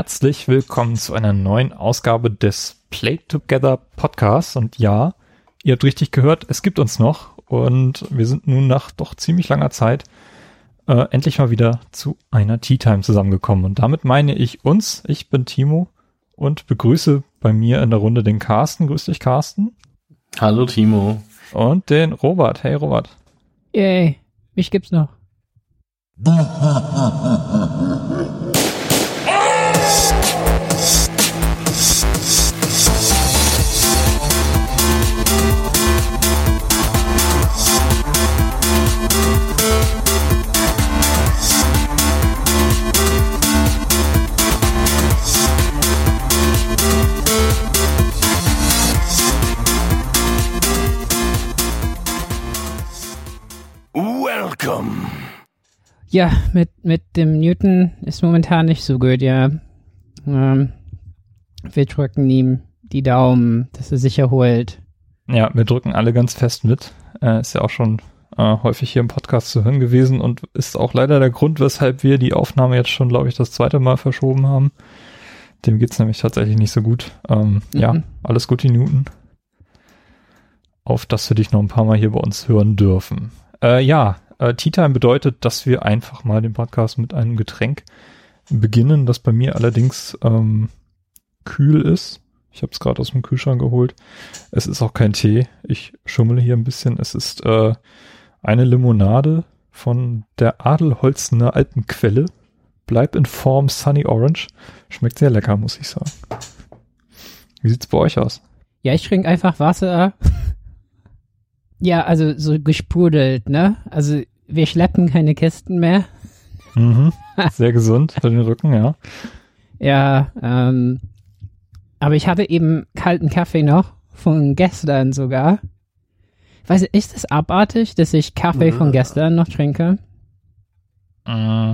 Herzlich willkommen zu einer neuen Ausgabe des Play Together Podcasts. Und ja, ihr habt richtig gehört, es gibt uns noch und wir sind nun nach doch ziemlich langer Zeit äh, endlich mal wieder zu einer Tea Time zusammengekommen. Und damit meine ich uns. Ich bin Timo und begrüße bei mir in der Runde den Carsten. Grüß dich, Carsten. Hallo, Timo. Und den Robert. Hey, Robert. Yay, mich gibt's noch. Ja, mit, mit dem Newton ist momentan nicht so gut, ja. Ähm, wir drücken ihm die Daumen, dass er sich erholt. Ja, wir drücken alle ganz fest mit. Äh, ist ja auch schon äh, häufig hier im Podcast zu hören gewesen und ist auch leider der Grund, weshalb wir die Aufnahme jetzt schon, glaube ich, das zweite Mal verschoben haben. Dem geht's nämlich tatsächlich nicht so gut. Ähm, Mhm. Ja, alles Gute, Newton. Auf dass wir dich noch ein paar Mal hier bei uns hören dürfen. Äh, ja, äh, Tea Time bedeutet, dass wir einfach mal den Podcast mit einem Getränk beginnen, das bei mir allerdings ähm, kühl ist. Ich habe es gerade aus dem Kühlschrank geholt. Es ist auch kein Tee. Ich schummele hier ein bisschen. Es ist äh, eine Limonade von der Adelholzener Alpenquelle. Bleib in Form Sunny Orange. Schmeckt sehr lecker, muss ich sagen. Wie sieht's bei euch aus? Ja, ich trinke einfach Wasser. Ja, also so gesprudelt, ne? Also wir schleppen keine Kisten mehr. Mhm. Sehr gesund für den Rücken, ja. Ja, ähm, aber ich hatte eben kalten Kaffee noch von gestern sogar. Weiß ich, ist das abartig, dass ich Kaffee von Ja. gestern noch trinke? Äh,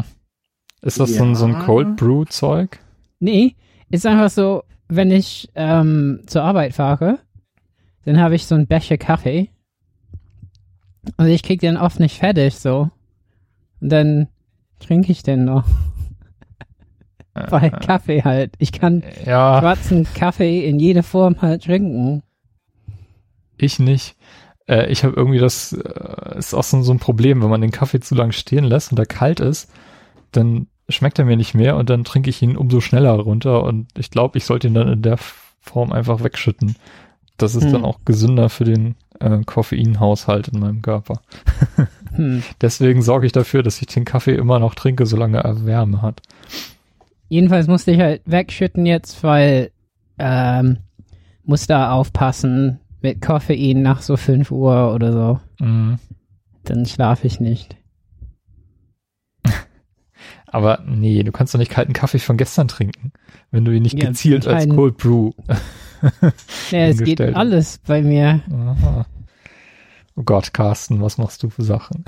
Ist das so, ein, so ein Ja. Cold Brew Zeug? Nee, ist einfach so, wenn ich ähm, zur Arbeit fahre, dann habe ich so einen Becher Kaffee und ich krieg den oft nicht fertig so. Und dann trinke ich den noch. Bei Kaffee halt. Ich kann Ja, schwarzen Kaffee in jeder Form halt trinken. ich nicht. Äh, ich habe irgendwie das, äh, ist auch so, so ein Problem, wenn man den Kaffee zu lang stehen lässt und er kalt ist, dann schmeckt er mir nicht mehr und dann trinke ich ihn umso schneller runter und ich glaube, ich sollte ihn dann in der Form einfach wegschütten. Das ist Hm. dann auch gesünder für den äh, Koffeinhaushalt in meinem Körper. Hm. Deswegen sorge ich dafür, dass ich den Kaffee immer noch trinke, solange er Wärme hat. Jedenfalls musste ich halt wegschütten jetzt, weil ähm, muss da aufpassen mit Koffein nach so 5 Uhr oder so. Mhm. Dann schlafe ich nicht. Aber nee, du kannst doch nicht kalten Kaffee von gestern trinken, wenn du ihn nicht Ja, gezielt als Cold Brew. Ja, es geht alles bei mir. Aha. Oh Gott, Carsten, was machst du für Sachen?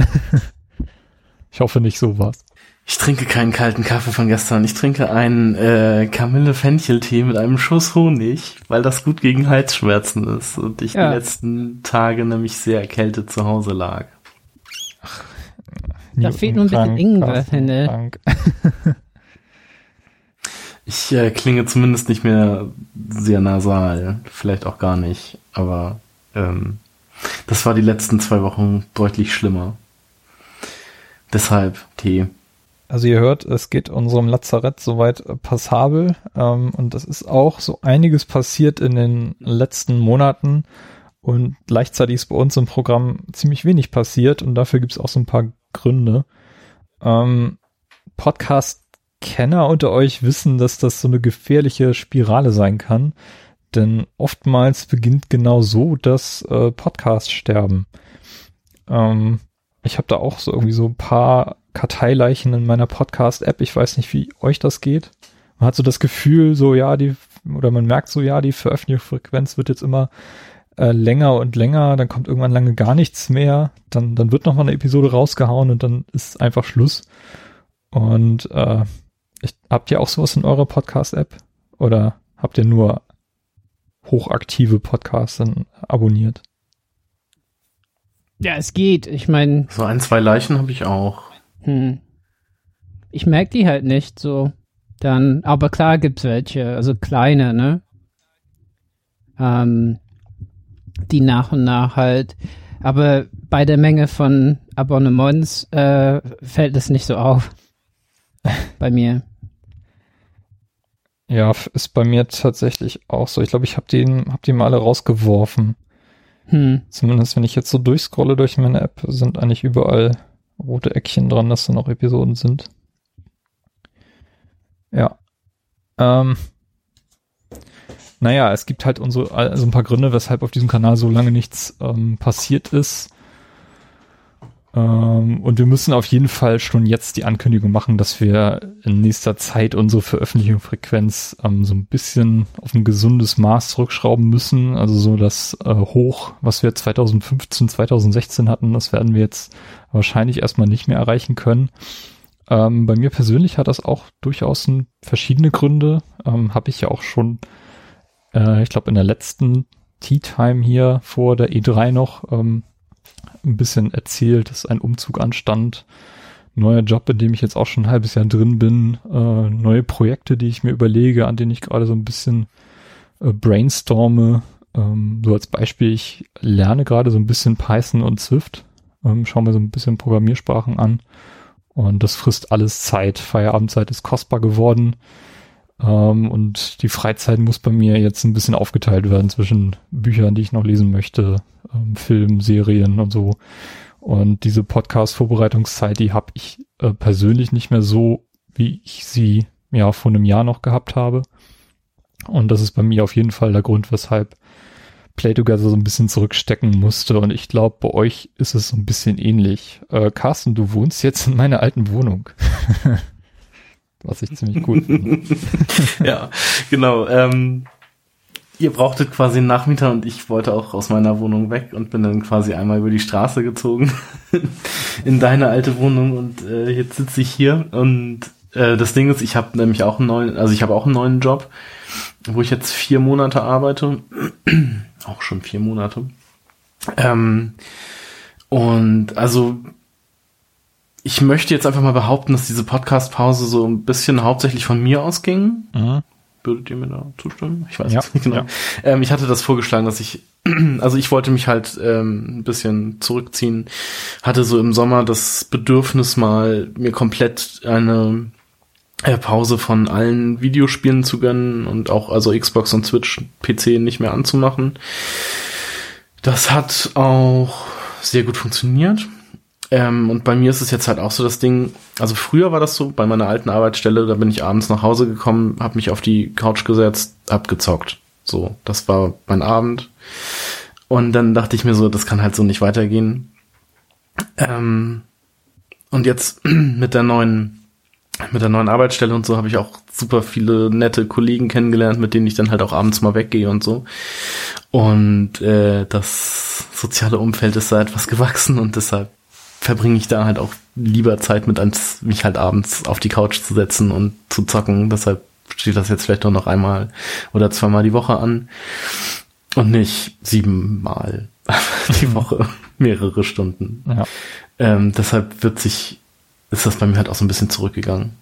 ich hoffe nicht sowas. Ich trinke keinen kalten Kaffee von gestern. Ich trinke einen äh, Kamille-Fenchel-Tee mit einem Schuss Honig, weil das gut gegen Halsschmerzen ist und ich Ja. die letzten Tage nämlich sehr erkältet zu Hause lag. Da fehlt nur ein bisschen Ingwer, finde ich. Ich äh, klinge zumindest nicht mehr sehr nasal, vielleicht auch gar nicht, aber ähm, das war die letzten zwei Wochen deutlich schlimmer. Deshalb Tee. Also ihr hört, es geht unserem Lazarett soweit passabel ähm, und es ist auch so einiges passiert in den letzten Monaten und gleichzeitig ist bei uns im Programm ziemlich wenig passiert und dafür gibt es auch so ein paar Gründe. Ähm, Podcast-Kenner unter euch wissen, dass das so eine gefährliche Spirale sein kann, denn oftmals beginnt genau so das äh, Podcast-Sterben. Ähm, ich habe da auch so irgendwie so ein paar Karteileichen in meiner Podcast-App. Ich weiß nicht, wie euch das geht. Man hat so das Gefühl, so ja, die, oder man merkt so, ja, die Veröffentlichungsfrequenz wird jetzt immer äh, länger und länger, dann kommt irgendwann lange gar nichts mehr, dann, dann wird nochmal eine Episode rausgehauen und dann ist einfach Schluss. Und äh, ich, habt ihr auch sowas in eurer Podcast-App? Oder habt ihr nur hochaktive Podcasts dann abonniert? Ja, es geht. Ich meine, So ein, zwei Leichen habe ich auch. hm, ich merke die halt nicht so. Dann, aber klar gibt's welche, also kleine, ne? Ähm, die nach und nach halt, aber bei der Menge von Abonnements äh, fällt es nicht so auf. bei mir. Ja, ist bei mir tatsächlich auch so. Ich glaube, ich habe den, hab die mal alle rausgeworfen. Hm. Zumindest wenn ich jetzt so durchscrolle durch meine App, sind eigentlich überall rote Eckchen dran, dass da noch Episoden sind. Ja. Ähm. Naja, es gibt halt unsere, also ein paar Gründe, weshalb auf diesem Kanal so lange nichts ähm, passiert ist. Ähm, und wir müssen auf jeden Fall schon jetzt die Ankündigung machen, dass wir in nächster Zeit unsere Veröffentlichungsfrequenz ähm, so ein bisschen auf ein gesundes Maß zurückschrauben müssen. Also so das äh, Hoch, was wir 2015, 2016 hatten, das werden wir jetzt wahrscheinlich erstmal nicht mehr erreichen können. Ähm, bei mir persönlich hat das auch durchaus verschiedene Gründe. Ähm, Habe ich ja auch schon, äh, ich glaube, in der letzten Tea Time hier vor der E3 noch ähm, ein bisschen erzählt, dass ein Umzug anstand. Neuer Job, in dem ich jetzt auch schon ein halbes Jahr drin bin. Äh, neue Projekte, die ich mir überlege, an denen ich gerade so ein bisschen äh, brainstorme. Ähm, so als Beispiel, ich lerne gerade so ein bisschen Python und Swift. Ähm, schaue mir so ein bisschen Programmiersprachen an. Und das frisst alles Zeit. Feierabendzeit ist kostbar geworden. Ähm, und die Freizeit muss bei mir jetzt ein bisschen aufgeteilt werden zwischen Büchern, die ich noch lesen möchte, ähm, Film, Serien und so. Und diese Podcast-Vorbereitungszeit, die habe ich äh, persönlich nicht mehr so, wie ich sie ja vor einem Jahr noch gehabt habe. Und das ist bei mir auf jeden Fall der Grund, weshalb Play Together so ein bisschen zurückstecken musste. Und ich glaube, bei euch ist es so ein bisschen ähnlich. Äh, Carsten, du wohnst jetzt in meiner alten Wohnung. Was ich ziemlich cool finde. ja, genau. Ähm, ihr brauchtet quasi einen Nachmieter und ich wollte auch aus meiner Wohnung weg und bin dann quasi einmal über die Straße gezogen in deine alte Wohnung und äh, jetzt sitze ich hier und äh, das Ding ist, ich habe nämlich auch einen neuen, also ich habe auch einen neuen Job, wo ich jetzt vier Monate arbeite, auch schon vier Monate. Ähm, und also ich möchte jetzt einfach mal behaupten, dass diese Podcast-Pause so ein bisschen hauptsächlich von mir ausging. Mhm. Würdet ihr mir da zustimmen? Ich weiß ja, nicht genau. Ja. Ähm, ich hatte das vorgeschlagen, dass ich, also ich wollte mich halt ähm, ein bisschen zurückziehen, hatte so im Sommer das Bedürfnis mal mir komplett eine äh, Pause von allen Videospielen zu gönnen und auch also Xbox und Switch PC nicht mehr anzumachen. Das hat auch sehr gut funktioniert. Ähm, und bei mir ist es jetzt halt auch so das Ding, also früher war das so, bei meiner alten Arbeitsstelle, da bin ich abends nach Hause gekommen, habe mich auf die Couch gesetzt, abgezockt. So, das war mein Abend. Und dann dachte ich mir so, das kann halt so nicht weitergehen. Ähm, und jetzt mit der neuen mit der neuen Arbeitsstelle und so habe ich auch super viele nette Kollegen kennengelernt, mit denen ich dann halt auch abends mal weggehe und so. Und äh, das soziale Umfeld ist da etwas gewachsen und deshalb verbringe ich da halt auch lieber Zeit mit, als mich halt abends auf die Couch zu setzen und zu zocken. Deshalb steht das jetzt vielleicht doch noch einmal oder zweimal die Woche an und nicht siebenmal die Woche, mehrere Stunden. Ja. Ähm, deshalb wird sich, ist das bei mir halt auch so ein bisschen zurückgegangen.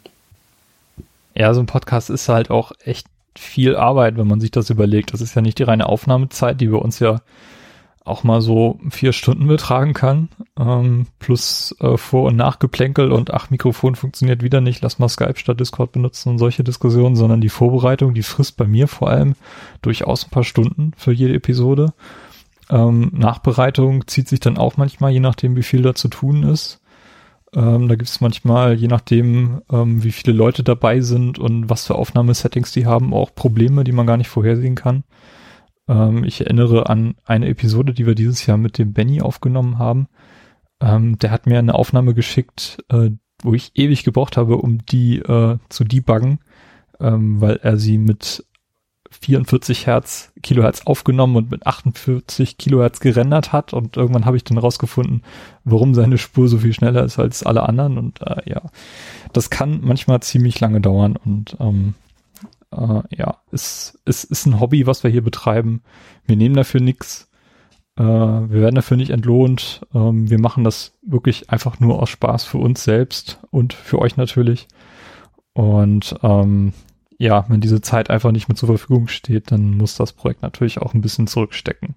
Ja, so ein Podcast ist halt auch echt viel Arbeit, wenn man sich das überlegt. Das ist ja nicht die reine Aufnahmezeit, die wir uns ja auch mal so vier Stunden betragen kann, ähm, plus äh, Vor- und Nachgeplänkel und ach, Mikrofon funktioniert wieder nicht, lass mal Skype statt Discord benutzen und solche Diskussionen, sondern die Vorbereitung, die frisst bei mir vor allem durchaus ein paar Stunden für jede Episode. Ähm, Nachbereitung zieht sich dann auch manchmal, je nachdem, wie viel da zu tun ist. Ähm, da gibt es manchmal, je nachdem, ähm, wie viele Leute dabei sind und was für Aufnahmesettings die haben, auch Probleme, die man gar nicht vorhersehen kann. Ähm, ich erinnere an eine Episode, die wir dieses Jahr mit dem Benny aufgenommen haben. Ähm, der hat mir eine Aufnahme geschickt, äh, wo ich ewig gebraucht habe, um die äh, zu debuggen, ähm, weil er sie mit 44 Hertz, Kilohertz aufgenommen und mit 48 Kilohertz gerendert hat. Und irgendwann habe ich dann rausgefunden, warum seine Spur so viel schneller ist als alle anderen. Und äh, ja, das kann manchmal ziemlich lange dauern. Und ähm, äh, ja, es, es ist ein Hobby, was wir hier betreiben. Wir nehmen dafür nichts. Äh, wir werden dafür nicht entlohnt. Ähm, wir machen das wirklich einfach nur aus Spaß für uns selbst und für euch natürlich. Und ähm, ja, wenn diese Zeit einfach nicht mehr zur Verfügung steht, dann muss das Projekt natürlich auch ein bisschen zurückstecken.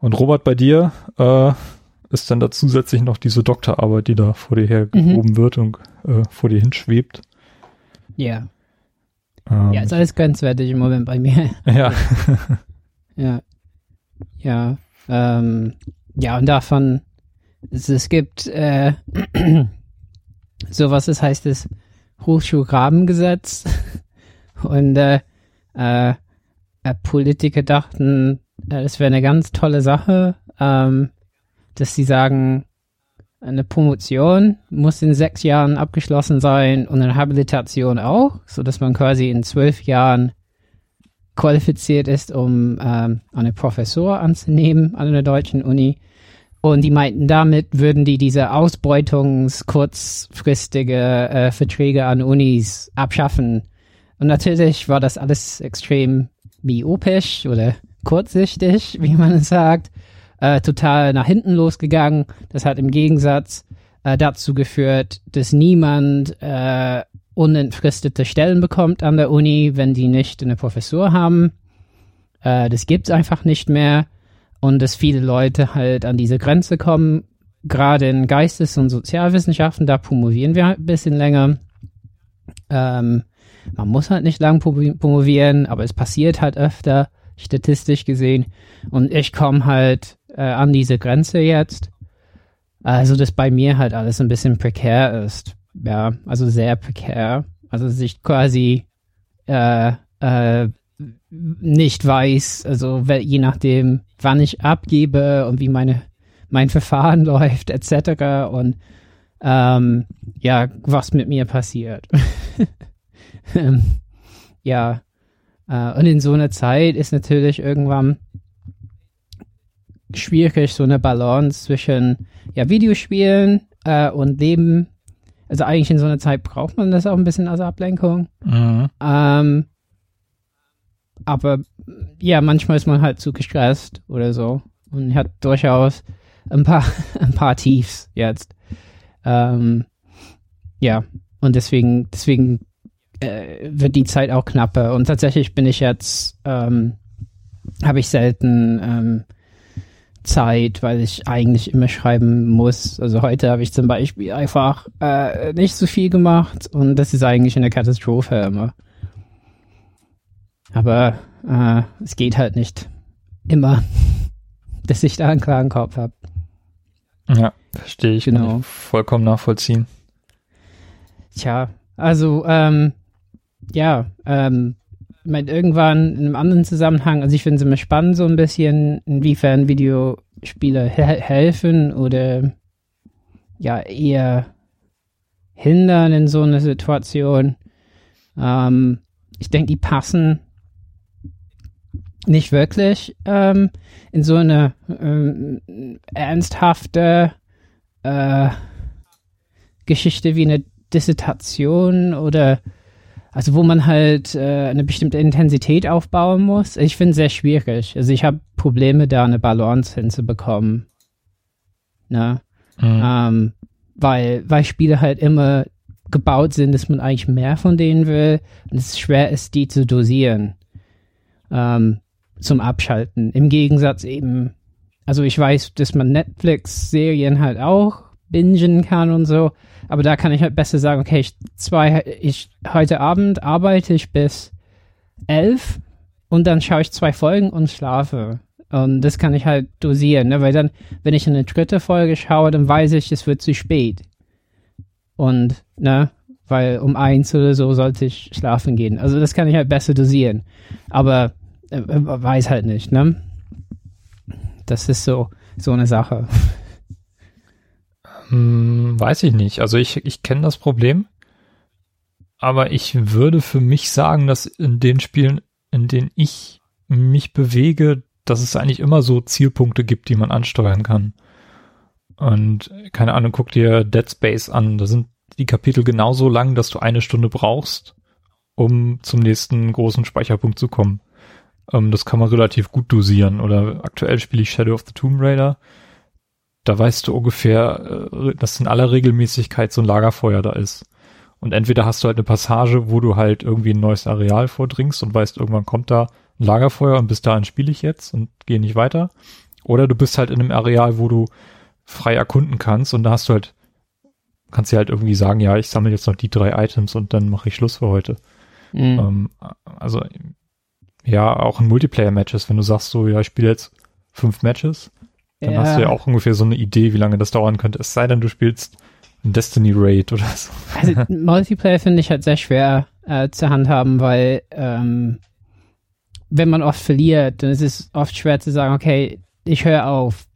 Und Robert, bei dir äh, ist dann da zusätzlich noch diese Doktorarbeit, die da vor dir hergehoben mhm. wird und äh, vor dir hinschwebt. Ja. Ähm, ja, ist alles grenzwertig im Moment bei mir. Ja. ja. Ja. Ähm, ja, und davon, es, es gibt äh, sowas, das heißt das Hochschulgrabengesetz. und äh, äh, äh, Politiker dachten, äh, das wäre eine ganz tolle Sache, ähm, dass sie sagen, eine Promotion muss in sechs Jahren abgeschlossen sein und eine Habilitation auch, so dass man quasi in zwölf Jahren qualifiziert ist, um ähm, eine Professur anzunehmen an einer deutschen Uni. Und die meinten, damit würden die diese Ausbeutungs-kurzfristige äh, Verträge an Unis abschaffen. Und natürlich war das alles extrem myopisch oder kurzsichtig, wie man es sagt äh, total nach hinten losgegangen. Das hat im Gegensatz äh, dazu geführt, dass niemand äh, unentfristete Stellen bekommt an der Uni, wenn die nicht eine Professur haben. Äh, das gibt's einfach nicht mehr. Und dass viele Leute halt an diese Grenze kommen, gerade in Geistes- und Sozialwissenschaften, da promovieren wir halt ein bisschen länger. Ähm, man muss halt nicht lang promovieren, aber es passiert halt öfter, statistisch gesehen. Und ich komme halt äh, an diese Grenze jetzt. Also, dass bei mir halt alles ein bisschen prekär ist. Ja, also sehr prekär. Also, sich quasi äh, äh, nicht weiß, also je nachdem, wann ich abgebe und wie meine mein Verfahren läuft, etc. Und ähm, ja, was mit mir passiert. ähm, ja, äh, und in so einer Zeit ist natürlich irgendwann schwierig, so eine Balance zwischen ja, Videospielen äh, und Leben. Also eigentlich in so einer Zeit braucht man das auch ein bisschen als Ablenkung. Mhm. Ähm, aber ja, manchmal ist man halt zu gestresst oder so und hat durchaus ein paar, ein paar Tiefs jetzt. Ähm, ja, und deswegen, deswegen äh, wird die Zeit auch knapper. Und tatsächlich bin ich jetzt, ähm, habe ich selten ähm, Zeit, weil ich eigentlich immer schreiben muss. Also heute habe ich zum Beispiel einfach äh, nicht so viel gemacht und das ist eigentlich eine Katastrophe immer. Aber äh, es geht halt nicht immer, dass ich da einen klaren Kopf habe. Ja, verstehe ich. Genau. Ich vollkommen nachvollziehen. Tja, also ähm, ja, ähm, mein, irgendwann in einem anderen Zusammenhang, also ich finde es immer spannend so ein bisschen, inwiefern Videospiele he helfen oder ja eher hindern in so einer Situation. Ähm, ich denke, die passen nicht wirklich ähm, in so eine ähm, ernsthafte äh, Geschichte wie eine Dissertation oder also wo man halt äh, eine bestimmte Intensität aufbauen muss. Ich finde es sehr schwierig. Also ich habe Probleme, da eine Balance hinzubekommen. Ne? Mhm. Ähm, weil, weil Spiele halt immer gebaut sind, dass man eigentlich mehr von denen will und es schwer ist, die zu dosieren ähm, zum Abschalten. Im Gegensatz eben, also ich weiß, dass man Netflix-Serien halt auch bingen kann und so, aber da kann ich halt besser sagen, okay, ich, zwei, ich heute Abend arbeite ich bis elf und dann schaue ich zwei Folgen und schlafe. Und das kann ich halt dosieren, ne? weil dann, wenn ich eine dritte Folge schaue, dann weiß ich, es wird zu spät. Und, ne, weil um eins oder so sollte ich schlafen gehen. Also das kann ich halt besser dosieren. Aber äh, äh weiß halt nicht, ne? Das ist so, so eine Sache. Hm, weiß ich nicht. Also ich, ich kenne das Problem. Aber ich würde für mich sagen, dass in den Spielen, in denen ich mich bewege, dass es eigentlich immer so Zielpunkte gibt, die man ansteuern kann. Und keine Ahnung, guck dir Dead Space an. Da sind die Kapitel genauso lang, dass du eine Stunde brauchst, um zum nächsten großen Speicherpunkt zu kommen. Ähm, das kann man relativ gut dosieren. Oder aktuell spiele ich Shadow of the Tomb Raider da weißt du ungefähr, äh, dass in aller Regelmäßigkeit so ein Lagerfeuer da ist. Und entweder hast du halt eine Passage, wo du halt irgendwie ein neues Areal vordringst und weißt, irgendwann kommt da ein Lagerfeuer und bis dahin spiele ich jetzt und gehe nicht weiter. Oder du bist halt in einem Areal, wo du frei erkunden kannst und da hast du halt, kannst dir halt irgendwie sagen, ja, ich sammle jetzt noch die drei Items und dann mache ich Schluss für heute. Mhm. Ähm, also ja, auch in Multiplayer-Matches, wenn du sagst so, ja, ich spiele jetzt fünf Matches, dann ja. hast du ja auch ungefähr so eine Idee, wie lange das dauern könnte. Es sei denn, du spielst ein Destiny Raid oder so. Also Multiplayer finde ich halt sehr schwer äh, zu handhaben, weil ähm, wenn man oft verliert, dann ist es oft schwer zu sagen, okay, ich höre auf,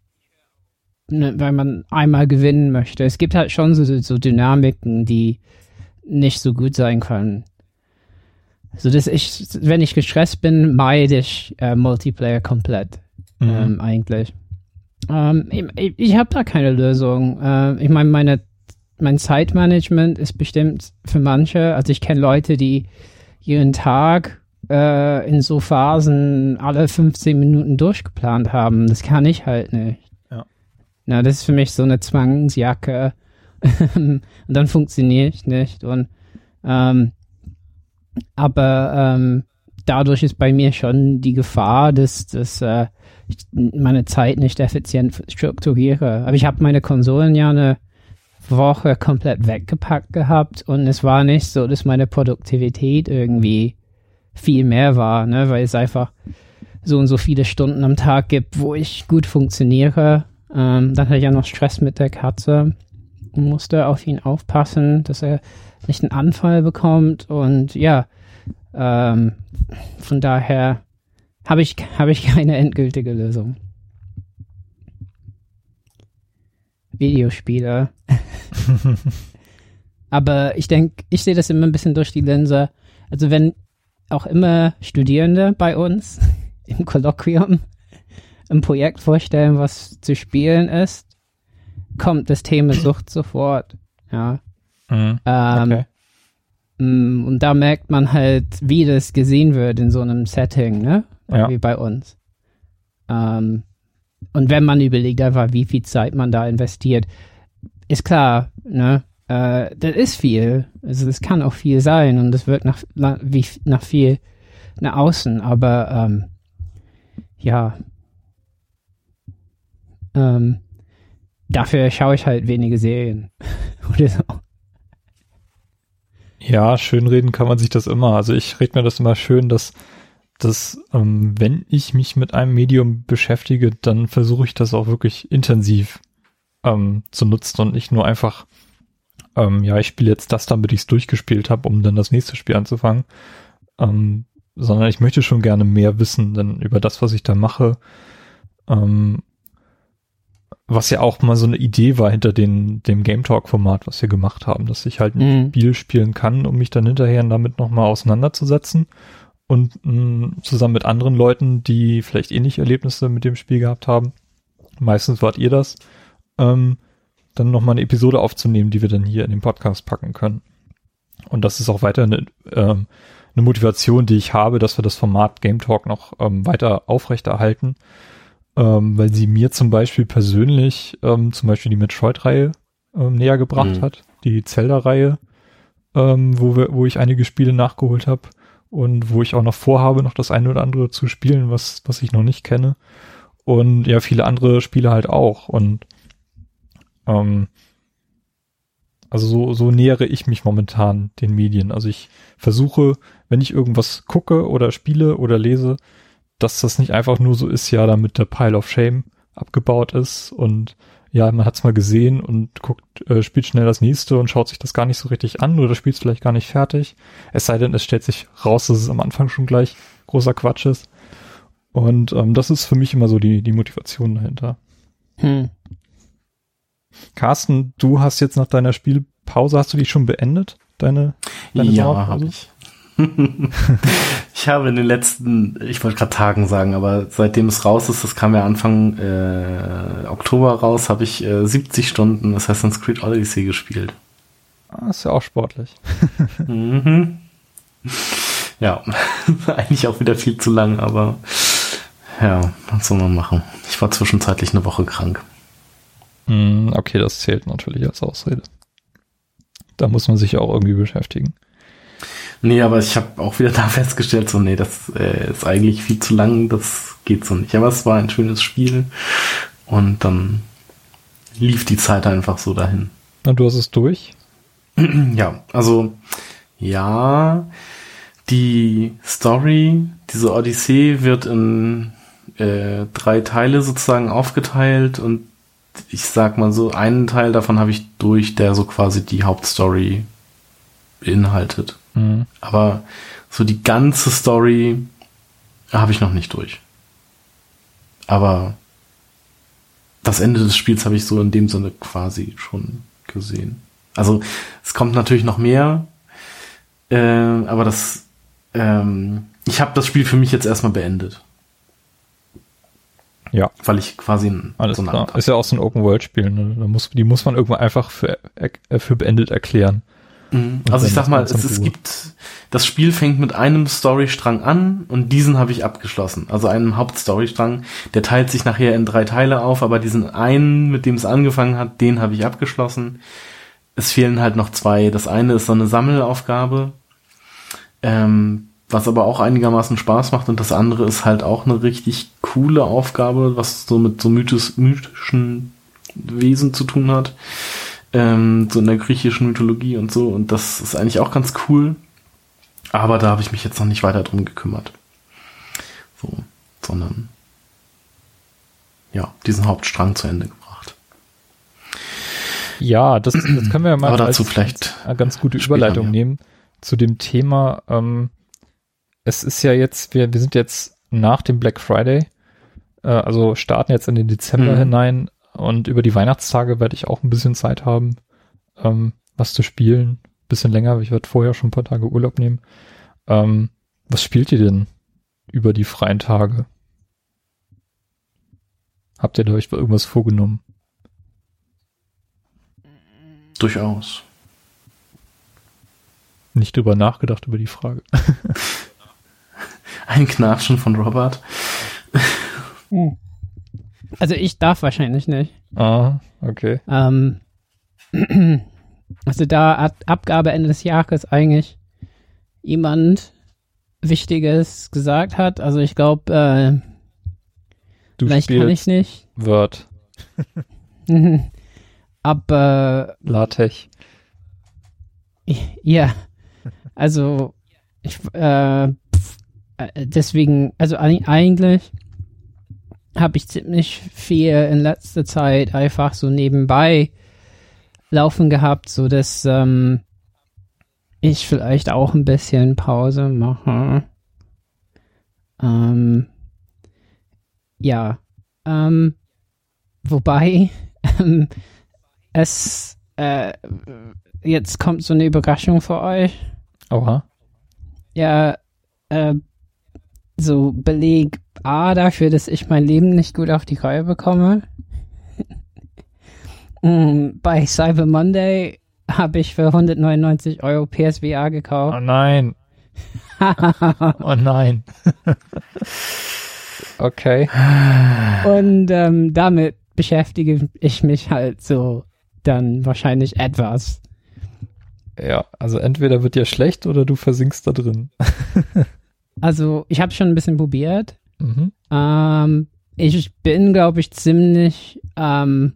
ne, weil man einmal gewinnen möchte. Es gibt halt schon so, so Dynamiken, die nicht so gut sein können. So dass ich, wenn ich gestresst bin, meide ich äh, Multiplayer komplett. Mhm. Ähm, eigentlich. Ähm, ich ich habe da keine Lösung. Äh, ich meine, meine, mein Zeitmanagement ist bestimmt für manche. Also ich kenne Leute, die jeden Tag äh, in so Phasen alle 15 Minuten durchgeplant haben. Das kann ich halt nicht. Ja. Na, das ist für mich so eine Zwangsjacke. und dann funktioniere ich nicht. Und ähm, aber ähm, dadurch ist bei mir schon die Gefahr, dass, dass äh, meine Zeit nicht effizient strukturiere. Aber ich habe meine Konsolen ja eine Woche komplett weggepackt gehabt und es war nicht so, dass meine Produktivität irgendwie viel mehr war, ne, weil es einfach so und so viele Stunden am Tag gibt, wo ich gut funktioniere. Ähm, dann hatte ich ja noch Stress mit der Katze und musste auf ihn aufpassen, dass er nicht einen Anfall bekommt und ja, ähm, von daher habe ich, habe ich keine endgültige Lösung. Videospiele. Aber ich denke, ich sehe das immer ein bisschen durch die Linse. Also wenn auch immer Studierende bei uns im Kolloquium ein Projekt vorstellen, was zu spielen ist, kommt das Thema Sucht sofort. Ja. Mhm. Ähm, okay. Mm, und da merkt man halt, wie das gesehen wird in so einem Setting, ne? Ja. Wie bei uns. Ähm, und wenn man überlegt einfach, wie viel Zeit man da investiert, ist klar, ne? Äh, das ist viel. Also das kann auch viel sein und das wird nach, nach, wie, nach viel nach außen, aber ähm, ja. Ähm, dafür schaue ich halt wenige Serien. Oder so. Ja, schönreden kann man sich das immer. Also ich rede mir das immer schön, dass, dass ähm, wenn ich mich mit einem Medium beschäftige, dann versuche ich das auch wirklich intensiv ähm, zu nutzen und nicht nur einfach, ähm, ja, ich spiele jetzt das, damit ich es durchgespielt habe, um dann das nächste Spiel anzufangen. Ähm, sondern ich möchte schon gerne mehr wissen denn über das, was ich da mache. Ähm, was ja auch mal so eine Idee war hinter den, dem Game Talk Format, was wir gemacht haben, dass ich halt ein mhm. Spiel spielen kann, um mich dann hinterher damit nochmal auseinanderzusetzen und mh, mm, zusammen mit anderen Leuten, die vielleicht ähnliche Erlebnisse mit dem Spiel gehabt haben, meistens wart ihr das, ähm, dann nochmal eine Episode aufzunehmen, die wir dann hier in den Podcast packen können. Und das ist auch weiter eine, ähm, eine Motivation, die ich habe, dass wir das Format Game Talk noch ähm, weiter aufrechterhalten ähm, weil sie mir zum Beispiel persönlich ähm, zum Beispiel die Metroid-Reihe ähm, näher gebracht mhm. hat, die Zelda-Reihe, ähm, wo, wir, wo ich einige Spiele nachgeholt habe und wo ich auch noch vorhabe, noch das eine oder andere zu spielen, was, was ich noch nicht kenne. Und ja, viele andere Spiele halt auch. Und ähm, also so, so nähere ich mich momentan den Medien. Also ich versuche, wenn ich irgendwas gucke oder spiele oder lese, dass das nicht einfach nur so ist, ja, damit der Pile of Shame abgebaut ist und ja, man hat's mal gesehen und guckt, äh, spielt schnell das nächste und schaut sich das gar nicht so richtig an oder spielt es vielleicht gar nicht fertig. Es sei denn, es stellt sich raus, dass es am Anfang schon gleich großer Quatsch ist. Und ähm, das ist für mich immer so die, die Motivation dahinter. Hm. Carsten, du hast jetzt nach deiner Spielpause, hast du die schon beendet? Deine, deine ja, habe ich. ich habe in den letzten, ich wollte gerade Tagen sagen, aber seitdem es raus ist, das kam ja Anfang äh, Oktober raus, habe ich äh, 70 Stunden Assassin's Creed Odyssey gespielt. Ah, ist ja auch sportlich. mhm. Ja, eigentlich auch wieder viel zu lang, aber ja, was soll man machen? Ich war zwischenzeitlich eine Woche krank. Mm, okay, das zählt natürlich als Ausrede. da muss man sich auch irgendwie beschäftigen. Nee, aber ich habe auch wieder da festgestellt, so, nee, das äh, ist eigentlich viel zu lang, das geht so nicht. Aber es war ein schönes Spiel und dann lief die Zeit einfach so dahin. Na, du hast es durch? ja, also ja, die Story, diese Odyssee wird in äh, drei Teile sozusagen aufgeteilt und ich sag mal so, einen Teil davon habe ich durch, der so quasi die Hauptstory beinhaltet. Mhm. Aber so die ganze Story habe ich noch nicht durch. Aber das Ende des Spiels habe ich so in dem Sinne quasi schon gesehen. Also es kommt natürlich noch mehr, äh, aber das, ähm, ich habe das Spiel für mich jetzt erstmal beendet. Ja. Weil ich quasi ein, Alles so klar. Ist ja auch so ein Open-World-Spiel. Ne? Die muss man irgendwann einfach für, äh, für beendet erklären. Mhm. Also ich sag mal, es, es gibt, das Spiel fängt mit einem Storystrang an und diesen habe ich abgeschlossen. Also einem Hauptstorystrang. Der teilt sich nachher in drei Teile auf, aber diesen einen, mit dem es angefangen hat, den habe ich abgeschlossen. Es fehlen halt noch zwei. Das eine ist so eine Sammelaufgabe. Ähm, was aber auch einigermaßen Spaß macht und das andere ist halt auch eine richtig coole Aufgabe, was so mit so mythos, mythischen Wesen zu tun hat, ähm, so in der griechischen Mythologie und so und das ist eigentlich auch ganz cool, aber da habe ich mich jetzt noch nicht weiter drum gekümmert, so, sondern ja, diesen Hauptstrang zu Ende gebracht. Ja, das, das können wir ja mal aber dazu als, vielleicht als eine ganz gute Überleitung nehmen zu dem Thema, ähm, es ist ja jetzt, wir, wir sind jetzt nach dem Black Friday, äh, also starten jetzt in den Dezember mhm. hinein und über die Weihnachtstage werde ich auch ein bisschen Zeit haben, ähm, was zu spielen. Bisschen länger, ich werde vorher schon ein paar Tage Urlaub nehmen. Ähm, was spielt ihr denn über die freien Tage? Habt ihr da euch irgendwas vorgenommen? Durchaus. Nicht drüber nachgedacht über die Frage. Ein Knatschen von Robert. Hm. Also ich darf wahrscheinlich nicht. Ah, okay. Ähm, also da Ab Abgabe Ende des Jahres eigentlich jemand Wichtiges gesagt hat. Also ich glaube, äh, du vielleicht kann ich nicht. Word. Ab äh, LaTeX. Ja, also ich, äh, äh, deswegen, also eigentlich habe ich ziemlich viel in letzter Zeit einfach so nebenbei laufen gehabt, so dass ähm, ich vielleicht auch ein bisschen Pause mache. Ähm, ja, ähm, wobei ähm, es äh, jetzt kommt so eine Überraschung für euch. Oha. Ja, äh, so Beleg A dafür, dass ich mein Leben nicht gut auf die Reihe bekomme. Mm, bei Cyber Monday habe ich für 199 Euro PSVR gekauft. Oh nein. oh nein. okay. Und ähm, damit beschäftige ich mich halt so dann wahrscheinlich etwas. Ja, also entweder wird dir schlecht oder du versinkst da drin. Also ich habe schon ein bisschen probiert. Mhm. Ähm, ich bin, glaube ich, ziemlich ähm,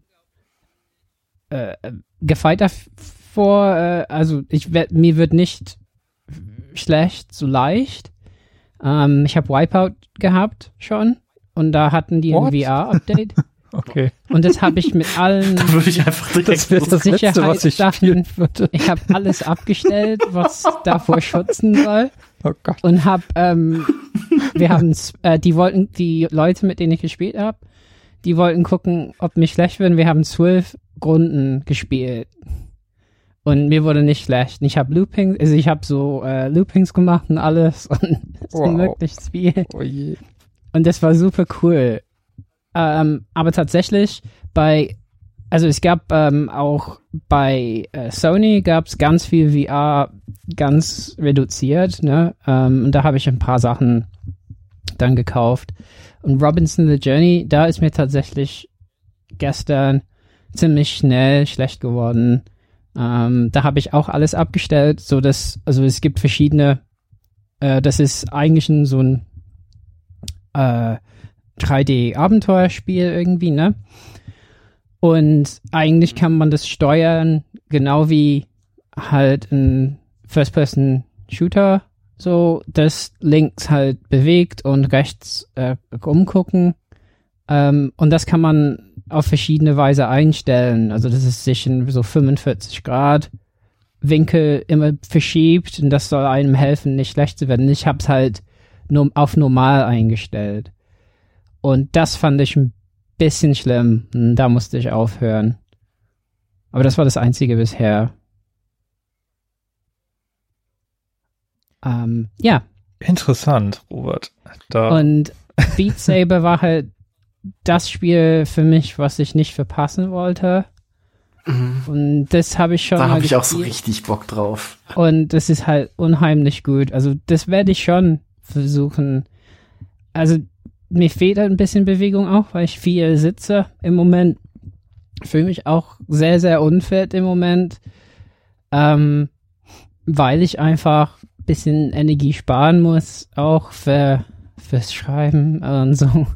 äh, gefeit davor. Äh, also ich werd, mir wird nicht schlecht, so leicht. Ähm, ich habe Wipeout gehabt schon und da hatten die What? ein VR-Update. Okay. Und das habe ich mit allen. Da würde ich einfach direkt das wird das Letzte, was ich Sachen, Ich habe alles abgestellt, was davor schützen soll. Oh Gott. Und habe, ähm, wir haben, äh, die wollten, die Leute, mit denen ich gespielt habe, die wollten gucken, ob mich schlecht würden. Wir haben zwölf Runden gespielt. Und mir wurde nicht schlecht. Ich habe Loopings, also ich habe so äh, Loopings gemacht und alles und wow. möglichst viel. Oh. Und das war super cool. Ähm, aber tatsächlich bei, also es gab ähm, auch bei äh, Sony gab es ganz viel VR ganz reduziert, ne? Ähm, und da habe ich ein paar Sachen dann gekauft. Und Robinson the Journey, da ist mir tatsächlich gestern ziemlich schnell schlecht geworden. Ähm, da habe ich auch alles abgestellt, so dass, also es gibt verschiedene, äh, das ist eigentlich ein, so ein äh, 3D-Abenteuerspiel irgendwie, ne? Und eigentlich kann man das steuern, genau wie halt ein First-Person-Shooter, so, das links halt bewegt und rechts äh, umgucken. Ähm, und das kann man auf verschiedene Weise einstellen. Also das ist sich in so 45 Grad Winkel immer verschiebt und das soll einem helfen, nicht schlecht zu werden. Ich habe es halt nur auf normal eingestellt. Und das fand ich ein bisschen schlimm. Da musste ich aufhören. Aber das war das einzige bisher. Ähm, ja. Interessant, Robert. Da. Und Beat Saber war halt das Spiel für mich, was ich nicht verpassen wollte. Mhm. Und das habe ich schon. Da habe ich auch so richtig Bock drauf. Und das ist halt unheimlich gut. Also das werde ich schon versuchen. Also mir fehlt halt ein bisschen Bewegung auch, weil ich viel sitze im Moment. Fühle mich auch sehr, sehr unfit im Moment. Ähm, weil ich einfach ein bisschen Energie sparen muss, auch für, fürs Schreiben und so.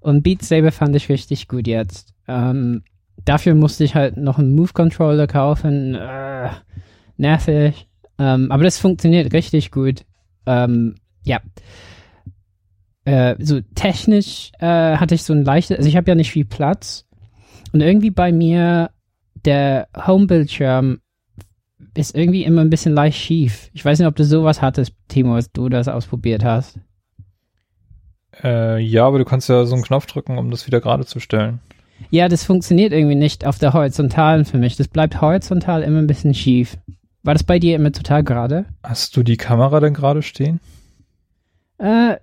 Und Beat Saber fand ich richtig gut jetzt. Ähm, dafür musste ich halt noch einen Move Controller kaufen. Äh, nervig. Ähm, aber das funktioniert richtig gut. Ähm, ja. Äh, so technisch äh, hatte ich so ein leichtes, also ich habe ja nicht viel Platz. Und irgendwie bei mir der Home-Bildschirm ist irgendwie immer ein bisschen leicht schief. Ich weiß nicht, ob du sowas hattest, Timo, als du das ausprobiert hast. Äh, ja, aber du kannst ja so einen Knopf drücken, um das wieder gerade zu stellen. Ja, das funktioniert irgendwie nicht auf der horizontalen für mich. Das bleibt horizontal immer ein bisschen schief. War das bei dir immer total gerade? Hast du die Kamera denn gerade stehen? Äh,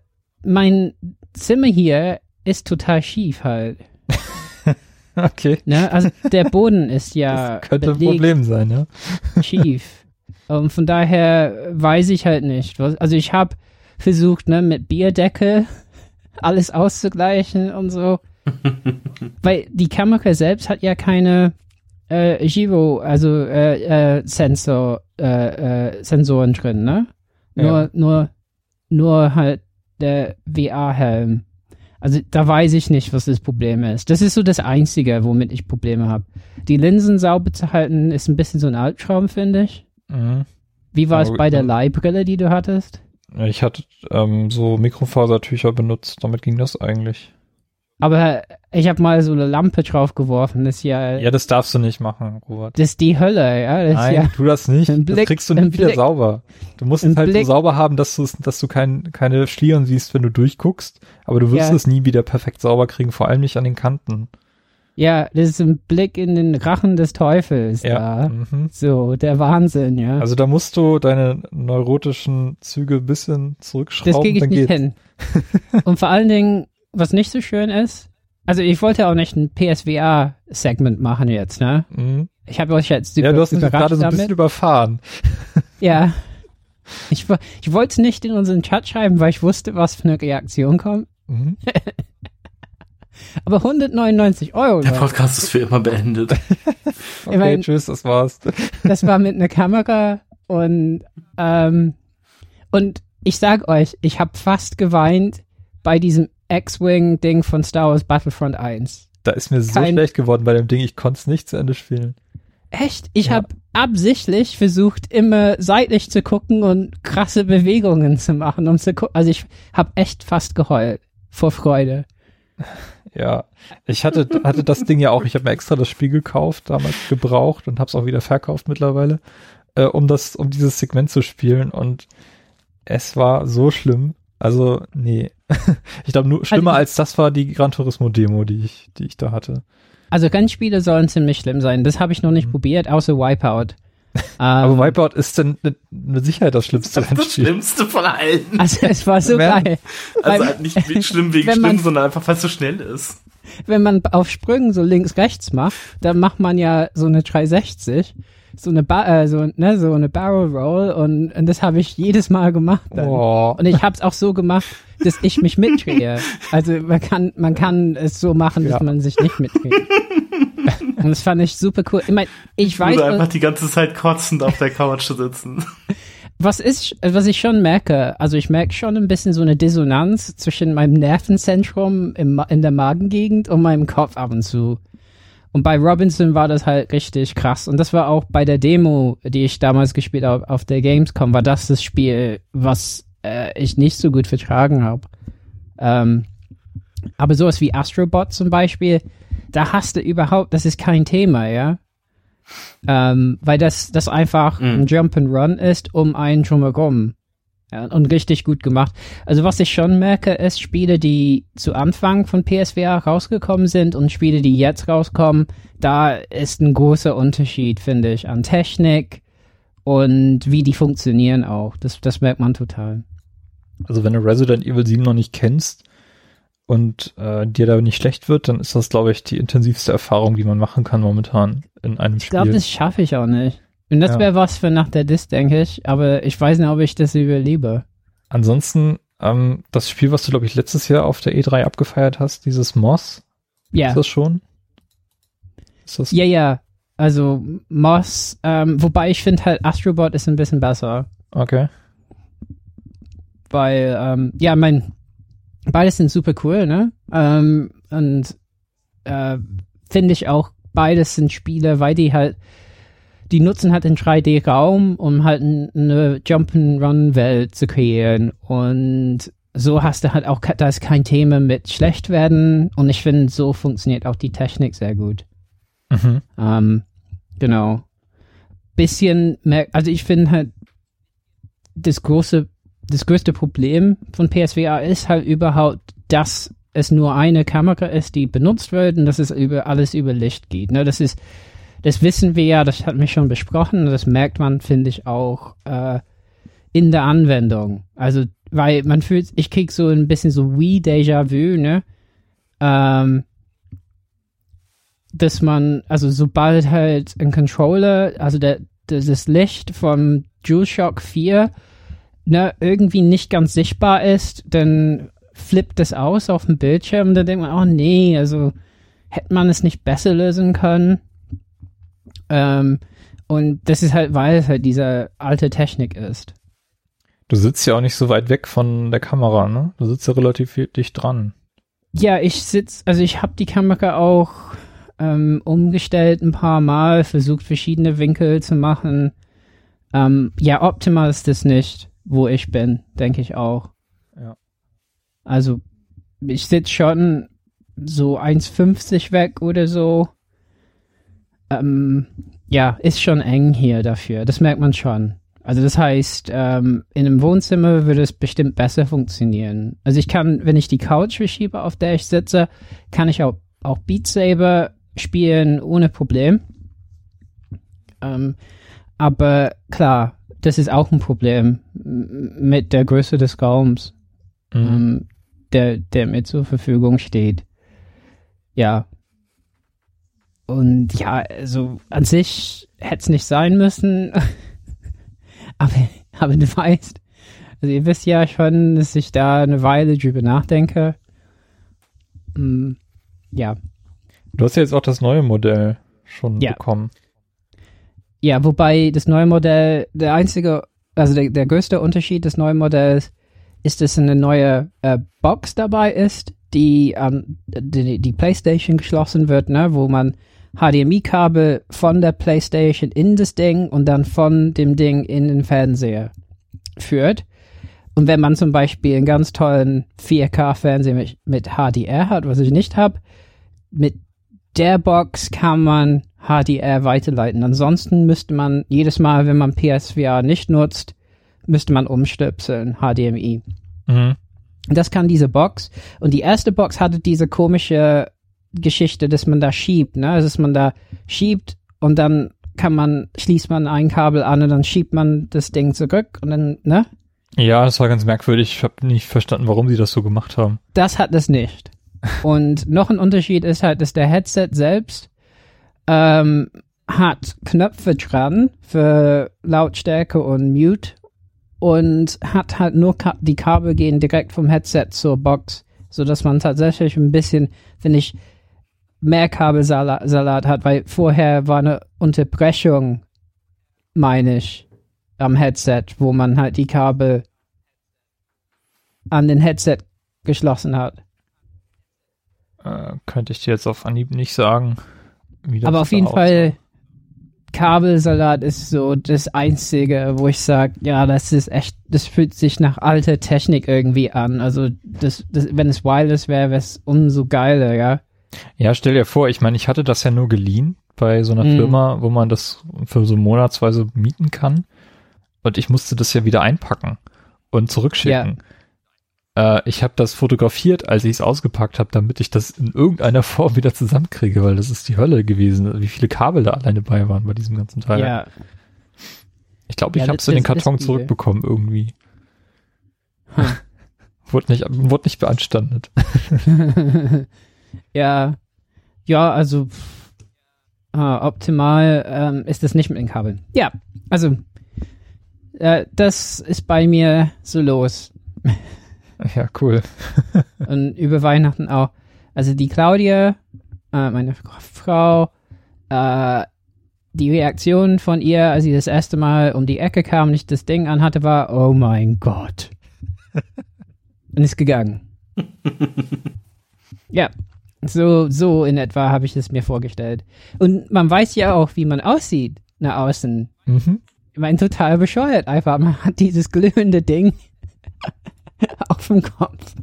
mein Zimmer hier ist total schief halt. okay. Ne? Also der Boden ist ja. Das könnte ein Problem sein, ja. schief. Und von daher weiß ich halt nicht. Also ich habe versucht, ne, mit Bierdeckel alles auszugleichen und so. Weil die Kamera selbst hat ja keine äh, Giro, also äh, äh, Sensor, äh, äh, Sensoren drin, ne? Nur, ja. nur, nur halt der VR-Helm. Also da weiß ich nicht, was das Problem ist. Das ist so das Einzige, womit ich Probleme habe. Die Linsen sauber zu halten, ist ein bisschen so ein Albtraum, finde ich. Mhm. Wie war es bei der Leihbrille, die du hattest? Ich hatte ähm, so Mikrofasertücher benutzt, damit ging das eigentlich. Aber ich habe mal so eine Lampe drauf geworfen, das ist ja. Ja, das darfst du nicht machen, Robert. Das ist die Hölle, ja. Das Nein, ja tu das nicht. Blick, das kriegst du nicht wieder Blick, sauber. Du musst es halt Blick. so sauber haben, dass du dass du kein, keine Schlieren siehst, wenn du durchguckst. Aber du wirst ja. es nie wieder perfekt sauber kriegen, vor allem nicht an den Kanten. Ja, das ist ein Blick in den Rachen des Teufels ja. da. Mhm. So, der Wahnsinn, ja. Also da musst du deine neurotischen Züge ein bisschen zurückschrauben. Das kriege ich nicht geht's. hin. Und vor allen Dingen, was nicht so schön ist, also ich wollte auch nicht ein PSVR-Segment machen jetzt, ne? Mhm. Ich habe euch jetzt über, Ja, du hast mich gerade so ein bisschen überfahren. ja. Ich, ich wollte es nicht in unseren Chat schreiben, weil ich wusste, was für eine Reaktion kommt. Mhm. Aber 199 Euro. Der Podcast ist für immer beendet. okay, mein, tschüss, das war's. das war mit einer Kamera und ähm, und ich sag euch, ich habe fast geweint bei diesem X-Wing-Ding von Star Wars Battlefront 1. Da ist mir so Kein, schlecht geworden bei dem Ding, ich konnte es nicht zu Ende spielen. Echt? Ich ja. habe absichtlich versucht, immer seitlich zu gucken und krasse Bewegungen zu machen, um zu gucken. Also ich habe echt fast geheult vor Freude. Ja, ich hatte, hatte das Ding ja auch, ich habe mir extra das Spiel gekauft, damals gebraucht und habe es auch wieder verkauft mittlerweile, äh, um das, um dieses Segment zu spielen und es war so schlimm. Also, nee. ich glaube, nur schlimmer also, als das war die Gran Turismo Demo, die ich, die ich da hatte. Also Rennspiele sollen ziemlich schlimm sein. Das habe ich noch nicht mhm. probiert, außer Wipeout. Aber ähm, Wipeout ist dann mit, mit Sicherheit das schlimmste Das ist das Schlimmste von allen. Also es war so geil. Also halt nicht schlimm wegen schlimm, man, sondern einfach, weil es so schnell ist. Wenn man auf Sprüngen so links, rechts macht, dann macht man ja so eine 360 so eine ba äh, so, ne, so eine Barrel Roll und, und das habe ich jedes Mal gemacht. Dann. Oh. Und ich habe es auch so gemacht, dass ich mich mitdrehe. Also man kann man kann es so machen, dass ja. man sich nicht mitdreht. Und das fand ich super cool. Ich meine, ich weiß. Oder einfach die ganze Zeit kotzend auf der Couch sitzen. Was ist, was ich schon merke, also ich merke schon ein bisschen so eine Dissonanz zwischen meinem Nervenzentrum im, in der Magengegend und meinem Kopf ab und zu. Und bei Robinson war das halt richtig krass. Und das war auch bei der Demo, die ich damals gespielt habe auf der Gamescom, war das das Spiel, was äh, ich nicht so gut vertragen habe. Ähm, aber sowas wie Astrobot zum Beispiel, da hast du überhaupt, das ist kein Thema, ja. Ähm, weil das, das einfach Mhm. ein Jump and Run ist, um einen drumherum. Ja, und richtig gut gemacht. Also was ich schon merke, ist Spiele, die zu Anfang von PSVR rausgekommen sind und Spiele, die jetzt rauskommen, da ist ein großer Unterschied, finde ich, an Technik und wie die funktionieren auch. Das, das merkt man total. Also wenn du Resident Evil 7 noch nicht kennst und äh, dir da nicht schlecht wird, dann ist das, glaube ich, die intensivste Erfahrung, die man machen kann momentan in einem Ich Spiel. glaube, das schaffe ich auch nicht. Und das Ja. wäre was für nach der Disc, denke ich. Aber ich weiß nicht, ob ich das überlebe. Ansonsten, ähm, das Spiel, was du, glaube ich, letztes Jahr auf der E3 abgefeiert hast, dieses Moss, Ja. ist das schon? Ist das? Ja, ja. Also Moss, ähm, wobei ich finde halt Astrobot ist ein bisschen besser. Okay. Weil, ähm, ja, mein, beides sind super cool, ne? Ähm, und äh, finde ich auch, beides sind Spiele, weil die halt, die nutzen halt den 3D-Raum, um halt eine Jump'n'Run-Welt zu kreieren. Und so hast du halt auch, da ist kein Thema mit schlecht werden. Und ich finde, so funktioniert auch die Technik sehr gut. Mhm. Ähm, genau. Bisschen mehr, also ich finde halt, das große, das größte Problem von PSVR ist halt überhaupt, dass es nur eine Kamera ist, die benutzt wird und dass es über alles über Licht geht. Ne? Das ist, das wissen wir ja, das hat mich schon besprochen das merkt man, finde ich, auch äh, in der Anwendung. Also, weil man fühlt, ich krieg so ein bisschen so wie Déjà-vu, ne? Ähm, dass man, also sobald halt ein Controller, also der, das Licht vom DualShock 4 ne, irgendwie nicht ganz sichtbar ist, dann flippt das aus auf dem Bildschirm und dann denkt man, oh nee, also hätte man es nicht besser lösen können. Ähm, und das ist halt, weil es halt diese alte Technik ist. Du sitzt ja auch nicht so weit weg von der Kamera, ne? Du sitzt ja relativ dicht dran. Ja, ich sitz, also ich habe die Kamera auch ähm, umgestellt ein paar Mal, versucht verschiedene Winkel zu machen. Ähm, ja, optimal ist das nicht, wo ich bin, denke ich auch. Ja. Also ich sitz schon so 1,50 weg oder so. Ähm, ja, ist schon eng hier dafür. Das merkt man schon. Also das heißt, ähm, in einem Wohnzimmer würde es bestimmt besser funktionieren. Also ich kann, wenn ich die Couch verschiebe, auf der ich sitze, kann ich auch, auch Beat Saber spielen ohne Problem. Ähm, aber klar, das ist auch ein Problem mit der Größe des Raums, Mhm. ähm, der, der mir zur Verfügung steht. Ja. Und ja, also an sich hätte es nicht sein müssen. aber, aber du weißt, also ihr wisst ja schon, dass ich da eine Weile drüber nachdenke. Mm, ja. Du hast ja jetzt auch das neue Modell schon Ja. bekommen. Ja, wobei das neue Modell, der einzige, also der, der größte Unterschied des neuen Modells ist, dass eine neue äh, Box dabei ist, die an die, die PlayStation geschlossen wird, ne, wo man HDMI-Kabel von der PlayStation in das Ding und dann von dem Ding in den Fernseher führt. Und wenn man zum Beispiel einen ganz tollen 4K-Fernseher mit, mit HDR hat, was ich nicht habe, mit der Box kann man HDR weiterleiten. Ansonsten müsste man jedes Mal, wenn man PSVR nicht nutzt, müsste man umstöpseln, HDMI. Mhm. Das kann diese Box. Und die erste Box hatte diese komische Geschichte, dass man da schiebt, ne? Also, Dass man da schiebt und dann kann man, schließt man ein Kabel an und dann schiebt man das Ding zurück und dann, ne? Ja, das war ganz merkwürdig. Ich habe nicht verstanden, warum sie das so gemacht haben. Das hat es nicht. Und noch ein Unterschied ist halt, dass der Headset selbst ähm, hat Knöpfe dran für Lautstärke und Mute und hat halt nur Ka die Kabel gehen direkt vom Headset zur Box, so dass man tatsächlich ein bisschen, finde ich, mehr Kabelsalat hat, weil vorher war eine Unterbrechung, meine ich, am Headset, wo man halt die Kabel an den Headset geschlossen hat. Äh, könnte ich dir jetzt auf Anhieb nicht sagen. Aber auf jeden Fall, Kabelsalat ist so das Einzige, wo ich sage, ja, das ist echt, das fühlt sich nach alter Technik irgendwie an. Also, das, das, wenn es wireless wäre, wäre es umso geiler, ja. Ja, stell dir vor, ich meine, ich hatte das ja nur geliehen bei so einer mhm. Firma, wo man das für so monatsweise mieten kann. Und ich musste das ja wieder einpacken und zurückschicken. Ja. Äh, ich habe das fotografiert, als ich es ausgepackt habe, damit ich das in irgendeiner Form wieder zusammenkriege, weil das ist die Hölle gewesen, wie viele Kabel da alleine bei waren bei diesem ganzen Teil. Ja. Ich glaube, ich ja, habe es in den Karton zurückbekommen irgendwie. Hm. wurde, nicht, wurde nicht beanstandet. ja. Ja, also ah, optimal ähm, ist das nicht mit den Kabeln. Ja, also äh, das ist bei mir so los. Ja, cool. und über Weihnachten auch. Also die Claudia, äh, meine Frau, äh, die Reaktion von ihr, als sie das erste Mal um die Ecke kam und ich das Ding anhatte, war, oh mein Gott. und ist gegangen. ja, so, so in etwa habe ich es mir vorgestellt. Und man weiß ja auch, wie man aussieht nach außen. Mhm. Ich meine, total bescheuert einfach. Man hat dieses glühende Ding auf dem Kopf.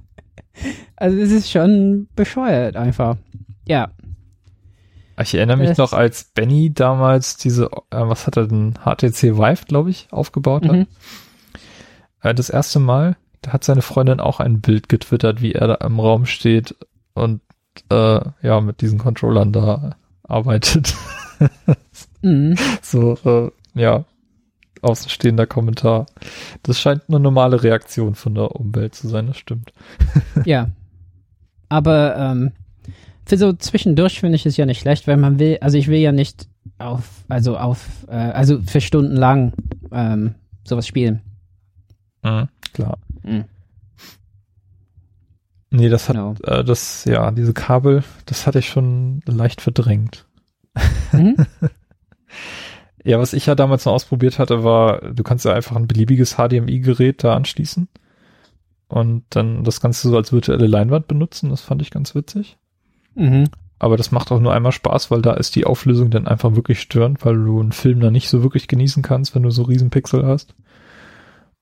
Also es ist schon bescheuert einfach. Ja. Ich erinnere mich das noch, als Benny damals diese, äh, was hat er denn, HTC Vive, glaube ich, aufgebaut hat. Mhm. Äh, das erste Mal, da hat seine Freundin auch ein Bild getwittert, wie er da im Raum steht und äh, ja, mit diesen Controllern da arbeitet. mhm. So, äh, ja, außenstehender Kommentar. Das scheint eine normale Reaktion von der Umwelt zu sein, das stimmt. ja. Aber ähm, für so zwischendurch finde ich es ja nicht schlecht, weil man will, also ich will ja nicht auf, also auf, äh, also für Stunden lang ähm, sowas spielen. Mhm, klar. Mhm. Nee, das hat, genau. äh, das, ja, diese Kabel, das hatte ich schon leicht verdrängt. Mhm. Ja, was ich ja damals noch ausprobiert hatte, war, du kannst ja einfach ein beliebiges HDMI-Gerät da anschließen und dann das Ganze so als virtuelle Leinwand benutzen. Das fand ich ganz witzig. Mhm. Aber das macht auch nur einmal Spaß, weil da ist die Auflösung dann einfach wirklich störend, weil du einen Film da nicht so wirklich genießen kannst, wenn du so riesen Pixel hast.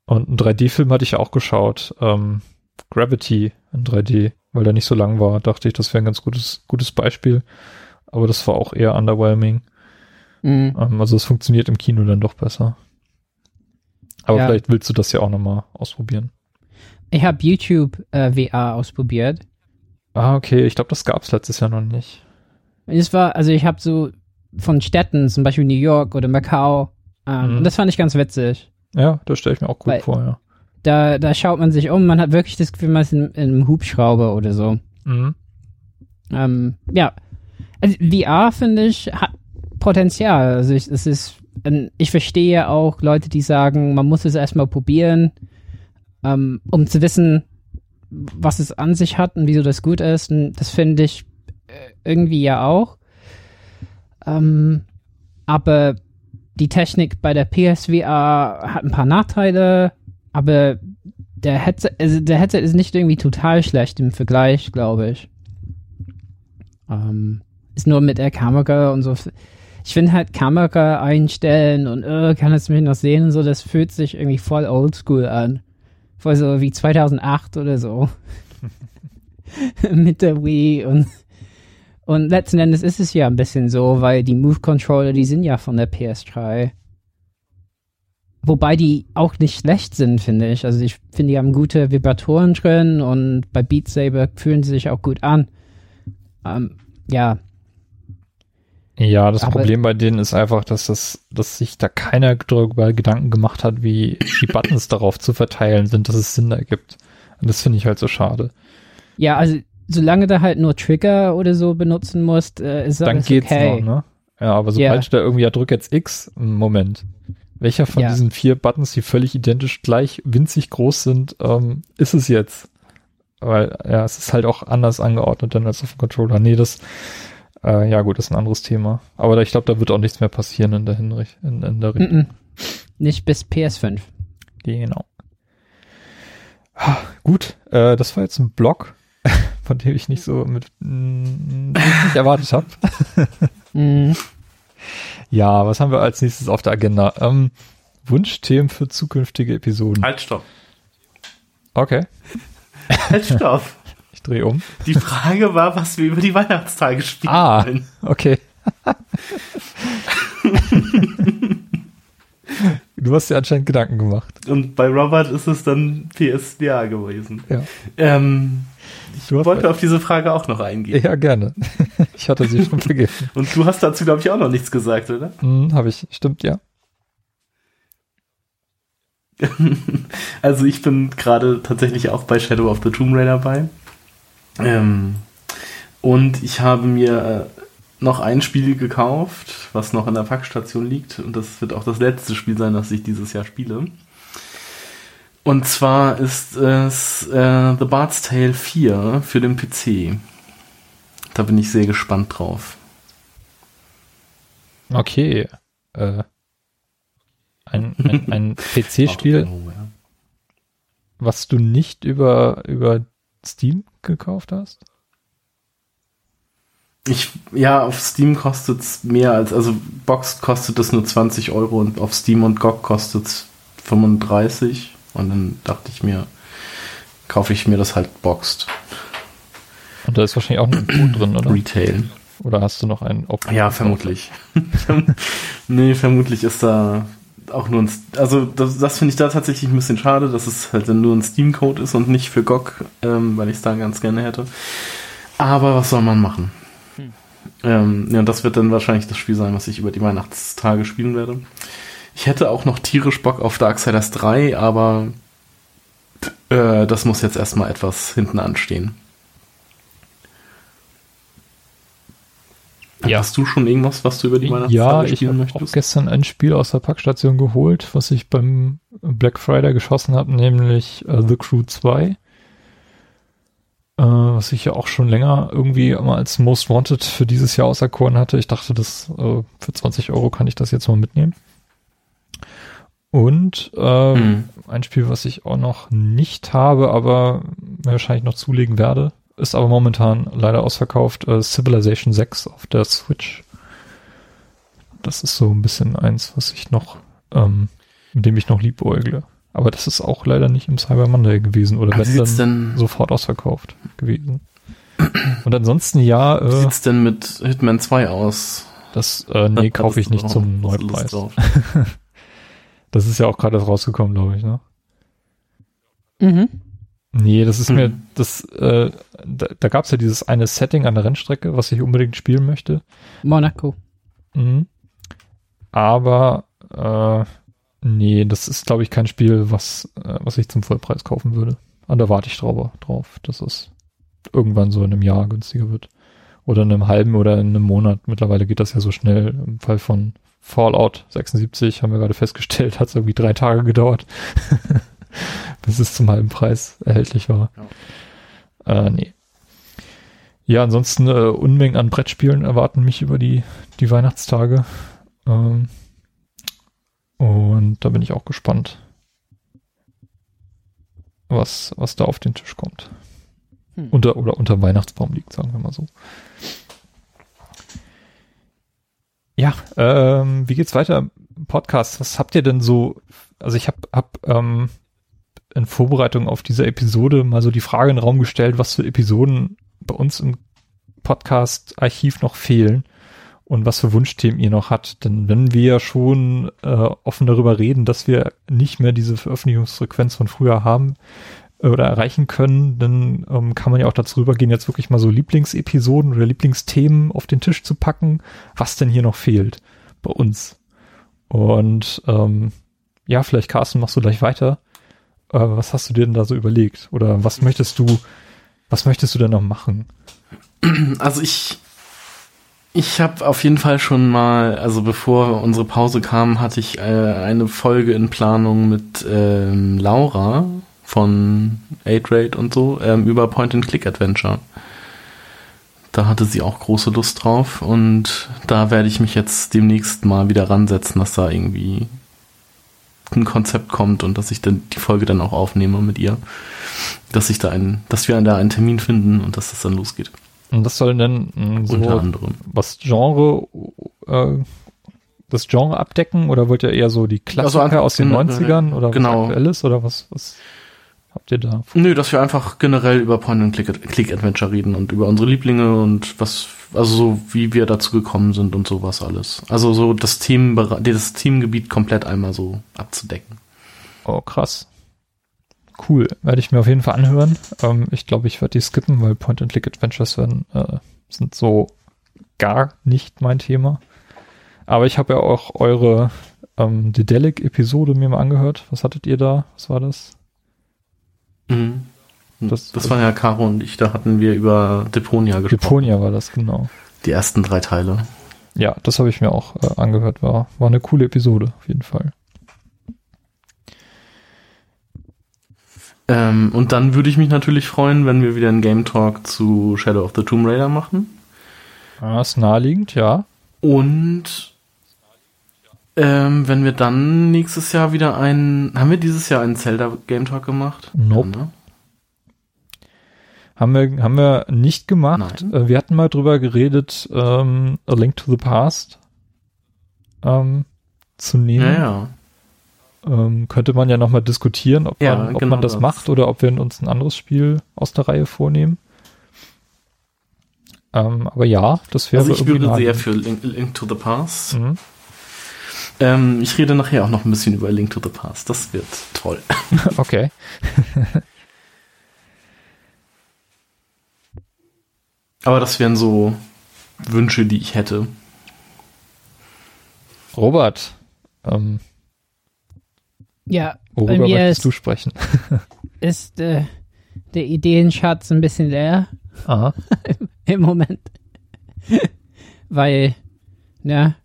Und einen 3D-Film hatte ich auch geschaut. Ähm, Gravity in 3D, weil der nicht so lang war, dachte ich, das wäre ein ganz gutes, gutes Beispiel. Aber das war auch eher underwhelming. Mhm. Ähm, also es funktioniert im Kino dann doch besser. Aber ja. vielleicht willst du das ja auch nochmal ausprobieren. Ich habe YouTube äh, VR ausprobiert. Ah, okay. Ich glaube, das gab es letztes Jahr noch nicht. Es war, also ich habe so von Städten, zum Beispiel New York oder Macau, ähm, mhm. und das fand ich ganz witzig. Ja, das stelle ich mir auch gut Weil vor, ja. Da, da schaut man sich um, man hat wirklich das Gefühl, man ist in, in einem Hubschrauber oder so. Mhm. Ähm, ja. Also VR, finde ich, hat, Potenzial. Also ich, es ist, ich verstehe auch Leute, die sagen, man muss es erstmal probieren, ähm, um zu wissen, was es an sich hat und wieso das gut ist. Und das finde ich äh, irgendwie ja auch. Ähm, aber die Technik bei der PSVR hat ein paar Nachteile, aber der Headset, also der Headset ist nicht irgendwie total schlecht im Vergleich, glaube ich. Ähm, ist nur mit der Kamera und so ich finde halt Kamera einstellen und äh, kann es mich noch sehen und so, das fühlt sich irgendwie voll oldschool an. Voll so wie 2008 oder so. Mit der Wii und und letzten Endes ist es ja ein bisschen so, weil die Move Controller, die sind ja von der PS3. Wobei die auch nicht schlecht sind, finde ich. Also ich finde, die haben gute Vibratoren drin und bei Beat Saber fühlen sie sich auch gut an. Ähm, ja, ja, das Aber Problem bei denen ist einfach, dass das, dass sich da keiner darüber Gedanken gemacht hat, wie die Buttons darauf zu verteilen sind, dass es Sinn ergibt. Und das finde ich halt so schade. Ja, also solange du halt nur Trigger oder so benutzen musst, äh, ist Dann alles geht's okay. noch, ne? Ja, aber sobald yeah. ich da irgendwie ja drück jetzt X, Moment. Welcher von ja. diesen vier Buttons, die völlig identisch gleich winzig groß sind, ähm, ist es jetzt? Weil, ja, es ist halt auch anders angeordnet dann als auf dem Controller. Nee, das, Äh, ja, gut, ist ein anderes Thema. Aber ich glaube, da wird auch nichts mehr passieren in der Hinrich in, in der Mm -mm. Nicht bis PS5. Genau. Ah, gut, äh, das war jetzt ein Blog, von dem ich nicht so mit mm, nicht erwartet habe. Mm. Ja, was haben wir als nächstes auf der Agenda? Ähm, Wunschthemen für zukünftige Episoden. Halt, stopp. Okay, Halt, stopp. ich drehe um. Die Frage war, was wir über die Weihnachtstage spielen Ah. wollen. Okay. du hast dir anscheinend Gedanken gemacht. Und bei Robert ist es dann PSVR gewesen. Ja. Ähm, ich wollte auf diese Frage auch noch eingehen. ja, gerne. Ich hatte sie schon vergessen. Und du hast dazu, glaube ich, auch noch nichts gesagt, oder? Hm, habe ich, stimmt, ja. Also ich bin gerade tatsächlich auch bei Shadow of the Tomb Raider bei. Ähm, und ich habe mir äh, noch ein Spiel gekauft, was noch in der Packstation liegt. Und das wird auch das letzte Spiel sein, das ich dieses Jahr spiele. Und zwar ist es äh, The Bard's Tale 4 für den PC. Da bin ich sehr gespannt drauf. Okay. Äh, ein ein, ein PC-Spiel, was du nicht über, über Steam gekauft hast? Ich, ja, auf Steam kostet es mehr als, also Box kostet es nur 20 Euro und auf Steam und GOG kostet es 35. Und dann dachte ich mir, kaufe ich mir das halt boxed. Und da ist wahrscheinlich auch ein Code drin, oder? Retail. Oder hast du noch einen Open? Ja, vermutlich. nee, vermutlich ist da auch nur ein, also das, das finde ich da tatsächlich ein bisschen schade, dass es halt dann nur ein Steam-Code ist und nicht für GOG, ähm, weil ich es da ganz gerne hätte. Aber was soll man machen? Ähm, ja, und das wird dann wahrscheinlich das Spiel sein, was ich über die Weihnachtstage spielen werde. Ich hätte auch noch tierisch Bock auf Darksiders 3, aber äh, das muss jetzt erstmal etwas hinten anstehen. Ja. Hast du schon irgendwas, was du über die Weihnachtstage Ja, ich spielen habe auch möchtest? gestern ein Spiel aus der Packstation geholt, was ich beim Black Friday geschossen habe, nämlich äh, The Crew 2. Äh, was ich ja auch schon länger irgendwie immer als Most Wanted für dieses Jahr auserkoren hatte. Ich dachte, das äh, für 20 Euro kann ich das jetzt mal mitnehmen. Und äh, Hm. ein Spiel, was ich auch noch nicht habe, aber wahrscheinlich noch zulegen werde, ist aber momentan leider ausverkauft, äh, Civilization 6 auf der Switch. Das ist so ein bisschen eins, was ich noch, ähm, mit dem ich noch liebäugle. Aber das ist auch leider nicht im Cyber Monday gewesen oder Wie wenn dann sofort ausverkauft gewesen. Und ansonsten ja, wie äh, sieht's denn mit Hitman 2 aus? das äh, nee, kaufe ich nicht zum Neupreis. Das ist ja auch gerade rausgekommen, glaube ich, ne? Mhm. Nee, das ist Mhm. mir, das, äh, da, da gab es ja dieses eine Setting an der Rennstrecke, was ich unbedingt spielen möchte. Monaco. Mhm. Aber äh, nee, das ist, glaube ich, kein Spiel, was, äh, was ich zum Vollpreis kaufen würde. Und da warte ich drauf, drauf, dass es irgendwann so in einem Jahr günstiger wird. Oder in einem halben oder in einem Monat. Mittlerweile geht das ja so schnell. Im Fall von Fallout 76 haben wir gerade festgestellt, hat es irgendwie drei Tage gedauert, bis es zum halben Preis erhältlich war. Äh, nee. Ja, ansonsten äh, Unmengen an Brettspielen erwarten mich über die, die Weihnachtstage. Ähm, und da bin ich auch gespannt, was, was da auf den Tisch kommt. Hm. Unter, oder unter Weihnachtsbaum liegt, sagen wir mal so. Ja, ähm, wie geht's weiter im Podcast? Was habt ihr denn so, also ich habe hab, ähm, in Vorbereitung auf diese Episode mal so die Frage in den Raum gestellt, was für Episoden bei uns im Podcast-Archiv noch fehlen und was für Wunschthemen ihr noch habt. Denn wenn wir ja schon äh, offen darüber reden, dass wir nicht mehr diese Veröffentlichungsfrequenz von früher haben oder erreichen können, dann ähm, kann man ja auch dazu rübergehen, jetzt wirklich mal so Lieblingsepisoden oder Lieblingsthemen auf den Tisch zu packen, was denn hier noch fehlt bei uns. Und ähm, ja, vielleicht Carsten, machst du gleich weiter. Äh, was hast du dir denn da so überlegt? Oder was möchtest du, was möchtest du denn noch machen? Also ich, ich habe auf jeden Fall schon mal, also bevor unsere Pause kam, hatte ich äh, eine Folge in Planung mit ähm, Laura von 8 Rate und so ähm, über Point-and-Click-Adventure. Da hatte sie auch große Lust drauf und da werde ich mich jetzt demnächst mal wieder ransetzen, dass da irgendwie ein Konzept kommt und dass ich dann die Folge dann auch aufnehme mit ihr. Dass ich da ein, dass wir da einen Termin finden und dass das dann losgeht. Und das soll denn mh, so Unter anderem. was Genre, äh, das Genre abdecken oder wollt ihr eher so die Klassiker Also, aus den genau, 90ern oder genau. was aktuelles oder was, was habt ihr da? Nö, dass wir einfach generell über Point-and-Click-Adventure reden und über unsere Lieblinge und was, also so wie wir dazu gekommen sind und sowas alles. Also so das Themen, das Themengebiet komplett einmal so abzudecken. Oh, krass. Cool, werde ich mir auf jeden Fall anhören. Ähm, ich glaube, ich werde die skippen, weil Point-and-Click-Adventures werden, äh, sind so gar nicht mein Thema. Aber ich habe ja auch eure ähm, Dedelic-Episode mir mal angehört. Was hattet ihr da? Was war das? Mhm. Das- Das, war ja Caro und ich, da hatten wir über Deponia gesprochen. Deponia war das, genau. Die ersten drei Teile. Ja, das habe ich mir auch äh, angehört. War, war eine coole Episode, auf jeden Fall. Ähm, und dann würde ich mich natürlich freuen, wenn wir wieder einen Game Talk zu Shadow of the Tomb Raider machen. Ah, ist naheliegend, ja. Und ähm, wenn wir dann nächstes Jahr wieder einen, haben wir dieses Jahr einen Zelda Game Talk gemacht? Nope. Ja, ne? Haben wir, haben wir nicht gemacht. Nein. Äh, wir hatten mal drüber geredet, ähm, A Link to the Past ähm, zu nehmen. ja, ja. Ähm, könnte man ja nochmal diskutieren, ob, man, ob genau man das, das. macht oder ob wir uns ein anderes Spiel aus der Reihe vornehmen. Ähm, aber ja, das wäre Also ich würde sehr für Link, Link to the Past. Mhm. Ähm, ich rede nachher auch noch ein bisschen über Link to the Past. Das wird toll. Okay. Aber das wären so Wünsche, die ich hätte. Robert, ähm, Ja, bei worüber mir möchtest ist, du sprechen? ist äh, der Ideenschatz ein bisschen leer Aha. im Moment. Weil, ne, äh,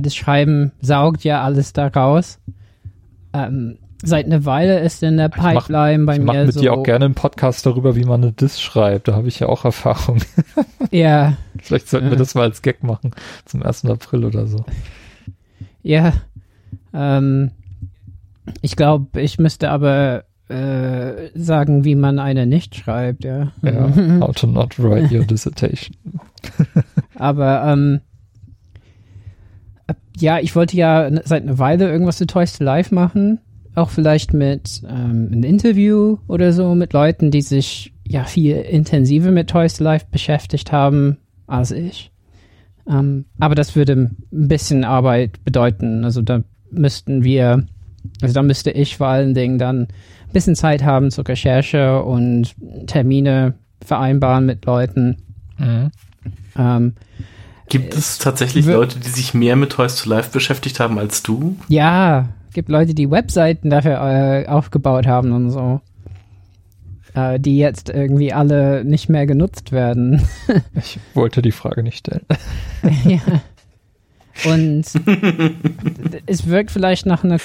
das Schreiben saugt ja alles da raus. Ähm, seit einer Weile ist in der Ich mach- Pipeline bei Ich mache mir mit so. dir auch gerne einen Podcast darüber, wie man eine Diss schreibt. Da habe ich ja auch Erfahrung. Ja, Vielleicht sollten wir Ja. das mal als Gag machen. Zum 1. April oder so. ja. Ähm, ich glaube, ich müsste aber äh, sagen, wie man eine nicht schreibt, ja. Ja. How to not write your dissertation. Aber ähm, äh, ja, ich wollte ja seit einer Weile irgendwas zu Toys to Life machen. Auch vielleicht mit ähm, einem Interview oder so mit Leuten, die sich ja viel intensiver mit Toys to Life beschäftigt haben als ich. Ähm, aber das würde ein bisschen Arbeit bedeuten. Also da müssten wir, also da müsste ich vor allen Dingen dann ein bisschen Zeit haben zur Recherche und Termine vereinbaren mit Leuten. Mhm. Ähm, Gibt es tatsächlich wir- Leute, die sich mehr mit Toys to Life beschäftigt haben als du? Ja, gibt Leute, die Webseiten dafür äh, aufgebaut haben und so. Äh, die jetzt irgendwie alle nicht mehr genutzt werden. Ich wollte die Frage nicht stellen. ja. Und es wirkt vielleicht nach einer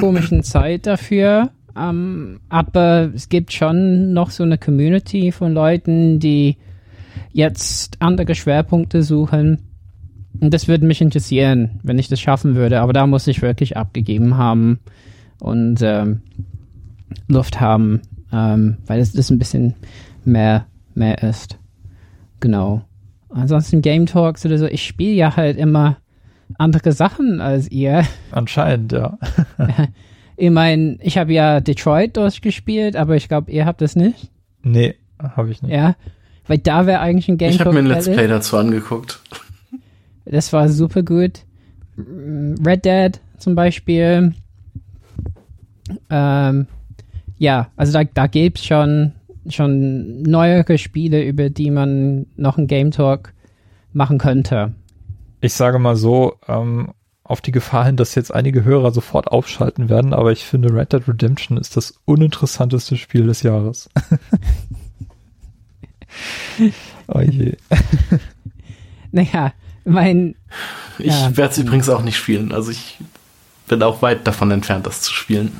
komischen Zeit dafür. Ähm, aber es gibt schon noch so eine Community von Leuten, die jetzt andere Schwerpunkte suchen. Und das würde mich interessieren, wenn ich das schaffen würde. Aber da muss ich wirklich abgegeben haben und ähm, Luft haben, ähm, weil es das ein bisschen mehr, mehr ist. Genau. Ansonsten Game Talks oder so, ich spiele ja halt immer andere Sachen als ihr. Anscheinend, ja. Ich meine, ich habe ja Detroit durchgespielt, aber ich glaube, ihr habt das nicht. Nee, habe ich nicht. Ja. Weil da wäre eigentlich ein Game Ich habe mir ein Let's. Play dazu angeguckt. Das war super gut. Red Dead zum Beispiel. Ähm, ja, also da, da gibt's schon, schon neuere Spiele, über die man noch einen Game Talk machen könnte. Ich sage mal so, ähm, auf die Gefahr hin, dass jetzt einige Hörer sofort aufschalten werden, aber ich finde Red Dead Redemption ist das uninteressanteste Spiel des Jahres. oh je. Naja, mein, Ich Ja. werde es übrigens auch nicht spielen. Also ich bin auch weit davon entfernt, das zu spielen.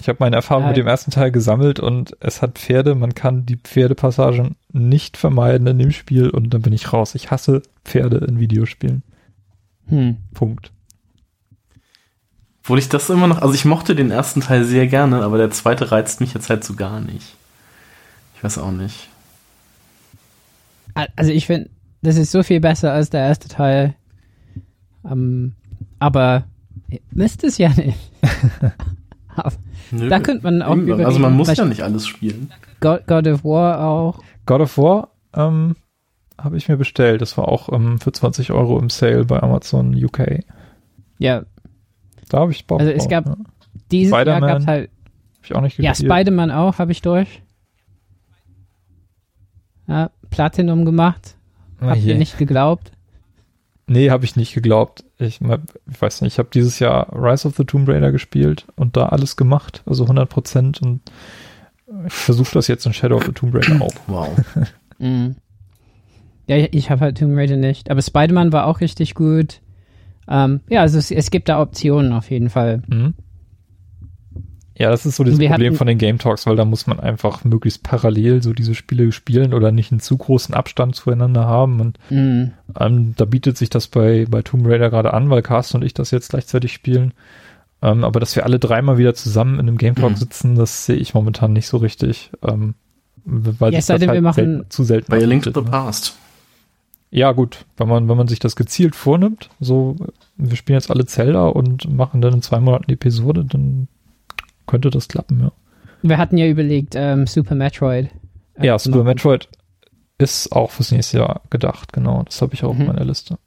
Ich habe meine Erfahrung Ja. mit dem ersten Teil gesammelt und es hat Pferde. Man kann die Pferdepassagen nicht vermeiden in dem Spiel und dann bin ich raus. Ich hasse Pferde in Videospielen. Hm. Punkt. Obwohl ich das immer noch, also ich mochte den ersten Teil sehr gerne, aber der zweite reizt mich jetzt halt so gar nicht. Ich weiß auch nicht. Also ich finde, das ist so viel besser als der erste Teil. Ähm, aber ihr müsst es ja nicht. Nö, da könnte man auch irgendwann. überlegen, Also man muss ja nicht alles spielen. God, God of War auch. God of War ähm, habe ich mir bestellt. Das war auch ähm, für 20 Euro im Sale bei Amazon UK. Ja, Da habe ich Bock Also es drauf, gab- ja. dieses Jahr Spider-Man gab es halt. Hab ich auch nicht Ja, gespielt. Spider-Man auch, habe ich durch. Ja, Platinum gemacht. Ah, Habt je. ihr nicht geglaubt? Nee, habe ich nicht geglaubt. Ich, ich weiß nicht, ich habe dieses Jahr Rise of the Tomb Raider gespielt und da alles gemacht, also 100 Prozent und ich versuche das jetzt in Shadow of the Tomb Raider auch. Wow. Mhm. Ja, ich, ich habe halt Tomb Raider nicht. Aber Spider-Man war auch richtig gut. Ähm, ja, also es, es gibt da Optionen auf jeden Fall. Mhm. Ja, das ist so das Problem von den Game Talks, weil da muss man einfach möglichst parallel so diese Spiele spielen oder nicht einen zu großen Abstand zueinander haben. Und Mhm. ähm, da bietet sich das bei, bei Tomb Raider gerade an, weil Carsten und ich das jetzt gleichzeitig spielen. Ähm, aber dass wir alle dreimal wieder zusammen in einem Game Talk Mhm. sitzen, das sehe ich momentan nicht so richtig. Ähm, weil Ja, sich es sei das denn, halt wir machen- selten, zu selten Bei Link to the ne? Past. Ja, gut, wenn man, wenn man sich das gezielt vornimmt, so, wir spielen jetzt alle Zelda und machen dann in zwei Monaten die Episode, dann könnte das klappen, ja. Wir hatten ja überlegt, ähm, Super Metroid. äh, Ja, Super machen. Metroid ist auch fürs nächste Jahr gedacht, genau. Das habe ich auch Mhm. auf meiner Liste.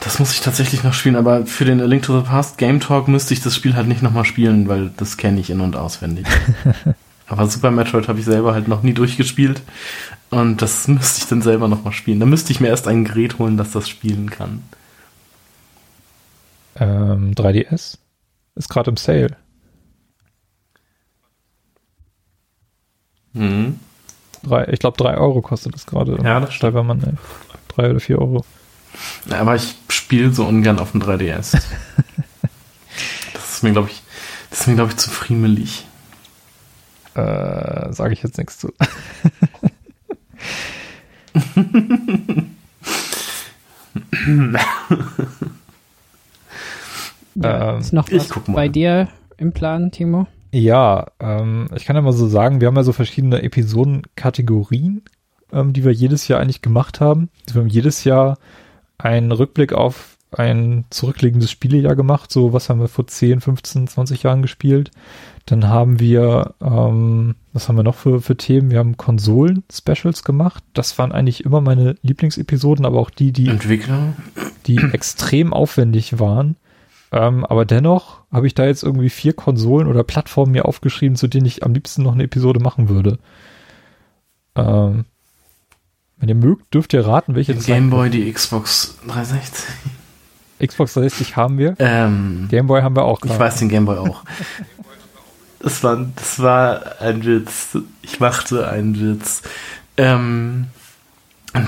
Das muss ich tatsächlich noch spielen, aber für den A Link to the Past Game Talk müsste ich das Spiel halt nicht nochmal spielen, weil das kenne ich in- und auswendig. aber Super Metroid habe ich selber halt noch nie durchgespielt und das müsste ich dann selber nochmal spielen. Da müsste ich mir erst ein Gerät holen, das das spielen kann. Ähm, 3DS ist gerade im Sale. Mhm. Drei, ich glaube, drei Euro kostet es gerade. Ja, das stimmt. Cyberman, ey. Drei oder vier Euro. Aber ich spiele so ungern auf dem 3DS. das ist mir, glaube ich, das ist mir, glaube ich, zu friemelig. Äh, Sage ich jetzt nichts zu. Ja, Ähm, ist noch ich was guck mal. bei dir im Plan, Timo? Ja, ähm, ich kann ja mal so sagen, wir haben ja so verschiedene Episodenkategorien, ähm, die wir jedes Jahr eigentlich gemacht haben. Wir haben jedes Jahr einen Rückblick auf ein zurückliegendes Spielejahr gemacht. So, was haben wir vor 10, 15, 20 Jahren gespielt? Dann haben wir, ähm, was haben wir noch für, für Themen? Wir haben Konsolen-Specials gemacht. Das waren eigentlich immer meine Lieblingsepisoden, aber auch die, die Entwickler? die extrem aufwendig waren. Ähm, aber dennoch habe ich da jetzt irgendwie vier Konsolen oder Plattformen mir aufgeschrieben, zu denen ich am liebsten noch eine Episode machen würde. Ähm, wenn ihr mögt, dürft ihr raten, welche das sein Game Boy, die Xbox 360. wird. Xbox 360 haben wir. Ähm, Game Boy haben wir auch ich gerade. weiß den Game Boy auch. Das war, das war ein Witz. Ich machte einen Witz. Ähm,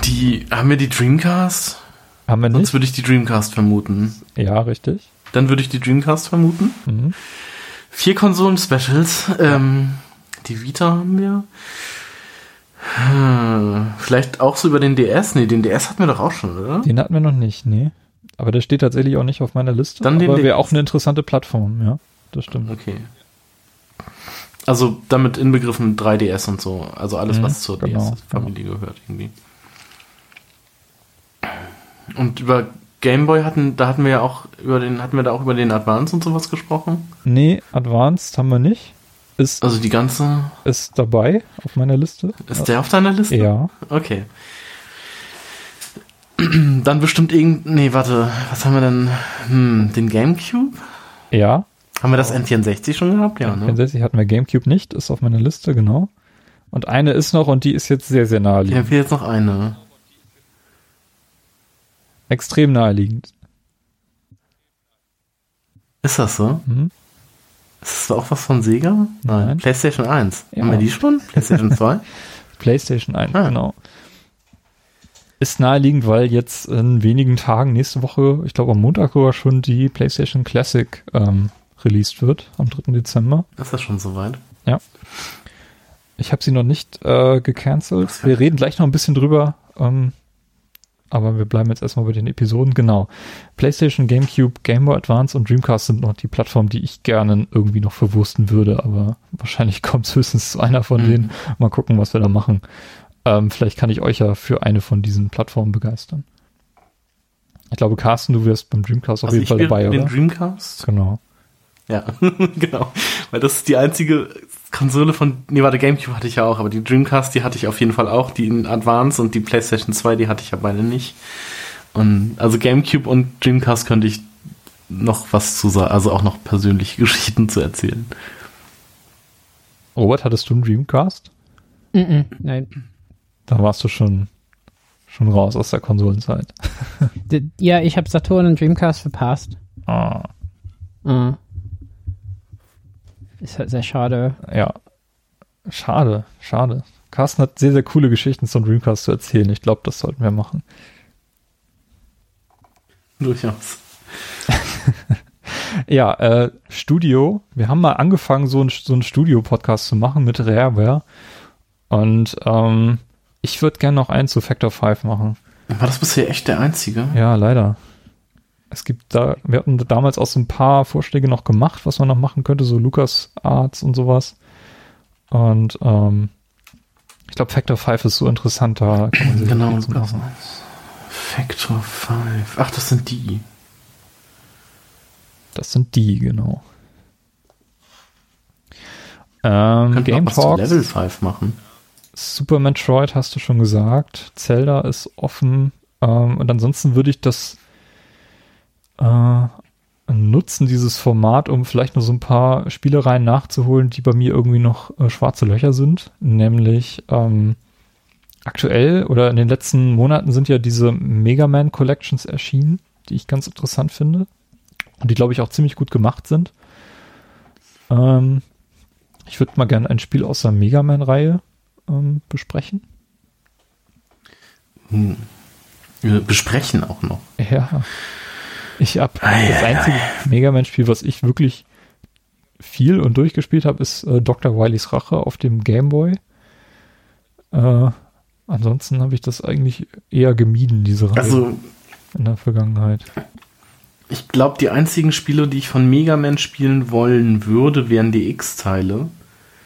die, haben wir die Dreamcast? Haben wir Sonst nicht? würde ich die Dreamcast vermuten. Ja, richtig. Dann würde ich die Dreamcast vermuten. Mhm. Vier Konsolen-Specials. Ähm, die Vita haben wir. Hm, vielleicht auch so über den DS? Nee, den DS hatten wir doch auch schon, oder? Den hatten wir noch nicht, nee. Aber der steht tatsächlich auch nicht auf meiner Liste. Dann den aber wäre auch eine interessante Plattform, ja. Das stimmt. Okay. Also damit inbegriffen 3DS und so. Also alles, Mhm, was zur genau, DS-Familie gehört irgendwie. Und über Game Boy hatten, da hatten wir ja auch über den, hatten wir da auch über den Advance und sowas gesprochen. Nee, Advanced haben wir nicht. Ist, Also die ganze, ist dabei auf meiner Liste. ist der auf deiner Liste? Ja. Okay. Dann bestimmt irgend, nee, warte, was haben wir denn? Hm, den Gamecube? Ja. Haben wir das N64 schon gehabt? Ja, ne? N64 hatten wir GameCube nicht, ist auf meiner Liste, genau. Und eine ist noch und die ist jetzt sehr, sehr Ich naheliegend. empfehle jetzt noch eine. Extrem naheliegend. Ist das so? Mhm. Ist das auch was von Sega? Nein. Nein. PlayStation 1. Ja. Haben wir die schon? PlayStation 2? PlayStation 1, Ah. genau. Ist naheliegend, weil jetzt in wenigen Tagen, nächste Woche, ich glaube am Montag sogar schon die PlayStation Classic ähm, released wird, am 3. Dezember. ist das schon soweit? Ich Ich habe sie noch nicht äh, gecancelt. Wir reden gleich noch ein bisschen drüber. Ähm, aber wir bleiben jetzt erstmal bei den Episoden. Genau. PlayStation, GameCube, Game Boy Advance und Dreamcast sind noch die Plattformen, die ich gerne irgendwie noch verwursten würde, aber wahrscheinlich kommt es höchstens zu einer von mhm. denen. Mal gucken, was wir da machen. Ähm, vielleicht kann ich euch ja für eine von diesen Plattformen begeistern. Ich glaube, Carsten, du wirst beim Dreamcast auf also jeden Fall dabei, oder? Den Dreamcast? Genau. Ja, genau. Weil das ist die einzige Konsole von, nee, warte, Gamecube hatte ich ja auch, aber die Dreamcast, die hatte ich auf jeden Fall auch, die in Advance und die PlayStation 2, die hatte ich ja beide nicht. Und also Gamecube und Dreamcast könnte ich noch was zu sagen, also auch noch persönliche Geschichten zu erzählen. Robert, hattest du einen Dreamcast? Mm -mm, nein. Da warst du schon, schon raus aus der Konsolenzeit. ja, ich habe Saturn und Dreamcast verpasst. Ah. ah. Ist halt sehr schade. Ja. Schade, schade. Carsten hat sehr, sehr coole Geschichten zum Dreamcast zu erzählen. Ich glaube, das sollten wir machen. Durchaus. ja, äh, Studio. Wir haben mal angefangen, so, ein, so einen Studio-Podcast zu machen mit Rareware. Und ähm, ich würde gerne noch einen zu Factor 5 machen. War das bisher echt der einzige? Ja, leider es gibt da, wir hatten damals auch so ein paar Vorschläge noch gemacht, was man noch machen könnte, so Lucas Arts und sowas. Und ähm, ich glaube, Factor 5 ist so interessant, da kann man sich Genau, Lucas Arts. Factor 5. Ach, das sind die. Das sind die, genau. Ähm, Game Talks. Level 5 machen. Super Metroid hast du schon gesagt. Zelda ist offen. Ähm, und ansonsten würde ich das äh, nutzen dieses Format, um vielleicht noch so ein paar Spielereien nachzuholen, die bei mir irgendwie noch äh, schwarze Löcher sind. Nämlich ähm, aktuell oder in den letzten Monaten sind ja diese Mega Man Collections erschienen, die ich ganz interessant finde und die, glaube ich, auch ziemlich gut gemacht sind. Ähm, ich würde mal gerne ein Spiel aus der Mega Man-Reihe ähm, besprechen. Hm. Besprechen auch noch. Ja. Ich habe das einzige Mega Man-Spiel, was ich wirklich viel und durchgespielt habe, ist äh, Dr. Wileys Rache auf dem Game Boy. Äh, ansonsten habe ich das eigentlich eher gemieden, diese Reihe also, in der Vergangenheit. Ich glaube, die einzigen Spiele, die ich von Mega Man spielen wollen würde, wären die X-Teile.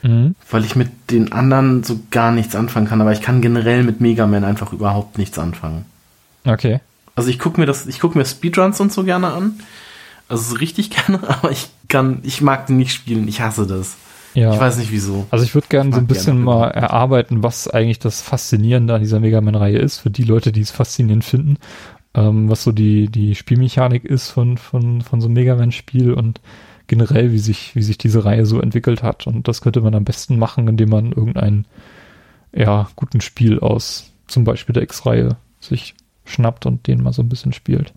Mhm. Weil ich mit den anderen so gar nichts anfangen kann, aber ich kann generell mit Mega Man einfach überhaupt nichts anfangen. Okay. Also ich gucke mir das, ich gucke mir Speedruns und so gerne an. Also so richtig gerne, aber ich kann, ich mag die nicht spielen. Ich hasse das. Ja. Ich weiß nicht wieso. Also ich würde gerne so ein bisschen mal erarbeiten, was eigentlich das Faszinierende an dieser Mega Man-Reihe ist, für die Leute, die es faszinierend finden. Ähm, was so die, die Spielmechanik ist von, von, von so einem Mega Man-Spiel und generell, wie sich, wie sich diese Reihe so entwickelt hat. Und das könnte man am besten machen, indem man irgendeinen, ja, guten Spiel aus zum Beispiel der X-Reihe sich schnappt und den mal so ein bisschen spielt.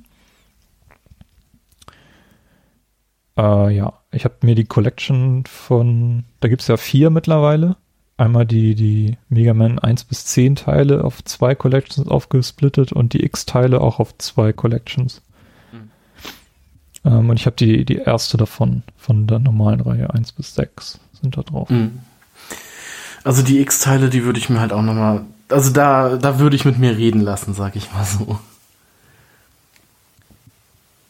Äh, ja, ich habe mir die Collection von, da gibt es ja vier mittlerweile. Einmal die, die Mega Man 1 bis 10 Teile auf zwei Collections aufgesplittet und die X-Teile auch auf zwei Collections. Mhm. Ähm, und ich habe die, die erste davon, von der normalen Reihe 1 bis 6 sind da drauf. Mhm. Also die X-Teile, die würde ich mir halt auch nochmal also da, da würde ich mit mir reden lassen, sag ich mal so.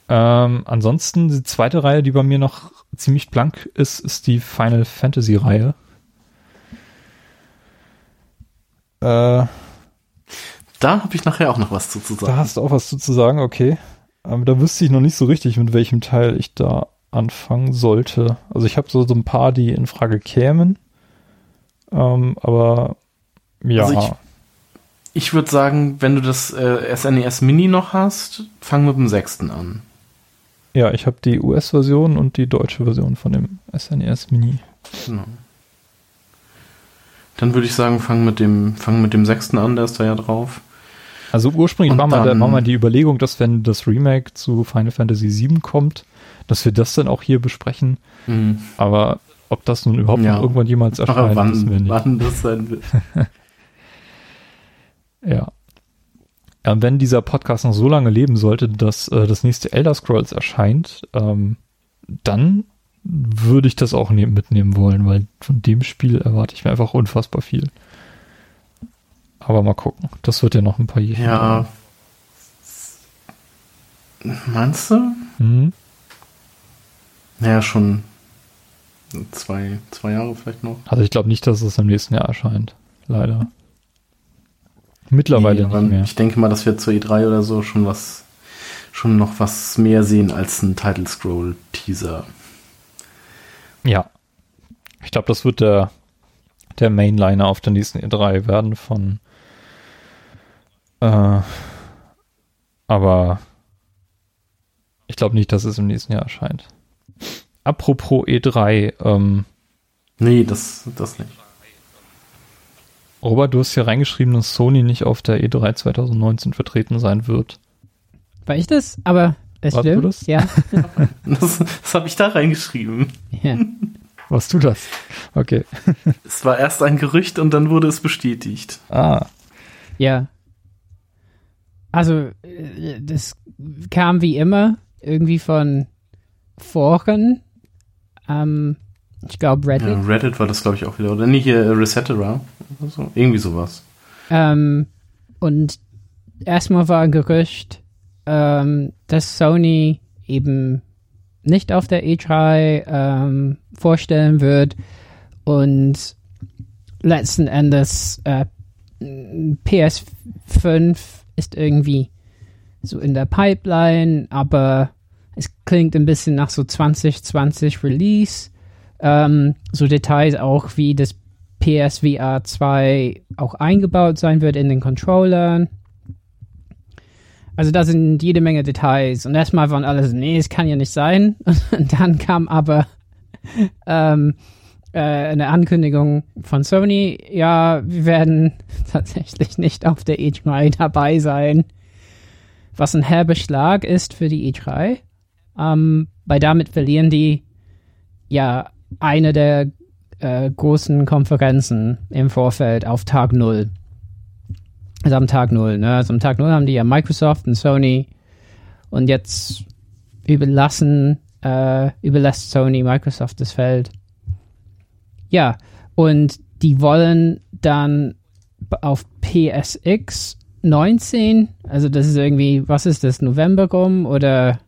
Ähm, ansonsten die zweite Reihe, die bei mir noch ziemlich blank ist, ist die Final Fantasy Reihe. Äh, da habe ich nachher auch noch was zu, zu sagen. Da hast du auch was zu, zu sagen, okay. Aber da wüsste ich noch nicht so richtig, mit welchem Teil ich da anfangen sollte. Also ich habe so, so ein paar, die in Frage kämen. Ähm, aber ja. Also ich, ich würde sagen, wenn du das äh, SNES e Mini noch hast, fang mit dem sechsten an. Ja, ich habe die US-Version und die deutsche Version von dem SNES e Mini. Genau. Dann würde ich sagen, fang mit dem, fang mit dem sechsten an, der ist da ja drauf. Also ursprünglich war mal, war mal die Überlegung, dass wenn das Remake zu Final Fantasy VII kommt, dass wir das dann auch hier besprechen. Mhm. Aber ob das nun überhaupt ja. irgendwann jemals erscheint, wann, wissen wir nicht. Wann das sein wird. Ja. ja. Wenn dieser Podcast noch so lange leben sollte, dass äh, das nächste Elder Scrolls erscheint, ähm, dann würde ich das auch ne mitnehmen wollen, weil von dem Spiel erwarte ich mir einfach unfassbar viel. Aber mal gucken. Das wird ja noch ein paar Jahre. Ja. Meinst du? Mhm. Naja, schon zwei, zwei Jahre vielleicht noch. Also ich glaube nicht, dass es im nächsten Jahr erscheint. Leider. Mittlerweile Nee, nicht mehr. Ich denke mal, dass wir zur E3 oder so schon was, schon noch was mehr sehen als ein Title Scroll Teaser. Ja. Ich glaube, das wird der, der Mainliner auf der nächsten E3 werden von äh, aber ich glaube nicht, dass es im nächsten Jahr erscheint. Apropos E3, ähm, Nee, das, das nicht. Robert, du hast hier reingeschrieben, dass Sony nicht auf der E3 2019 vertreten sein wird. War ich das? Aber es Warst du stimmt. das? Ja. Das, das habe ich da reingeschrieben. ja. Warst du das? Okay. Es war erst ein Gerücht und dann wurde es bestätigt. Ah, Ja. Also, äh, das kam wie immer irgendwie von Foren. Ähm, ich glaube Reddit. Ja, Reddit war das, glaube ich, auch wieder. Oder nicht hier äh, Resetera oder so. Irgendwie sowas. Ähm, und erstmal war ein Gerücht, ähm, dass Sony eben nicht auf der E3 ähm, vorstellen wird und letzten Endes äh, PS5 ist irgendwie so in der Pipeline, aber es klingt ein bisschen nach so 2020 Release. Ähm, so Details auch wie das PSVR 2 auch eingebaut sein wird in den Controllern. Also da sind jede Menge Details. Und erstmal waren alle so, nee, es kann ja nicht sein. Und dann kam aber ähm, äh, eine Ankündigung von Sony, ja, wir werden tatsächlich nicht auf der E3 dabei sein. Was ein herber Schlag ist für die E3. Ähm, weil damit verlieren die ja eine der äh, großen Konferenzen im Vorfeld auf Tag Null. Also am Tag Null, ne? Also am Tag Null haben die ja Microsoft und Sony und jetzt überlassen, äh, überlässt Sony Microsoft das Feld. Ja, und die wollen dann auf PSX 19, also das ist irgendwie, was ist das, November rum oder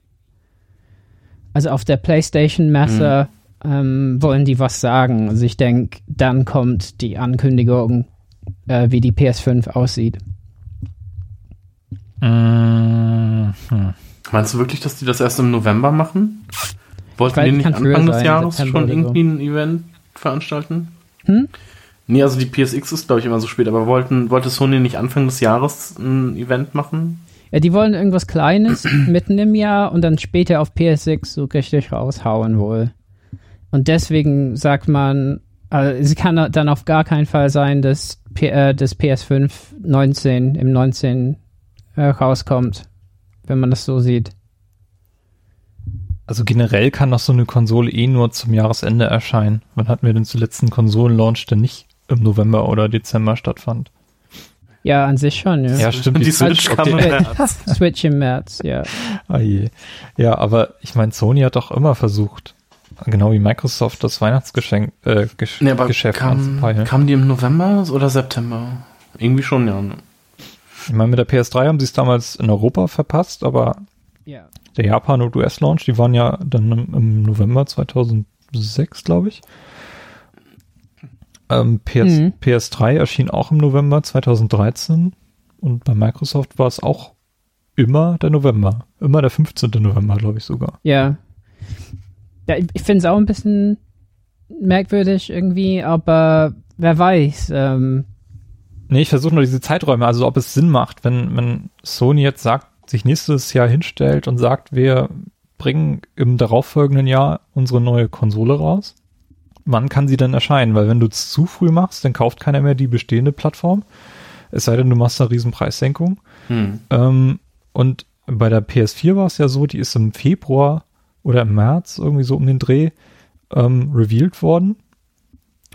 also auf der PlayStation-Messe ähm, wollen die was sagen. Also ich denke, dann kommt die Ankündigung, äh, wie die PS5 aussieht. Mm, hm. Meinst du wirklich, dass die das erst im November machen? Wollten weiß, die nicht Anfang des sein, Jahres September schon oder so. irgendwie ein Event veranstalten? Hm? Nee, also die PSX ist, glaube ich, immer so spät, aber wollten, wollte Sony nicht Anfang des Jahres ein Event machen? Ja, die wollen irgendwas Kleines mitten im Jahr und dann später auf PS6 so richtig raushauen wohl. Und deswegen sagt man, also es kann dann auf gar keinen Fall sein, dass P äh, das PS5 19 im 19 äh, rauskommt, wenn man das so sieht. Also generell kann doch so eine Konsole eh nur zum Jahresende erscheinen. Wann hatten wir denn zuletzt einen Konsolenlaunch, der nicht im November oder Dezember stattfand? Ja, an sich schon, ja. Ja, stimmt. Die Switch okay. kam im März. Switch im März, ja. Ah je. Ja, aber ich meine, Sony hat doch immer versucht, genau wie Microsoft, das Weihnachtsgeschenk äh, Gesch Nee, aber Geschäft kam, anzupeilen. kam die im November oder September? Irgendwie schon, ja. ne? Ich meine, mit der PS3 haben sie es damals in Europa verpasst, aber Ja. der Japan- und US-Launch, die waren ja dann im, im November 2006, glaube ich. Ähm, PS, Mhm. PS3 erschien auch im November 2013 und bei Microsoft war es auch immer der November. Immer der 15. November, glaube ich sogar. Ja. Ja, ich, finde es auch ein bisschen merkwürdig irgendwie, aber wer weiß. Ähm, Nee, ich versuche nur diese Zeiträume, also ob es Sinn macht, wenn, wenn Sony jetzt sagt, sich nächstes Jahr hinstellt und sagt, wir bringen im darauffolgenden Jahr unsere neue Konsole raus. Wann kann sie denn erscheinen? Weil wenn du es zu früh machst, dann kauft keiner mehr die bestehende Plattform. Es sei denn, du machst eine riesen Preissenkung. Hm. Ähm, und bei der PS4 war es ja so, die ist im Februar oder im März irgendwie so um den Dreh ähm, revealed worden.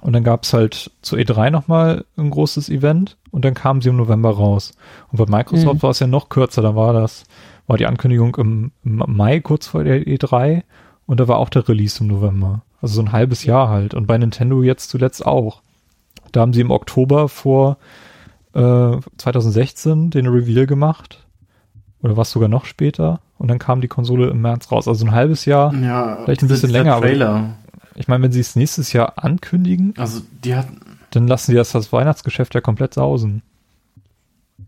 Und dann gab es halt zu E3 nochmal ein großes Event und dann kam sie im November raus. Und bei Microsoft Mhm. war es ja noch kürzer, da war das, war die Ankündigung im, im Mai kurz vor der E3 und da war auch der Release im November. Also so ein halbes Jahr halt. Und bei Nintendo jetzt zuletzt auch. Da haben sie im Oktober vor äh, 2016 den Reveal gemacht. Oder war es sogar noch später? Und dann kam die Konsole im März raus. Also ein halbes Jahr, Ja, vielleicht ein bisschen länger. Aber Trailer. ich meine, wenn sie es nächstes Jahr ankündigen, Also die hat, dann lassen sie das, das Weihnachtsgeschäft ja komplett sausen.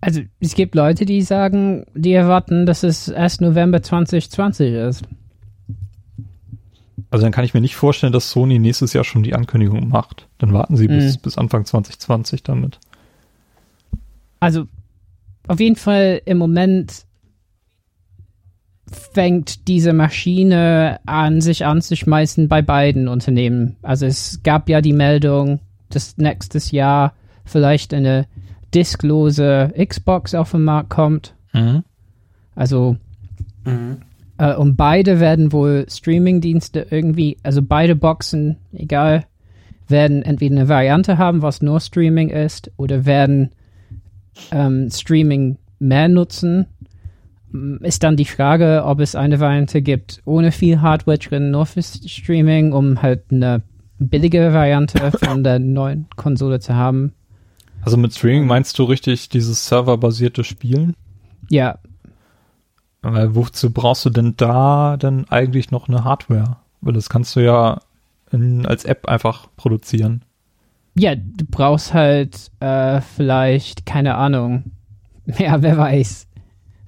Also es gibt Leute, die sagen, die erwarten, dass es erst November 2020 ist. Also dann kann ich mir nicht vorstellen, dass Sony nächstes Jahr schon die Ankündigung macht. Dann warten sie bis, Mhm. bis Anfang 2020 damit. Also auf jeden Fall im Moment fängt diese Maschine an, sich anzuschmeißen bei beiden Unternehmen. Also es gab ja die Meldung, dass nächstes Jahr vielleicht eine disklose Xbox auf den Markt kommt. Also mhm. Äh, und beide werden wohl Streaming-Dienste irgendwie, also beide Boxen, egal, werden entweder eine Variante haben, was nur Streaming ist, oder werden ähm, Streaming mehr nutzen. Ist dann die Frage, ob es eine Variante gibt ohne viel Hardware drin, nur für Streaming, um halt eine billige Variante von der neuen Konsole zu haben. Also mit Streaming meinst du richtig dieses serverbasierte Spielen? Ja, Weil wozu brauchst du denn da dann eigentlich noch eine Hardware? Weil das kannst du ja in, als App einfach produzieren. Ja, du brauchst halt äh, vielleicht, keine Ahnung. Ja, wer weiß.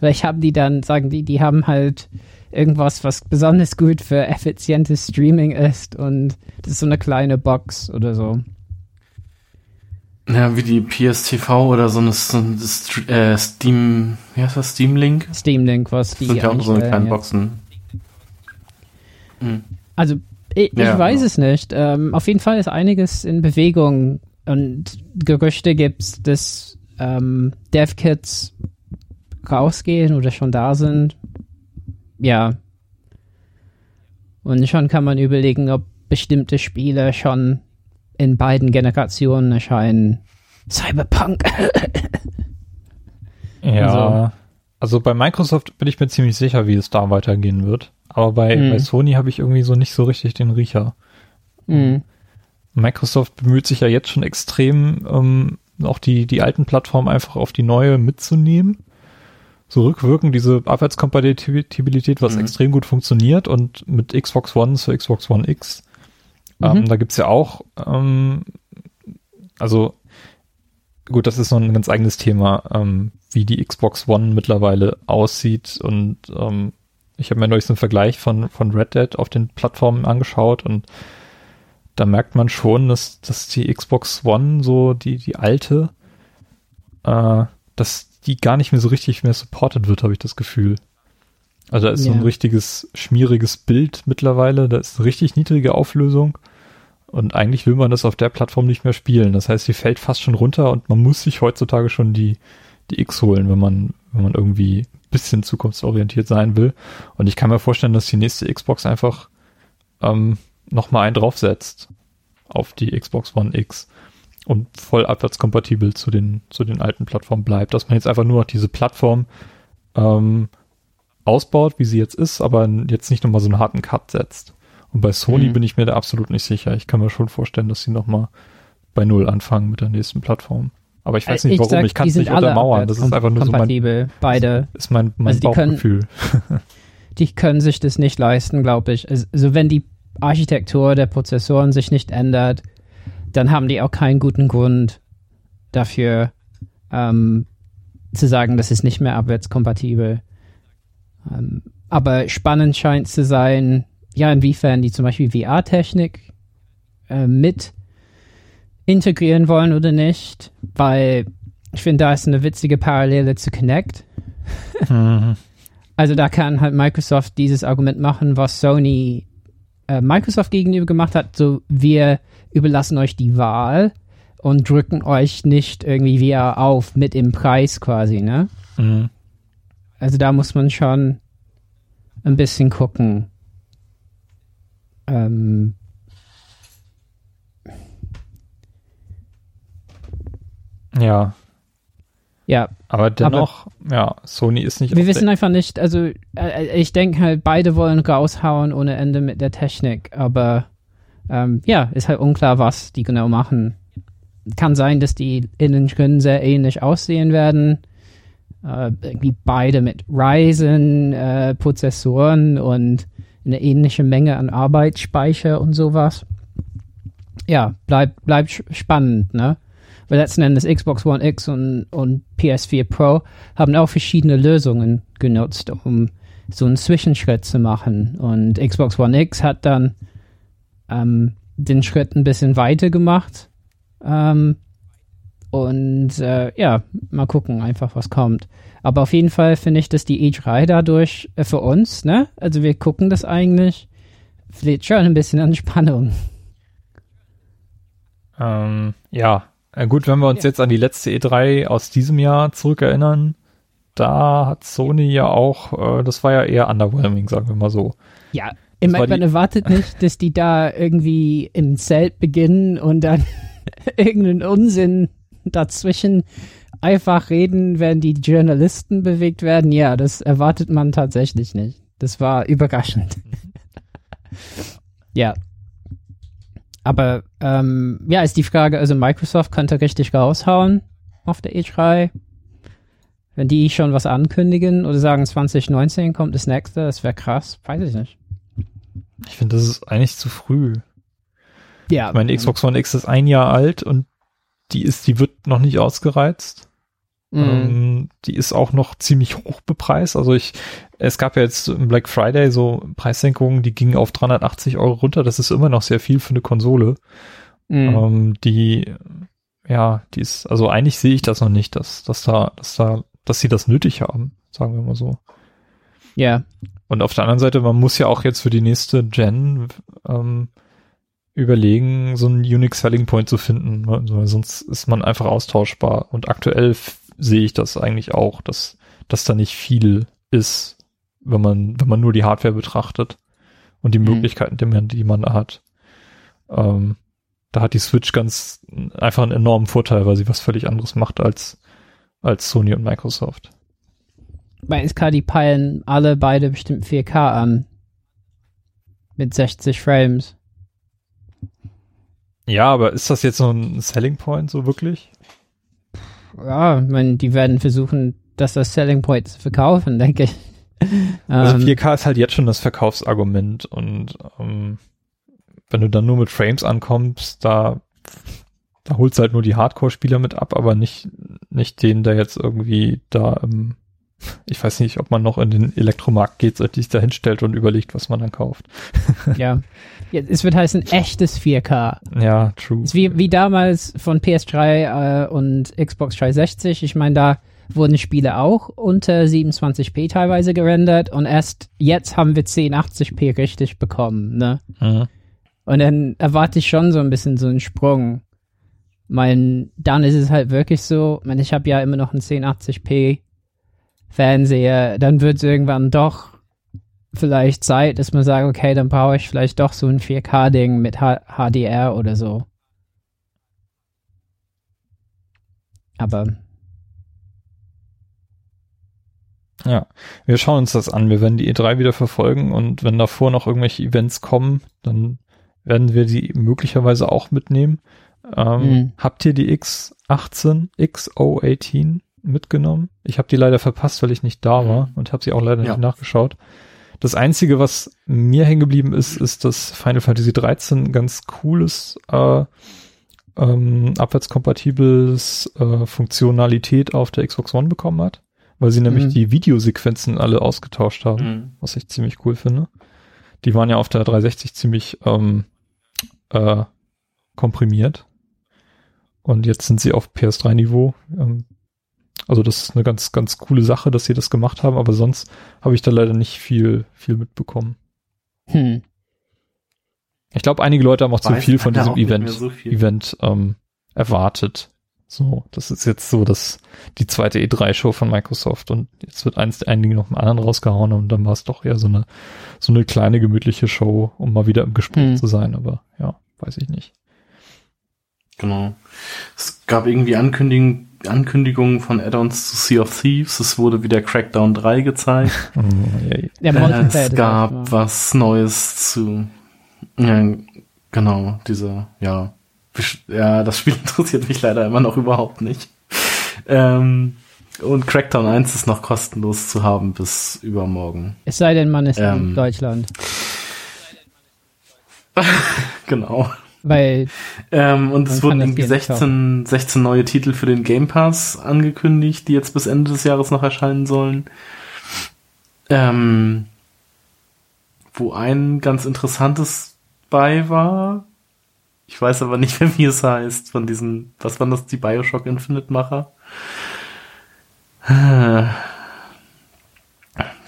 Vielleicht haben die dann, sagen die, die haben halt irgendwas, was besonders gut für effizientes Streaming ist und das ist so eine kleine Box oder so. ja, wie die PSTV oder so eine, so eine äh, Steam, wie heißt das, Steam Link? Steam Link, was die Das sind ja auch so eine ja. Boxen. Mhm. Also, ich, Ja, ich weiß ja. es nicht. Ähm, auf jeden Fall ist einiges in Bewegung und Gerüchte gibt's, dass ähm, Dev-Kits rausgehen oder schon da sind. Ja. Und schon kann man überlegen, ob bestimmte Spiele schon in beiden Generationen erscheinen. Cyberpunk. Ja. Also bei Microsoft bin ich mir ziemlich sicher, wie es da weitergehen wird. Aber bei, Mhm. bei Sony habe ich irgendwie so nicht so richtig den Riecher. hm. Microsoft bemüht sich ja jetzt schon extrem, ähm, auch die, die alten Plattformen einfach auf die neue mitzunehmen. So rückwirkend diese Abwärtskompatibilität, was Mhm. extrem gut funktioniert und mit Xbox One zu Xbox One X. Ähm, Mhm. da gibt's ja auch, ähm, also gut, das ist noch ein ganz eigenes Thema, ähm, wie die Xbox One mittlerweile aussieht und ähm, ich habe mir neulich so einen Vergleich von, von Red Dead auf den Plattformen angeschaut und da merkt man schon, dass, dass die Xbox One, so die, die alte, äh, dass die gar nicht mehr so richtig mehr supported wird, habe ich das Gefühl. Also da ist so ein Ja. richtiges schmieriges Bild mittlerweile, da ist eine richtig niedrige Auflösung und eigentlich will man das auf der Plattform nicht mehr spielen. Das heißt, die fällt fast schon runter und man muss sich heutzutage schon die, die X holen, wenn man, wenn man irgendwie ein bisschen zukunftsorientiert sein will. Und ich kann mir vorstellen, dass die nächste Xbox einfach ähm, nochmal einen draufsetzt auf die Xbox One X und voll abwärtskompatibel zu den, zu den alten Plattformen bleibt. Dass man jetzt einfach nur noch diese Plattform ähm, ausbaut, wie sie jetzt ist, aber jetzt nicht nochmal so einen harten Cut setzt. Und bei Sony Mhm. bin ich mir da absolut nicht sicher. Ich kann mir schon vorstellen, dass sie nochmal bei Null anfangen mit der nächsten Plattform. Aber ich weiß nicht warum, sag, ich kann es nicht untermauern. Das ist einfach nur so mein, beide. ist mein, mein Also die können- Bauchgefühl. die können sich das nicht leisten, glaube ich. Also wenn die Architektur der Prozessoren sich nicht ändert, dann haben die auch keinen guten Grund dafür ähm, zu sagen, das ist nicht mehr abwärtskompatibel. Ähm, aber spannend scheint zu sein, ja, inwiefern die zum Beispiel VR-Technik äh, mit integrieren wollen oder nicht, weil ich finde, da ist eine witzige Parallele zu Kinect. Mhm. Also da kann halt Microsoft dieses Argument machen, was Sony äh, Microsoft gegenüber gemacht hat, so wir überlassen euch die Wahl und drücken euch nicht irgendwie VR auf mit im Preis quasi, ne? Mhm. Also da muss man schon ein bisschen gucken. Ähm, Ja. Ja, Aber dennoch, ja, Sony ist nicht wir wissen einfach nicht, also äh, ich denke halt, beide wollen raushauen ohne Ende mit der Technik, aber ähm, ja, ist halt unklar, was die genau machen. Kann sein, dass die innen drin sehr ähnlich aussehen werden. Äh, irgendwie beide mit Ryzen, äh, und eine ähnliche Menge an Arbeitsspeicher und sowas. Ja, bleibt sch- spannend, ne? Weil letzten Endes Xbox One X und, und PS4 Pro haben auch verschiedene Lösungen genutzt, um so einen Zwischenschritt zu machen. Und Xbox One X hat dann ähm, den Schritt ein bisschen weiter gemacht. Ähm, und äh, ja, mal gucken einfach, was kommt. Aber auf jeden Fall finde ich, dass die E3 dadurch äh, für uns, ne? Also wir gucken das eigentlich, vielleicht schon ein bisschen an Spannung. ähm, ja, äh, gut, wenn wir uns jetzt an die letzte E3 aus diesem Jahr zurückerinnern, da hat Sony ja auch, äh, das war ja eher underwhelming, sagen wir mal so. Ja, ich meine, man erwartet nicht, dass die da irgendwie im Zelt beginnen und dann irgendeinen Unsinn dazwischen einfach reden, wenn die Journalisten bewegt werden. Ja, das erwartet man tatsächlich nicht. Das war überraschend. ja. Aber ähm, ja, ist die Frage, also Microsoft könnte richtig raushauen auf der E3. Wenn die schon was ankündigen oder sagen 2019 kommt das nächste, das wäre krass, weiß ich nicht. Ich finde, das ist eigentlich zu früh. Ja, Ich meine, Xbox One X ist ein Jahr alt und die ist, die wird noch nicht ausgereizt. Ähm, die ist auch noch ziemlich hoch bepreist. Also ich, es gab ja jetzt im Black Friday so Preissenkungen, die gingen auf 380 Euro runter. Das ist immer noch sehr viel für eine Konsole. Mhm. Ähm, die, ja, die ist, also eigentlich sehe ich das noch nicht, dass, dass da, dass da, dass sie das nötig haben, sagen wir mal so. Ja, Und auf der anderen Seite, man muss ja auch jetzt für die nächste Gen ähm, überlegen, so einen Unique Selling Point zu finden, weil weil sonst ist man einfach austauschbar. Und aktuell sehe ich das eigentlich auch, dass, dass da nicht viel ist, wenn man, wenn man nur die Hardware betrachtet und die Mhm. Möglichkeiten, die man, die man da hat. Ähm, da hat die Switch ganz einfach einen enormen Vorteil, weil sie was völlig anderes macht als, als Sony und Microsoft. Bei SK, die peilen alle beide bestimmt 4K an. Mit 60 Frames. Ja, aber ist das jetzt so ein Selling Point so wirklich? Ja, ich meine, die werden versuchen, das als Selling Point zu verkaufen, denke ich. Also Ähm, 4K ist halt jetzt schon das Verkaufsargument und ähm, wenn du dann nur mit Frames ankommst, da, da holst du halt nur die Hardcore-Spieler mit ab, aber nicht, nicht den, der jetzt irgendwie da, ähm, ich weiß nicht, ob man noch in den Elektromarkt geht, sich da hinstellt und überlegt, was man dann kauft. ja. ja. Es wird heißen echtes 4K. Ja, true. Ist wie, wie damals von PS3 äh, und Xbox 360. Ich meine, da wurden Spiele auch unter 27p teilweise gerendert und erst jetzt haben wir 1080p richtig bekommen, ne? Mhm. Und dann erwarte ich schon so ein bisschen so einen Sprung. Mein, dann ist es halt wirklich so, ich meine, ich habe ja immer noch einen 1080p Fernseher, dann wird es irgendwann doch vielleicht Zeit, dass man sagt, okay, dann brauche ich vielleicht doch so ein 4K-Ding mit H HDR oder so. Aber Ja, wir schauen uns das an. Wir werden die E3 wieder verfolgen und wenn davor noch irgendwelche Events kommen, dann werden wir die möglicherweise auch mitnehmen. Ähm, Mhm. Habt ihr die X18, XO18 mitgenommen? Ich habe die leider verpasst, weil ich nicht da war und habe sie auch leider Ja. nicht nachgeschaut. Das Einzige, was mir hängen geblieben ist, ist, dass Final Fantasy 13 ein ganz cooles äh, ähm, abwärtskompatibles äh, Funktionalität auf der Xbox One bekommen hat, weil sie nämlich Mhm. die Videosequenzen alle ausgetauscht haben, Mhm. was ich ziemlich cool finde. Die waren ja auf der 360 ziemlich ähm, äh, komprimiert und jetzt sind sie auf PS3-Niveau. Ähm, also das ist eine ganz, ganz coole Sache, dass sie das gemacht haben, aber sonst habe ich da leider nicht viel, viel mitbekommen. hm, Ich glaube, einige Leute haben auch zu Weiß viel von diesem Event, so viel. Event ähm, erwartet. So, das ist jetzt so das die zweite E3-Show von Microsoft und jetzt wird eins einige noch im anderen rausgehauen und dann war es doch eher so eine so eine kleine gemütliche Show, um mal wieder im Gespräch Hm. zu sein. Aber ja, weiß ich nicht. Genau. Es gab irgendwie Ankündigungen, Ankündigungen von Add-ons zu Sea of Thieves. Es wurde wieder Crackdown 3 gezeigt. Oh, yay. Der Äh, es gab erstmal- was Neues zu. Ja, genau, diese, ja. Ja, das Spiel interessiert mich leider immer noch überhaupt nicht. Ähm, und Crackdown 1 ist noch kostenlos zu haben bis übermorgen. Es sei denn, man ist in Ähm. Deutschland. Genau. Weil, Ähm, und es wurden das irgendwie Spiel nicht 16, 16 neue Titel für den Game Pass angekündigt, die jetzt bis Ende des Jahres noch erscheinen sollen. Ähm, wo ein ganz interessantes bei war. Ich weiß aber nicht mehr, wie es heißt, von diesen, was waren das, die Bioshock Infinite Macher?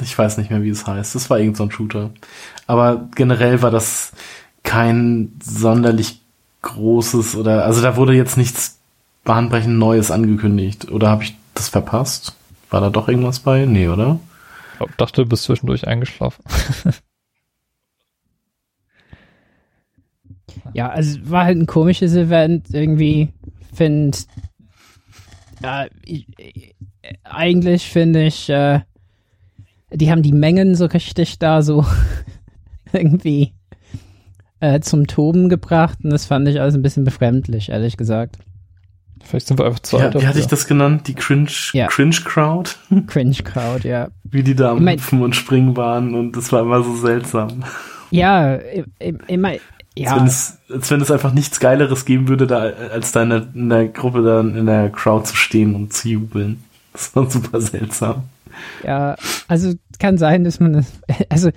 Ich weiß nicht mehr, wie es heißt. Es war irgend so ein Shooter. Aber generell war das kein sonderlich großes oder also da wurde jetzt nichts bahnbrechend Neues angekündigt. Oder habe ich das verpasst? War da doch irgendwas bei? Nee, oder? Ich dachte, du bist zwischendurch eingeschlafen. ja, also es war halt ein komisches Event. Irgendwie finde, ja, ich, ich, eigentlich finde ich, äh, die haben die Mengen so richtig da so irgendwie äh, zum Toben gebracht und das fand ich alles ein bisschen befremdlich, ehrlich gesagt. Vielleicht sind wir einfach zu Ja, alt wie hatte ich das genannt? Die Cringe, Ja. Cringe Crowd? Cringe Crowd, ja. Wie die da am Ich mein- Hüpfen und Springen waren und das war immer so seltsam. Ja, immer, Als, wenn ja, es, als wenn es einfach nichts Geileres geben würde, da, als da in der, in der Gruppe dann in der Crowd zu stehen und zu jubeln. Das war super seltsam. ja, also kann sein, dass man das, also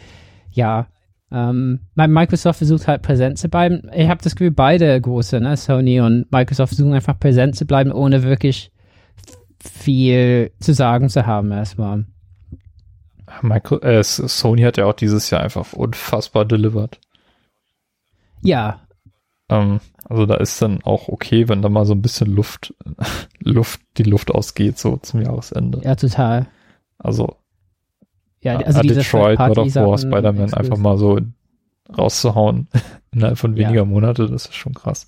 ja, ähm, Microsoft versucht halt präsent zu bleiben. Ich habe das Gefühl, beide große, ne, Sony und Microsoft versuchen einfach präsent zu bleiben, ohne wirklich viel zu sagen zu haben erstmal. Micro äh, Sony hat ja auch dieses Jahr einfach unfassbar delivered. Ja, Ähm, also da ist dann auch okay, wenn da mal so ein bisschen Luft, Luft, die Luft ausgeht, so zum Jahresende. ja, total. Also, Ja, ja, also diese Detroit, God of War, Spider-Man einfach mal so rauszuhauen innerhalb von Ja. weniger Monate, das ist schon krass.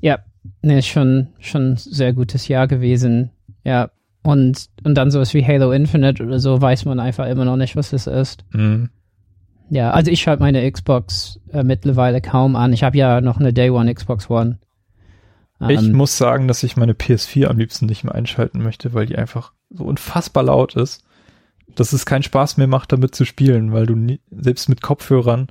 Ja, ne, ist schon, schon ein sehr gutes Jahr gewesen. Ja, und, und dann sowas wie Halo Infinite oder so weiß man einfach immer noch nicht, was das ist. Mhm. Ja, also ich schalte meine Xbox äh, mittlerweile kaum an. Ich habe ja noch eine Day One Xbox One. Ich Ähm, muss sagen, dass ich meine PS4 am liebsten nicht mehr einschalten möchte, weil die einfach so unfassbar laut ist, dass es keinen Spaß mehr macht, damit zu spielen, weil du nie, selbst mit Kopfhörern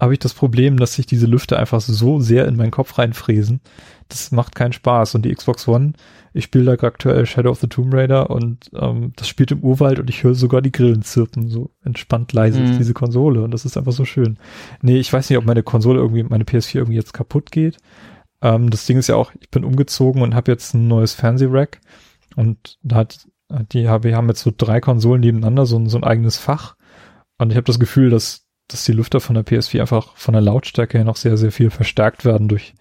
habe ich das Problem, dass sich diese Lüfter einfach so sehr in meinen Kopf reinfräsen. Das macht keinen Spaß. Und die Xbox One, ich spiele da aktuell Shadow of the Tomb Raider und ähm, das spielt im Urwald und ich höre sogar die Grillen zirpen. So entspannt leise ist Mhm. diese Konsole und das ist einfach so schön. Nee, ich weiß nicht, ob meine Konsole irgendwie, meine PS4 irgendwie jetzt kaputt geht. Ähm, das Ding ist ja auch, ich bin umgezogen und habe jetzt ein neues Fernsehrack und da hat die hab- wir haben jetzt so drei Konsolen nebeneinander, so, ein- so ein eigenes Fach und ich habe das Gefühl, dass dass die Lüfter von der PS4 einfach von der Lautstärke her noch sehr sehr viel verstärkt werden durch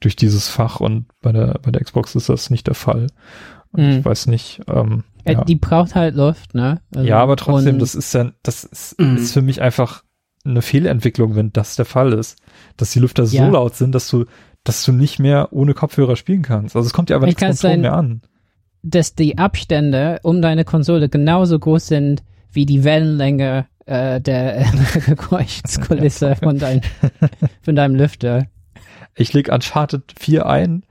durch dieses Fach und bei der bei der Xbox ist das nicht der Fall. Und Mhm. ich weiß nicht. Ähm, äh, ja. Die braucht halt Luft, ne? Also, ja, aber trotzdem, das ist ja, das ist, Mhm. ist für mich einfach eine Fehlentwicklung, wenn das der Fall ist, dass die Lüfter Ja. so laut sind, dass du dass du nicht mehr ohne Kopfhörer spielen kannst. Also es kommt ja aber Ich nichts sein- mehr an. Dass die Abstände um deine Konsole genauso groß sind wie die Wellenlänge äh, der Geräuschkulisse von, dein, von deinem Lüfter. Ich leg Uncharted 4 ein,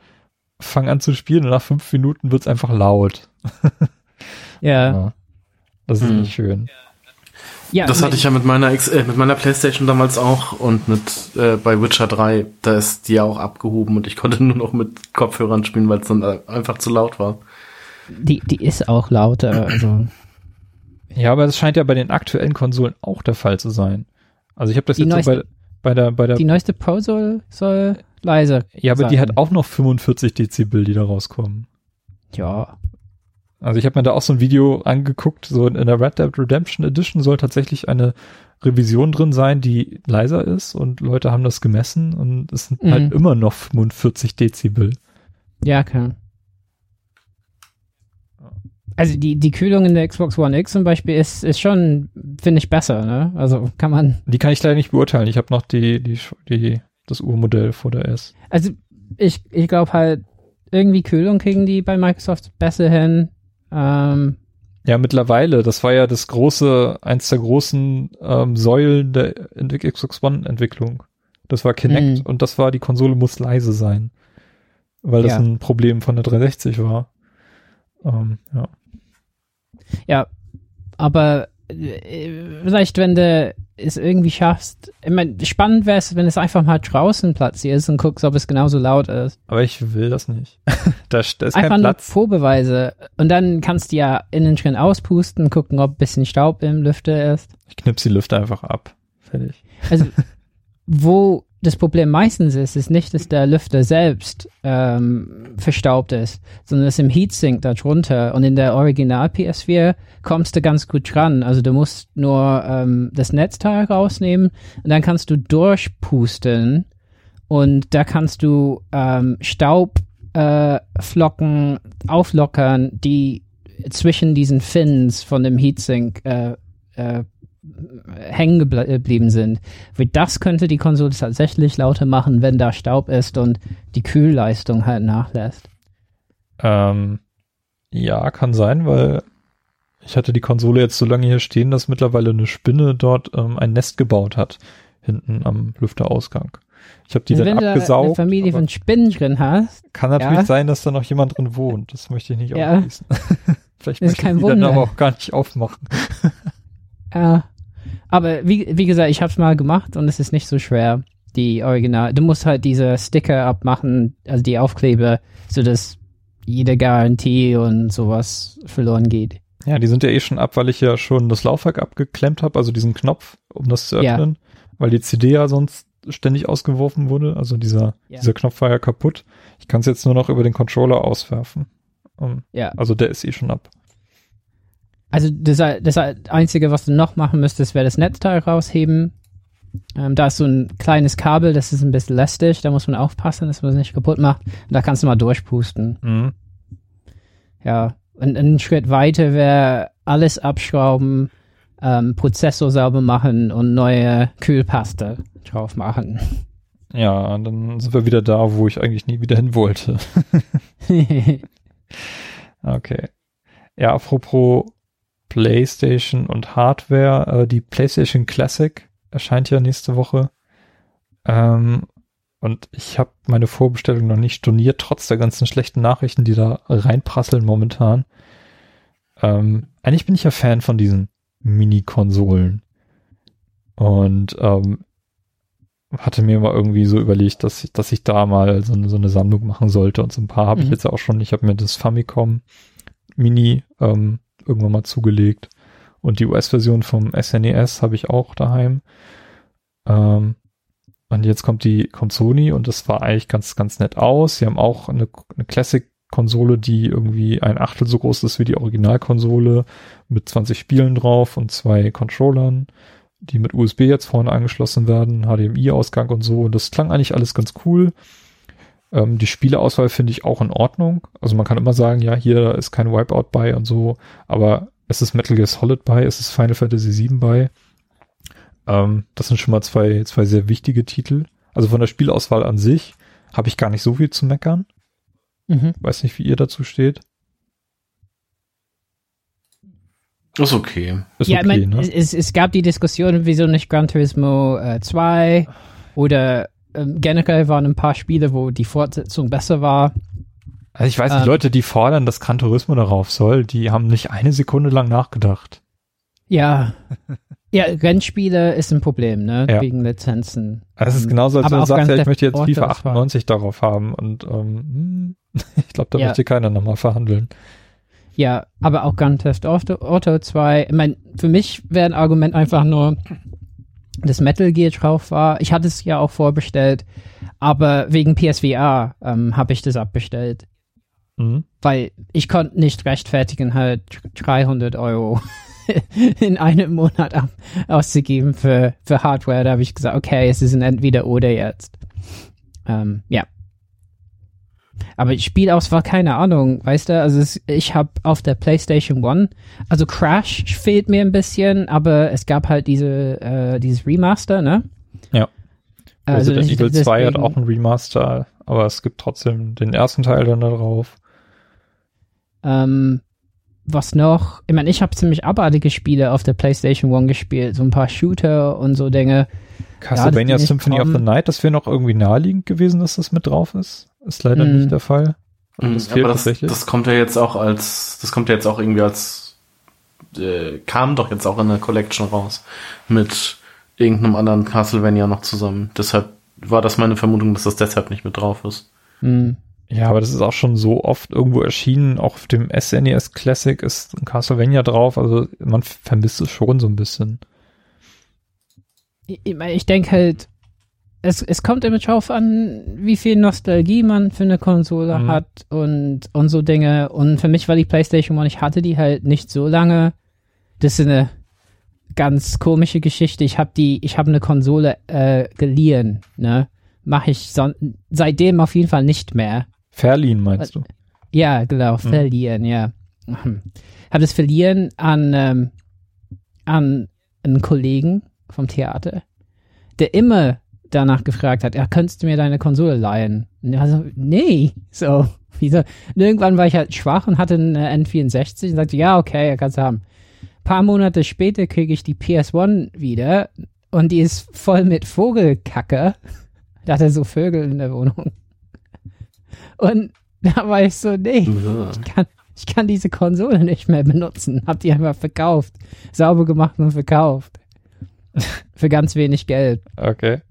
fang an zu spielen und nach fünf Minuten wird's einfach laut. Ja, Das ist Hm. nicht schön. ja. Das hatte ich ja mit meiner X äh, mit meiner Playstation damals auch und mit äh, bei Witcher 3, da ist die ja auch abgehoben und ich konnte nur noch mit Kopfhörern spielen, weil es dann einfach zu laut war. Die, die ist auch lauter. Also. Ja, aber das scheint ja bei den aktuellen Konsolen auch der Fall zu sein. Also ich habe das Die jetzt so bei, neueste- bei der bei der Die neueste Pro soll, soll leise. ja, aber die sein. hat auch noch 45 Dezibel, die da rauskommen. Ja. Also ich habe mir da auch so ein Video angeguckt, so in der Red Dead Redemption Edition soll tatsächlich eine Revision drin sein, die leiser ist und Leute haben das gemessen und es sind Mhm. halt immer noch 45 Dezibel. Ja, klar. Also die, die Kühlung in der Xbox One X zum Beispiel ist, ist schon, finde ich, besser, ne? Also kann man. Die kann ich leider nicht beurteilen. Ich habe noch die, die, die, das Urmodell vor der S. Also ich, ich glaube halt, irgendwie Kühlung kriegen die bei Microsoft besser hin. Ähm, Ja, mittlerweile. Das war ja das große, eins der großen ähm, Säulen der Xbox One-Entwicklung. Das war Kinect Mhm. und das war, die Konsole muss leise sein. Weil das Ja. ein Problem von der 360 war. Ähm, ja. Ja, aber äh, vielleicht, wenn du es irgendwie schaffst, ich meine, spannend wäre es, wenn es einfach mal draußen platzierst und guckst, ob es genauso laut ist. Aber ich will das nicht. da, da ist kein Einfach nur Platz. Vorbeweise. Und dann kannst du ja innen drin auspusten, gucken, ob ein bisschen Staub im Lüfter ist. Ich knips die Lüfter einfach ab. Fertig. Also, wo das Problem meistens ist, ist nicht, dass der Lüfter selbst ähm, verstaubt ist, sondern dass im Heatsink da drunter und in der Original PS4 kommst du ganz gut dran. Also du musst nur ähm, das Netzteil rausnehmen und dann kannst du durchpusten und da kannst du ähm, Staubflocken äh, auflockern, die zwischen diesen Fins von dem Heatsink äh, äh, hängen gebl- geblieben sind. Weil das könnte die Konsole tatsächlich lauter machen, wenn da Staub ist und die Kühlleistung halt nachlässt. Ähm, ja, kann sein, weil ich hatte die Konsole jetzt so lange hier stehen, dass mittlerweile eine Spinne dort ähm, ein Nest gebaut hat. Hinten am Lüfterausgang. Ich habe die Und dann wenn du eine abgesaugt. Familie von Spinnen drin hast, kann natürlich ja. sein, dass da noch jemand drin wohnt. Das möchte ich nicht Ja. ausschließen. Vielleicht Ist möchte kein ich die dann Wunder. aber auch gar nicht aufmachen. ja. Aber wie, wie gesagt, ich habe es mal gemacht und es ist nicht so schwer. Die Original. Du musst halt diese Sticker abmachen, also die Aufkleber, sodass jede Garantie und sowas verloren geht. Ja, die sind ja eh schon ab, weil ich ja schon das Laufwerk abgeklemmt habe, also diesen Knopf, um das zu Ja. öffnen, weil die CD ja sonst ständig ausgeworfen wurde. Also dieser, Ja. dieser Knopf war ja kaputt. Ich kann es jetzt nur noch über den Controller auswerfen. Um, Ja. also der ist eh schon ab. Also das, das Einzige, was du noch machen müsstest, wäre das Netzteil rausheben. Ähm, da ist so ein kleines Kabel, das ist ein bisschen lästig, da muss man aufpassen, dass man es nicht kaputt macht. Und da kannst du mal durchpusten. Mhm. Ja. Und einen Schritt weiter wäre alles abschrauben, ähm, Prozessor sauber machen und neue Kühlpaste drauf machen. Ja, dann sind wir wieder da, wo ich eigentlich nie wieder hin wollte. Okay. Ja, apropos PlayStation und Hardware, äh, die PlayStation Classic erscheint ja nächste Woche. Ähm, und ich habe meine Vorbestellung noch nicht storniert, trotz der ganzen schlechten Nachrichten, die da reinprasseln momentan. Ähm, eigentlich bin ich ja Fan von diesen Mini-Konsolen. Und ähm, hatte mir mal irgendwie so überlegt, dass ich, dass ich da mal so eine, so eine Sammlung machen sollte. Und so ein paar habe ich Mhm. jetzt auch schon. Ich habe mir das Famicom Mini ähm, irgendwann mal zugelegt. Und die US-Version vom SNES habe ich auch daheim. Ähm, und jetzt kommt die kommt Sony und das war eigentlich ganz, ganz nett aus. Sie haben auch eine, eine Classic-Konsole, die irgendwie ein Achtel so groß ist wie die Originalkonsole mit 20 Spielen drauf und zwei Controllern, die mit USB jetzt vorne angeschlossen werden, HDMI-Ausgang und so. Und das klang eigentlich alles ganz cool. Ähm, die Spieleauswahl finde ich auch in Ordnung. Also man kann immer sagen, ja, hier ist kein Wipeout bei und so, aber es ist Metal Gear Solid bei, es ist Final Fantasy VII bei. Ähm, das sind schon mal zwei, zwei sehr wichtige Titel. Also von der Spielauswahl an sich habe ich gar nicht so viel zu meckern. mhm. Weiß nicht, wie ihr dazu steht. Ist okay. Ist ja, okay, mein, ne? es, es gab die Diskussion, wieso nicht Gran Turismo äh, 2 oder ähm, generell waren ein paar Spiele, wo die Fortsetzung besser war. Also ich weiß nicht, ähm, Leute, die fordern, dass Gran Turismo darauf soll, die haben nicht eine Sekunde lang nachgedacht. Ja. ja, Rennspiele ist ein Problem, ne? Ja. Wegen Lizenzen. Also es ist genauso, als aber wenn du sagst, Grand ja, ich möchte jetzt FIFA das war- 98 darauf haben und ähm, hm, ich glaube, da Ja. möchte keiner nochmal verhandeln. Ja, aber auch Gun Theft Auto, Auto 2. Ich mein, für mich wäre ein Argument einfach nur, dass Metal Gear drauf war. Ich hatte es ja auch vorbestellt, aber wegen PSVR ähm, habe ich das abbestellt. Mhm. Weil ich konnte nicht rechtfertigen, halt 300 Euro in einem Monat ab, auszugeben für, für Hardware. Da habe ich gesagt, okay, es ist ein Entweder-Oder jetzt. Ähm, ja. Aber Spielauswahl, keine Ahnung, weißt du, also es, ich habe auf der PlayStation One, also Crash fehlt mir ein bisschen, aber es gab halt diese, äh, dieses Remaster, ne? Ja. Also ich- Evil 2 hat auch ein Remaster aber es gibt trotzdem den ersten Teil dann da drauf. Ähm, was noch? Ich meine, ich habe ziemlich abartige Spiele auf der PlayStation One gespielt, so ein paar Shooter und so Dinge. Castlevania ja, Symphony of the Night, das wäre noch irgendwie naheliegend gewesen, dass das mit drauf ist. Ist leider mm. nicht der Fall. Und das fehlt das. Das kommt ja jetzt auch als, das kommt ja jetzt auch irgendwie als, äh, kam doch jetzt auch in der Collection raus mit irgendeinem anderen Castlevania noch zusammen. Deshalb war das meine Vermutung, dass das deshalb nicht mit drauf ist. Mm. Ja, aber das ist auch schon so oft irgendwo erschienen. Auch auf dem SNES e Classic ist ein Castlevania drauf. Also man vermisst es schon so ein bisschen. Ich, ich denke halt, es, es kommt immer drauf an, wie viel Nostalgie man für eine Konsole mhm. hat und, und so Dinge. Und für mich war die PlayStation One, ich hatte die halt nicht so lange. Das ist eine ganz komische Geschichte. Ich habe die, ich habe eine Konsole äh, geliehen, ne? Mache ich so, seitdem auf jeden Fall nicht mehr. Verliehen meinst du? Ja, genau, mhm. verliehen, ja. Habe das verliehen an, ähm, an einen Kollegen vom Theater, der immer danach gefragt hat, ja, könntest du mir deine Konsole leihen? Und er so, nee, so, wieso? Und irgendwann war ich halt schwach und hatte eine N64 und sagte, ja, okay, er kannst haben. Ein paar Monate später kriege ich die PS1 wieder und die ist voll mit Vogelkacke. Da hat er so Vögel in der Wohnung. Und da war ich so, nee, ich kann, ich kann diese Konsole nicht mehr benutzen. Hab die einfach verkauft. Sauber gemacht und verkauft. für ganz wenig Geld. Okay.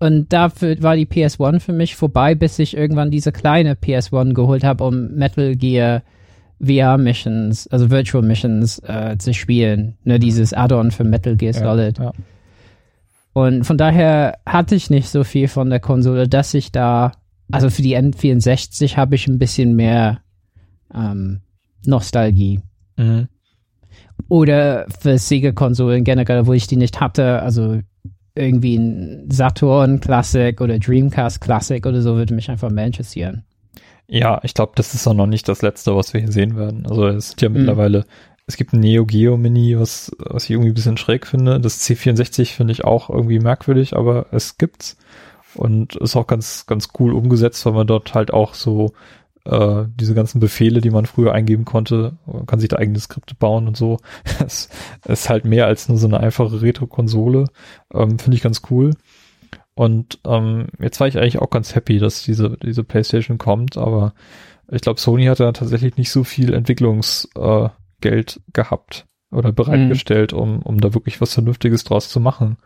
Und dafür war die PS1 für mich vorbei, bis ich irgendwann diese kleine PS1 geholt habe, um Metal Gear VR Missions, also Virtual Missions äh, zu spielen. Ne, dieses Add-on für Metal Gear Solid. Ja, ja. Und von daher hatte ich nicht so viel von der Konsole, dass ich da also für die N64 habe ich ein bisschen mehr ähm, Nostalgie. Mhm. Oder für Sega-Konsolen generell, wo ich die nicht hatte, also irgendwie ein Saturn Classic oder Dreamcast Classic oder so würde mich einfach mehr interessieren. Ja, ich glaube, das ist auch noch nicht das letzte, was wir hier sehen werden. Also es sind ja mhm. mittlerweile, es gibt ein Neo Geo Mini, was, was ich irgendwie ein bisschen schräg finde. Das C64 finde ich auch irgendwie merkwürdig, aber es gibt's. Und ist auch ganz, ganz cool umgesetzt, weil man dort halt auch so äh, diese ganzen Befehle, die man früher eingeben konnte, man kann sich da eigene Skripte bauen und so. Es ist halt mehr als nur so eine einfache Retro-Konsole. Ähm, Finde ich ganz cool. Und ähm, jetzt war ich eigentlich auch ganz happy, dass diese, diese PlayStation kommt, aber ich glaube, Sony hat da tatsächlich nicht so viel Entwicklungsgeld äh, gehabt oder bereitgestellt, mhm. um, um da wirklich was Vernünftiges draus zu machen.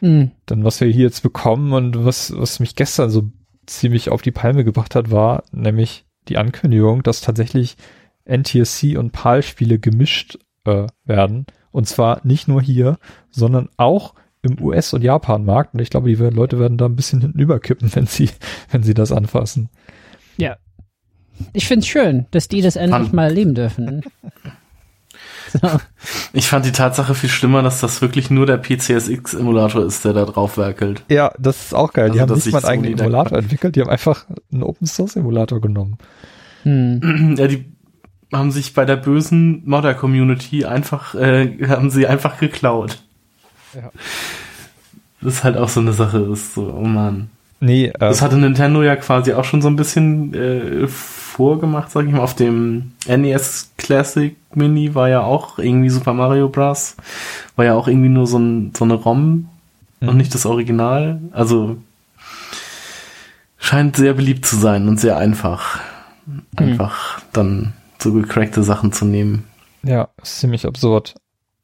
Mhm. Denn was wir hier jetzt bekommen und was, was mich gestern so ziemlich auf die Palme gebracht hat, war nämlich die Ankündigung, dass tatsächlich NTSC und PAL-Spiele gemischt äh, werden. Und zwar nicht nur hier, sondern auch im US- und Japan-Markt. Und ich glaube, die Leute werden da ein bisschen hinten überkippen, wenn sie, wenn sie das anfassen. Ja. Ich finde es schön, dass die das endlich mal erleben dürfen. Ich fand die Tatsache viel schlimmer, dass das wirklich nur der PCSX-Emulator ist, der da drauf werkelt. Ja, das ist auch geil. Also, die haben nicht mal einen eigenen Emulator entwickelt, die haben einfach einen Open-Source-Emulator genommen. Hm. Ja, die haben sich bei der bösen Modder-Community einfach, äh, haben sie einfach geklaut. Ja. Das ist halt auch so eine Sache, ist so, oh man. Nee, äh, das hatte Nintendo ja quasi auch schon so ein bisschen äh, vorgemacht, sag ich mal. Auf dem NES Classic Mini war ja auch irgendwie Super Mario Bros. War ja auch irgendwie nur so, ein, so eine ROM mhm. und nicht das Original. Also scheint sehr beliebt zu sein und sehr einfach. Einfach mhm. dann so gecrackte Sachen zu nehmen. Ja, ist ziemlich absurd.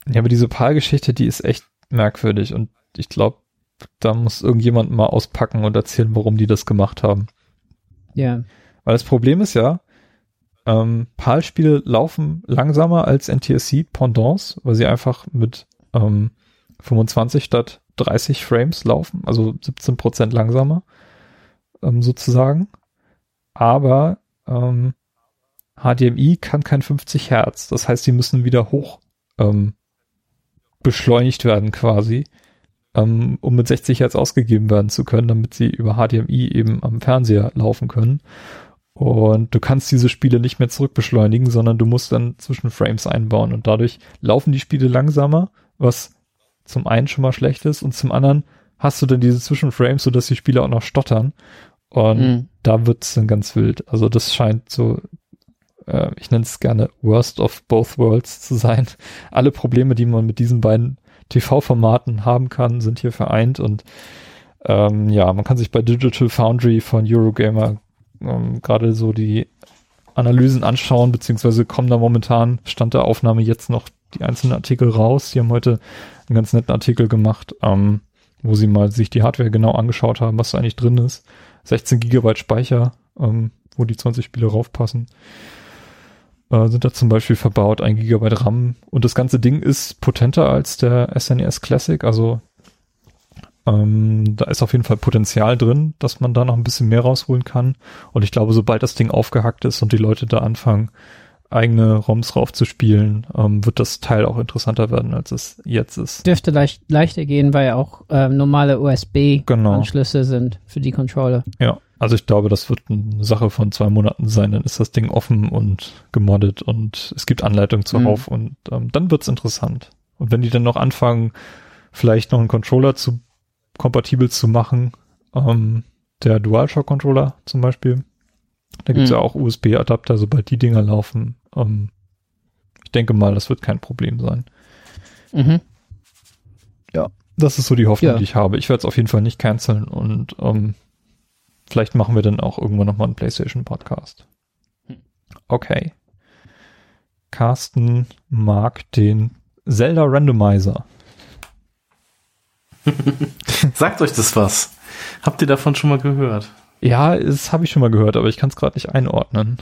Ja, aber diese PAL-Geschichte, die ist echt merkwürdig und ich glaube, da muss irgendjemand mal auspacken und erzählen, warum die das gemacht haben. Ja. Weil das Problem ist ja, ähm, PAL-Spiele laufen langsamer als NTSC-Pendants, weil sie einfach mit ähm, 25 statt 30 Frames laufen, also 17 Prozent langsamer, ähm, sozusagen. Aber ähm, HDMI kann kein 50 Hertz, das heißt, die müssen wieder hoch ähm, beschleunigt werden quasi ähm, um mit 60 Hertz ausgegeben werden zu können, damit sie über HDMI eben am Fernseher laufen können. Und du kannst diese Spiele nicht mehr zurückbeschleunigen, sondern du musst dann Zwischenframes einbauen und dadurch laufen die Spiele langsamer, was zum einen schon mal schlecht ist und zum anderen hast du dann diese Zwischenframes, sodass die Spiele auch noch stottern Und mhm. da wird's dann ganz wild. Also das scheint so, äh, ich nenne es gerne Worst of Both Worlds zu sein. Alle Probleme, die man mit diesen beiden TV-Formaten haben kann, sind hier vereint und ähm, ja, man kann sich bei Digital Foundry von Eurogamer ähm, gerade so die Analysen anschauen, beziehungsweise kommen da momentan, Stand der Aufnahme jetzt noch die einzelnen Artikel raus. Die haben heute einen ganz netten Artikel gemacht, ähm, wo sie mal sich die Hardware genau angeschaut haben, was da eigentlich drin ist. 16 Gigabyte Speicher, ähm, wo die 20 Spiele raufpassen, äh, sind da zum Beispiel verbaut, 1 Gigabyte RAM. Und das ganze Ding ist potenter als der SNES e Classic, also ähm, da ist auf jeden Fall Potenzial drin, dass man da noch ein bisschen mehr rausholen kann. Und ich glaube, sobald das Ding aufgehackt ist und die Leute da anfangen, eigene ROMs raufzuspielen, ähm, wird das Teil auch interessanter werden, als es jetzt ist. Dürfte leicht, leichter gehen, weil ja auch äh, normale USB-Anschlüsse genau. sind für die Controller. Ja, also ich glaube, das wird eine Sache von zwei Monaten sein. Dann ist das Ding offen und gemoddet und es gibt Anleitungen zuhauf mhm. und ähm, dann wird's interessant. Und wenn die dann noch anfangen, vielleicht noch einen Controller zu kompatibel zu machen, ähm, der DualShock-Controller zum Beispiel, da gibt's mhm. ja auch USB-Adapter, sobald die Dinger laufen. Ähm, ich denke mal, das wird kein Problem sein. Mhm. Ja, das ist so die Hoffnung, ja. die ich habe. Ich werde es auf jeden Fall nicht canceln und ähm, vielleicht machen wir dann auch irgendwann nochmal einen PlayStation-Podcast. Hm. Okay. Carsten mag den Zelda Randomizer. Sagt euch das was? Habt ihr davon schon mal gehört? Ja, das habe ich schon mal gehört, aber ich kann es gerade nicht einordnen.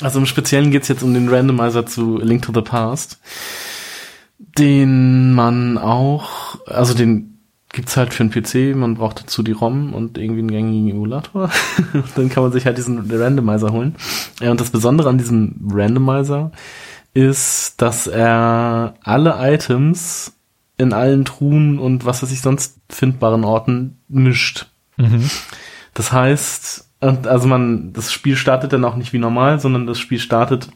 Also im Speziellen geht es jetzt um den Randomizer zu Link to the Past, den man auch, also den gibt's halt für einen PC, man braucht dazu die ROM und irgendwie einen gängigen Emulator. dann kann man sich halt diesen Randomizer holen. Ja, und das Besondere an diesem Randomizer ist, dass er alle Items in allen Truhen und was weiß ich sonst findbaren Orten mischt. Mhm. Das heißt, also man, das Spiel startet dann auch nicht wie normal, sondern das Spiel startet,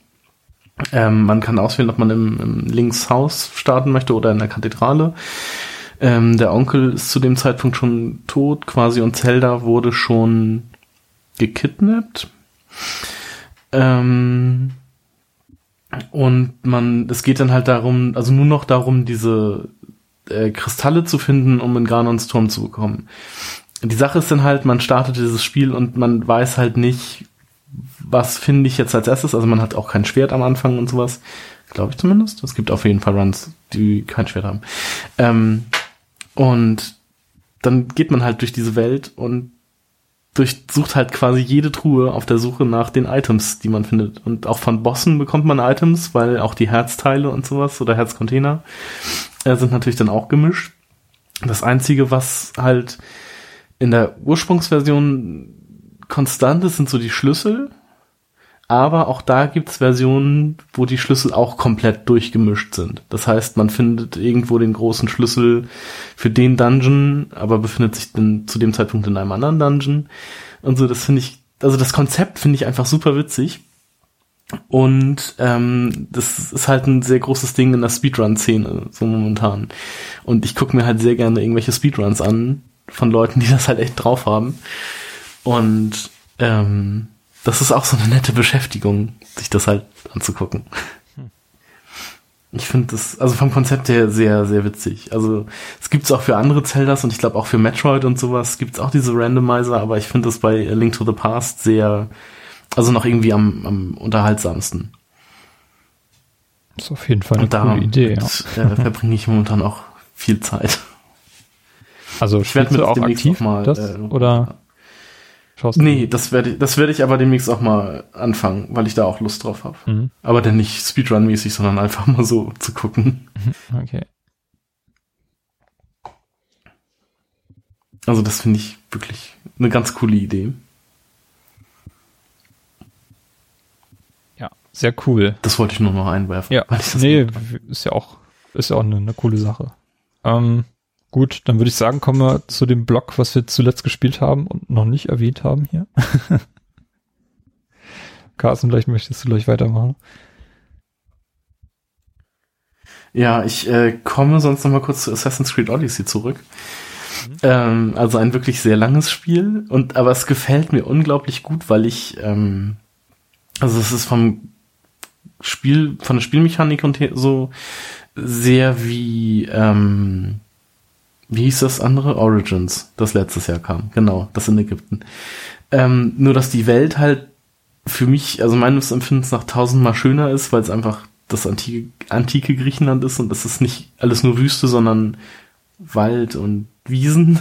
ähm, man kann auswählen, ob man im, im Linkshaus starten möchte oder in der Kathedrale. Ähm, der Onkel ist zu dem Zeitpunkt schon tot, quasi, und Zelda wurde schon gekidnappt. Ähm, und man, es geht dann halt darum, also nur noch darum, diese äh, Kristalle zu finden, um in Ganons Turm zu bekommen die Sache ist dann halt, man startet dieses Spiel und man weiß halt nicht, was finde ich jetzt als erstes. Also man hat auch kein Schwert am Anfang und sowas. Glaube ich zumindest. Es gibt auf jeden Fall Runs, die kein Schwert haben. Ähm, und dann geht man halt durch diese Welt und durchsucht halt quasi jede Truhe auf der Suche nach den Items, die man findet. Und auch von Bossen bekommt man Items, weil auch die Herzteile und sowas oder Herzcontainer äh, sind natürlich dann auch gemischt. Das Einzige, was halt in der Ursprungsversion konstant ist, sind so die Schlüssel. Aber auch da gibt's Versionen, wo die Schlüssel auch komplett durchgemischt sind. Das heißt, man findet irgendwo den großen Schlüssel für den Dungeon, aber befindet sich dann zu dem Zeitpunkt in einem anderen Dungeon. Und so, das finde ich, also das Konzept finde ich einfach super witzig. Und ähm, das ist halt ein sehr großes Ding in der Speedrun-Szene, so momentan. Und ich gucke mir halt sehr gerne irgendwelche Speedruns an, von Leuten, die das halt echt drauf haben. Und ähm, das ist auch so eine nette Beschäftigung, sich das halt anzugucken. Hm. Ich finde das, also vom Konzept her sehr, sehr witzig. Also es gibt es auch für andere Zeldas und ich glaube auch für Metroid und sowas gibt es auch diese Randomizer, aber ich finde das bei Link to the Past sehr, also noch irgendwie am, am unterhaltsamsten. Das ist auf jeden Fall eine und coole Idee. Ja. Äh, verbringe ich momentan auch viel Zeit. Also ich werde du auch aktiv mal, das, äh, oder schaust du? Nee, das werde das werde ich aber demnächst auch mal anfangen, weil ich da auch Lust drauf habe. Mhm. Aber dann nicht Speedrun-mäßig, sondern einfach mal so zu gucken. Okay. Also das finde ich wirklich eine ganz coole Idee. Ja, sehr cool. Das wollte ich nur noch einwerfen. Ja, nee, ist ja auch, ist ja auch eine, eine coole Sache. Ähm, Gut, dann würde ich sagen, kommen wir zu dem Block, was wir zuletzt gespielt haben und noch nicht erwähnt haben hier. Carsten, vielleicht möchtest du gleich weitermachen. Ja, ich äh, komme sonst noch mal kurz zu Assassin's Creed Odyssey zurück. Ähm, also ein wirklich sehr langes Spiel. Und aber es gefällt mir unglaublich gut, weil ich ähm, also es ist vom Spiel, von der Spielmechanik und so sehr wie ähm, wie hieß das andere? Origins, das letztes Jahr kam. Genau, das in Ägypten. Ähm, nur, dass die Welt halt für mich, also meines Empfindens nach tausendmal schöner ist, weil es einfach das antike, antike Griechenland ist und es ist nicht alles nur Wüste, sondern Wald und Wiesen.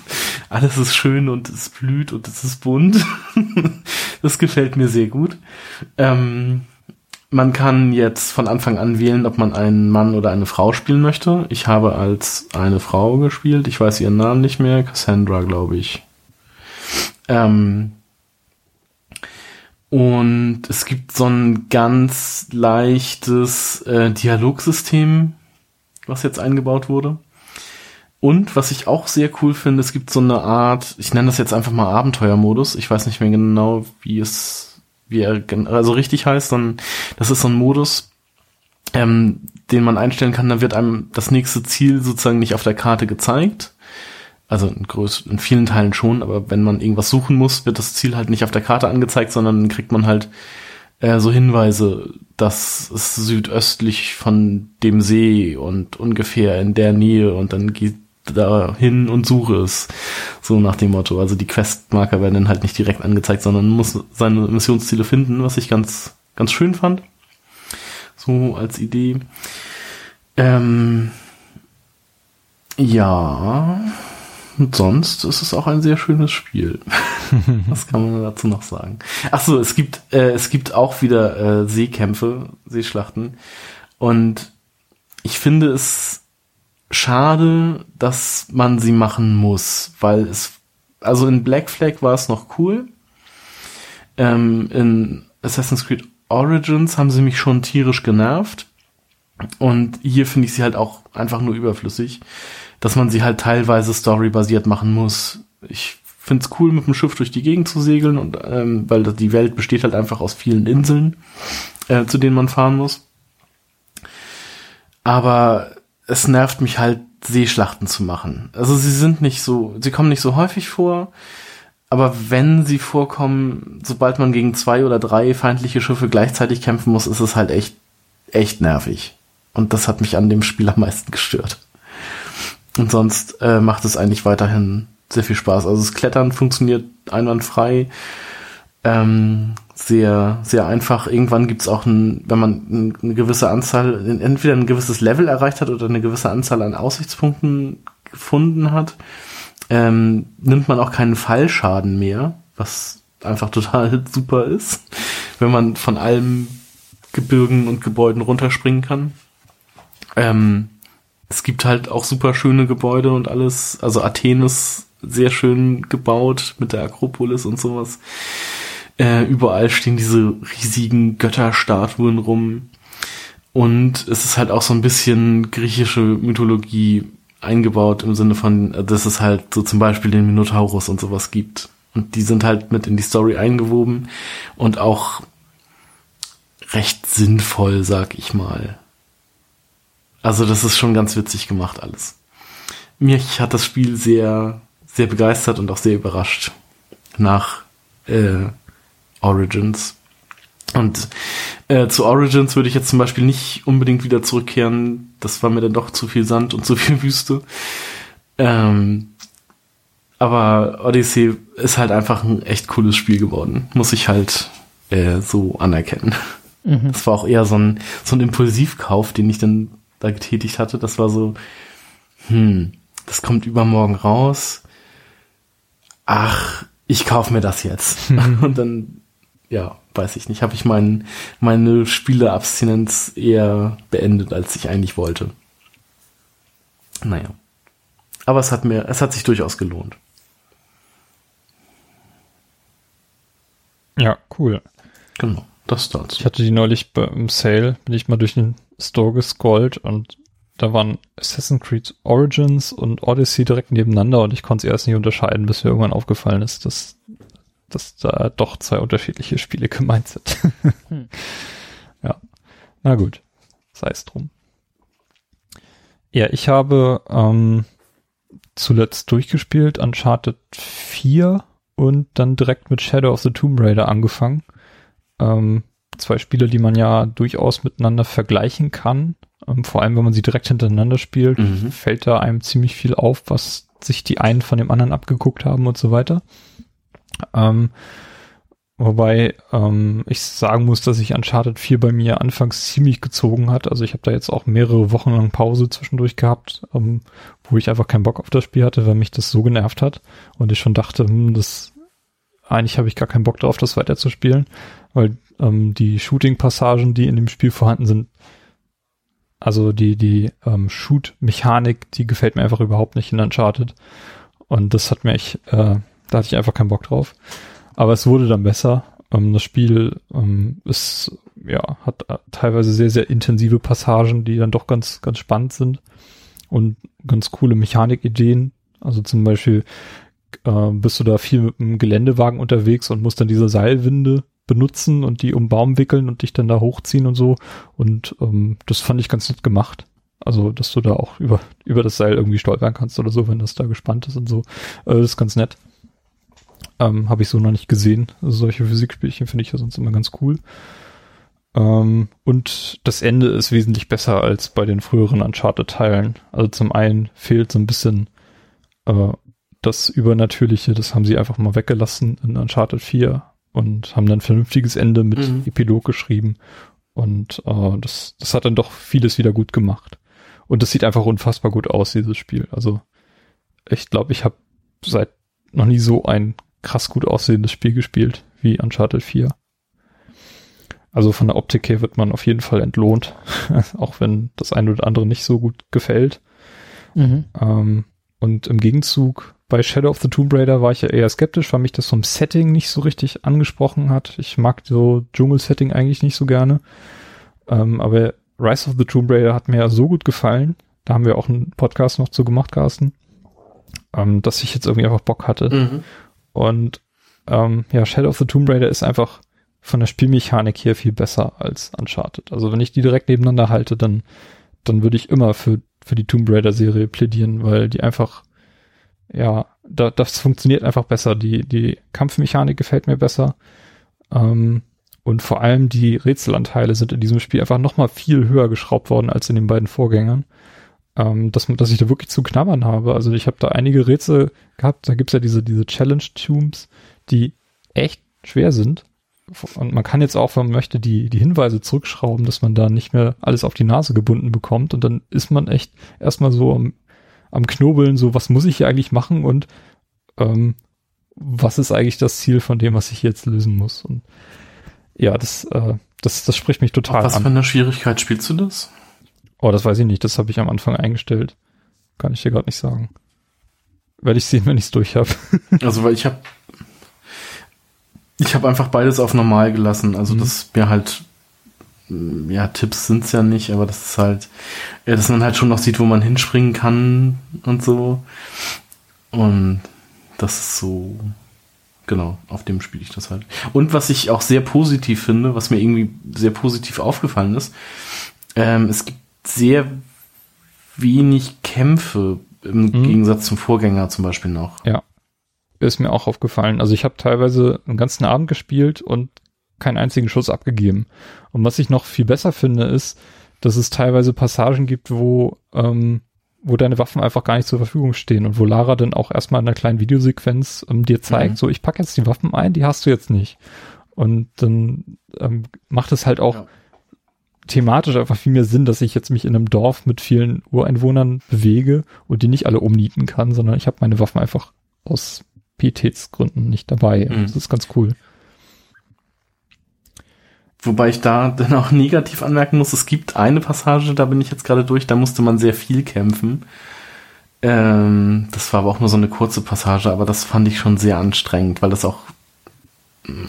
alles ist schön und es blüht und es ist bunt. das gefällt mir sehr gut. Ähm, man kann jetzt von Anfang an wählen, ob man einen Mann oder eine Frau spielen möchte. Ich habe als eine Frau gespielt. Ich weiß ihren Namen nicht mehr. Cassandra, glaube ich. Ähm und es gibt so ein ganz leichtes äh, Dialogsystem, was jetzt eingebaut wurde. Und was ich auch sehr cool finde, es gibt so eine Art, ich nenne das jetzt einfach mal Abenteuermodus. Ich weiß nicht mehr genau, wie es wie er also richtig heißt, sondern das ist so ein Modus, ähm, den man einstellen kann, da wird einem das nächste Ziel sozusagen nicht auf der Karte gezeigt. Also in, größ in vielen Teilen schon, aber wenn man irgendwas suchen muss, wird das Ziel halt nicht auf der Karte angezeigt, sondern dann kriegt man halt äh, so Hinweise, dass es südöstlich von dem See und ungefähr in der Nähe und dann geht da hin und suche es. So nach dem Motto. Also die Questmarker werden dann halt nicht direkt angezeigt, sondern muss seine Missionsziele finden, was ich ganz, ganz schön fand. So als Idee. Ähm, ja. Und sonst ist es auch ein sehr schönes Spiel. Was kann man dazu noch sagen? Ach so, es gibt äh, es gibt auch wieder äh, Seekämpfe, Seeschlachten und ich finde es schade, dass man sie machen muss, weil es, also in Black Flag war es noch cool. Ähm, in Assassin's Creed Origins haben sie mich schon tierisch genervt. Und hier finde ich sie halt auch einfach nur überflüssig, dass man sie halt teilweise storybasiert machen muss. Ich finde es cool, mit dem Schiff durch die Gegend zu segeln und ähm, weil die Welt besteht halt einfach aus vielen Inseln, äh, zu denen man fahren muss. Aber es nervt mich halt, Seeschlachten zu machen. Also sie sind nicht so, sie kommen nicht so häufig vor, aber wenn sie vorkommen, sobald man gegen zwei oder drei feindliche Schiffe gleichzeitig kämpfen muss, ist es halt echt, echt nervig. Und das hat mich an dem Spiel am meisten gestört. Und sonst äh, macht es eigentlich weiterhin sehr viel Spaß. Also das Klettern funktioniert einwandfrei. Ähm, sehr, sehr einfach. Irgendwann gibt's auch ein, wenn man eine gewisse Anzahl, entweder ein gewisses Level erreicht hat oder eine gewisse Anzahl an Aussichtspunkten gefunden hat, ähm, nimmt man auch keinen Fallschaden mehr, was einfach total super ist, wenn man von allen Gebirgen und Gebäuden runterspringen kann. Ähm, es gibt halt auch super schöne Gebäude und alles. Also Athen ist sehr schön gebaut mit der Akropolis und sowas. Äh, überall stehen diese riesigen Götterstatuen rum. Und es ist halt auch so ein bisschen griechische Mythologie eingebaut im Sinne von, dass es halt so zum Beispiel den Minotaurus und sowas gibt. Und die sind halt mit in die Story eingewoben und auch recht sinnvoll, sag ich mal. Also das ist schon ganz witzig gemacht alles. Mich hat das Spiel sehr, sehr begeistert und auch sehr überrascht. Nach äh, Origins. Und äh, zu Origins würde ich jetzt zum Beispiel nicht unbedingt wieder zurückkehren. Das war mir dann doch zu viel Sand und zu viel Wüste. Ähm, aber Odyssey ist halt einfach ein echt cooles Spiel geworden. Muss ich halt äh, so anerkennen. Mhm. Das war auch eher so ein, so ein Impulsivkauf, den ich dann da getätigt hatte. Das war so, hm, das kommt übermorgen raus. Ach, ich kauf mir das jetzt. und dann ja, weiß ich nicht, habe ich mein, meine Spieleabstinenz eher beendet, als ich eigentlich wollte. Naja. Aber es hat mir, es hat sich durchaus gelohnt. Ja, cool. Genau, das dazu. Ich hatte die neulich beim Sale, bin ich mal durch den Store gescrollt und da waren Assassin's Creed Origins und Odyssey direkt nebeneinander und ich konnte sie erst nicht unterscheiden, bis mir irgendwann aufgefallen ist, dass dass da doch zwei unterschiedliche Spiele gemeint sind. hm. Ja, na gut, sei es drum. Ja, ich habe ähm, zuletzt durchgespielt, Uncharted 4 und dann direkt mit Shadow of the Tomb Raider angefangen. Ähm, zwei Spiele, die man ja durchaus miteinander vergleichen kann. Ähm, vor allem, wenn man sie direkt hintereinander spielt, mhm. fällt da einem ziemlich viel auf, was sich die einen von dem anderen abgeguckt haben und so weiter. Ähm, wobei ähm, ich sagen muss, dass sich Uncharted 4 bei mir anfangs ziemlich gezogen hat. Also ich habe da jetzt auch mehrere Wochen lang Pause zwischendurch gehabt, ähm, wo ich einfach keinen Bock auf das Spiel hatte, weil mich das so genervt hat und ich schon dachte, hm, das eigentlich habe ich gar keinen Bock drauf, das weiterzuspielen, weil ähm, die Shooting-Passagen, die in dem Spiel vorhanden sind, also die, die ähm, Shoot-Mechanik, die gefällt mir einfach überhaupt nicht in Uncharted. Und das hat mir echt, äh, da hatte ich einfach keinen Bock drauf. Aber es wurde dann besser. Ähm, das Spiel ähm, ist, ja, hat äh, teilweise sehr, sehr intensive Passagen, die dann doch ganz, ganz spannend sind. Und ganz coole Mechanikideen. Also zum Beispiel äh, bist du da viel mit einem Geländewagen unterwegs und musst dann diese Seilwinde benutzen und die um Baum wickeln und dich dann da hochziehen und so. Und ähm, das fand ich ganz nett gemacht. Also, dass du da auch über, über das Seil irgendwie stolpern kannst oder so, wenn das da gespannt ist und so. Äh, das ist ganz nett. Ähm, Habe ich so noch nicht gesehen. Also solche Physikspielchen finde ich ja sonst immer ganz cool. Ähm, und das Ende ist wesentlich besser als bei den früheren Uncharted-Teilen. Also zum einen fehlt so ein bisschen äh, das Übernatürliche, das haben sie einfach mal weggelassen in Uncharted 4 und haben dann ein vernünftiges Ende mit mhm. Epilog geschrieben. Und äh, das, das hat dann doch vieles wieder gut gemacht. Und das sieht einfach unfassbar gut aus, dieses Spiel. Also ich glaube, ich habe seit noch nie so ein krass gut aussehendes Spiel gespielt wie Uncharted 4. Also von der Optik her wird man auf jeden Fall entlohnt, auch wenn das eine oder andere nicht so gut gefällt. Mhm. Ähm, und im Gegenzug bei Shadow of the Tomb Raider war ich ja eher skeptisch, weil mich das vom Setting nicht so richtig angesprochen hat. Ich mag so Dschungel-Setting eigentlich nicht so gerne. Ähm, aber Rise of the Tomb Raider hat mir ja so gut gefallen. Da haben wir auch einen Podcast noch zu gemacht, Carsten. Ähm, dass ich jetzt irgendwie einfach Bock hatte. Mhm. Und ähm, ja, Shadow of the Tomb Raider ist einfach von der Spielmechanik hier viel besser als Uncharted. Also wenn ich die direkt nebeneinander halte, dann, dann würde ich immer für, für die Tomb Raider Serie plädieren, weil die einfach ja, da, das funktioniert einfach besser. Die, die Kampfmechanik gefällt mir besser. Ähm, und vor allem die Rätselanteile sind in diesem Spiel einfach nochmal viel höher geschraubt worden als in den beiden Vorgängern. Ähm, dass, dass ich da wirklich zu knabbern habe. Also ich habe da einige Rätsel gehabt. Da gibt's ja diese, diese Challenge-Tunes, die echt schwer sind. Und man kann jetzt auch, wenn man möchte, die, die Hinweise zurückschrauben, dass man da nicht mehr alles auf die Nase gebunden bekommt. Und dann ist man echt erstmal so am am Knobeln, so was muss ich hier eigentlich machen und ähm, was ist eigentlich das Ziel von dem, was ich jetzt lösen muss. Und ja, das, äh, das, das spricht mich total was an. Was für eine Schwierigkeit spielst du das? Oh, das weiß ich nicht. Das habe ich am Anfang eingestellt. Kann ich dir gerade nicht sagen. Werde ich sehen, wenn ich es durch habe. also, weil ich habe ich habe einfach beides auf normal gelassen. Also, mhm. das mir halt ja, Tipps sind's ja nicht, aber das ist halt, ja, dass man halt schon noch sieht, wo man hinspringen kann und so. Und das ist so, genau, auf dem spiele ich das halt. Und was ich auch sehr positiv finde, was mir irgendwie sehr positiv aufgefallen ist, ähm, es gibt sehr wenig Kämpfe im mhm. Gegensatz zum Vorgänger zum Beispiel noch. Ja. Ist mir auch aufgefallen. Also ich habe teilweise einen ganzen Abend gespielt und keinen einzigen Schuss abgegeben. Und was ich noch viel besser finde, ist, dass es teilweise Passagen gibt, wo, ähm, wo deine Waffen einfach gar nicht zur Verfügung stehen und wo Lara dann auch erstmal in einer kleinen Videosequenz ähm, dir zeigt, mhm. so ich packe jetzt die Waffen ein, die hast du jetzt nicht. Und dann ähm, macht es halt auch ja. Thematisch einfach viel mehr Sinn, dass ich jetzt mich in einem Dorf mit vielen Ureinwohnern bewege und die nicht alle umnieten kann, sondern ich habe meine Waffen einfach aus Pietätsgründen nicht dabei. Mhm. Das ist ganz cool. Wobei ich da dann auch negativ anmerken muss, es gibt eine Passage, da bin ich jetzt gerade durch, da musste man sehr viel kämpfen. Ähm, das war aber auch nur so eine kurze Passage, aber das fand ich schon sehr anstrengend, weil das auch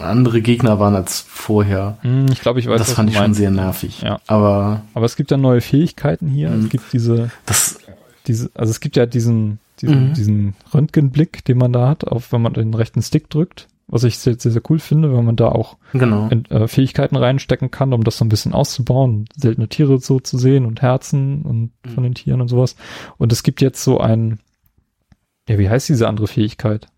andere Gegner waren als vorher. Hm, ich glaube, ich weiß. Das fand ich schon sehr nervig. Ja. Aber, aber es gibt ja neue Fähigkeiten hier. Es hm. gibt diese, das, diese, also es gibt ja diesen, diesen, mhm. diesen Röntgenblick, den man da hat, auf wenn man den rechten Stick drückt was ich sehr, sehr, sehr cool finde, weil man da auch genau. in, äh, Fähigkeiten reinstecken kann, um das so ein bisschen auszubauen, seltene Tiere so zu sehen und Herzen und mhm. von den Tieren und sowas. Und es gibt jetzt so ein, ja, wie heißt diese andere Fähigkeit?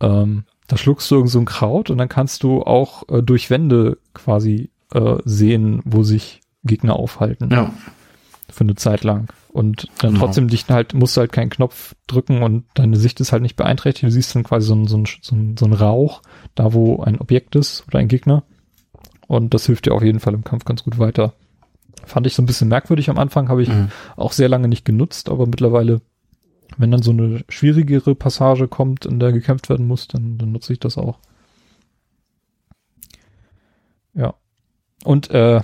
Ähm, da schluckst du irgend so ein Kraut und dann kannst du auch äh, durch Wände quasi äh, sehen, wo sich Gegner aufhalten. Ja. Für eine Zeit lang. Und dann Genau. trotzdem dich halt, musst du halt keinen Knopf drücken und deine Sicht ist halt nicht beeinträchtigt. Du siehst dann quasi so ein, so ein, so ein, so ein Rauch, da wo ein Objekt ist oder ein Gegner. Und das hilft dir auf jeden Fall im Kampf ganz gut weiter. Fand ich so ein bisschen merkwürdig am Anfang, habe ich Mhm. auch sehr lange nicht genutzt, aber mittlerweile, wenn dann so eine schwierigere Passage kommt, in der gekämpft werden muss, dann, dann nutze ich das auch. Ja. Und äh,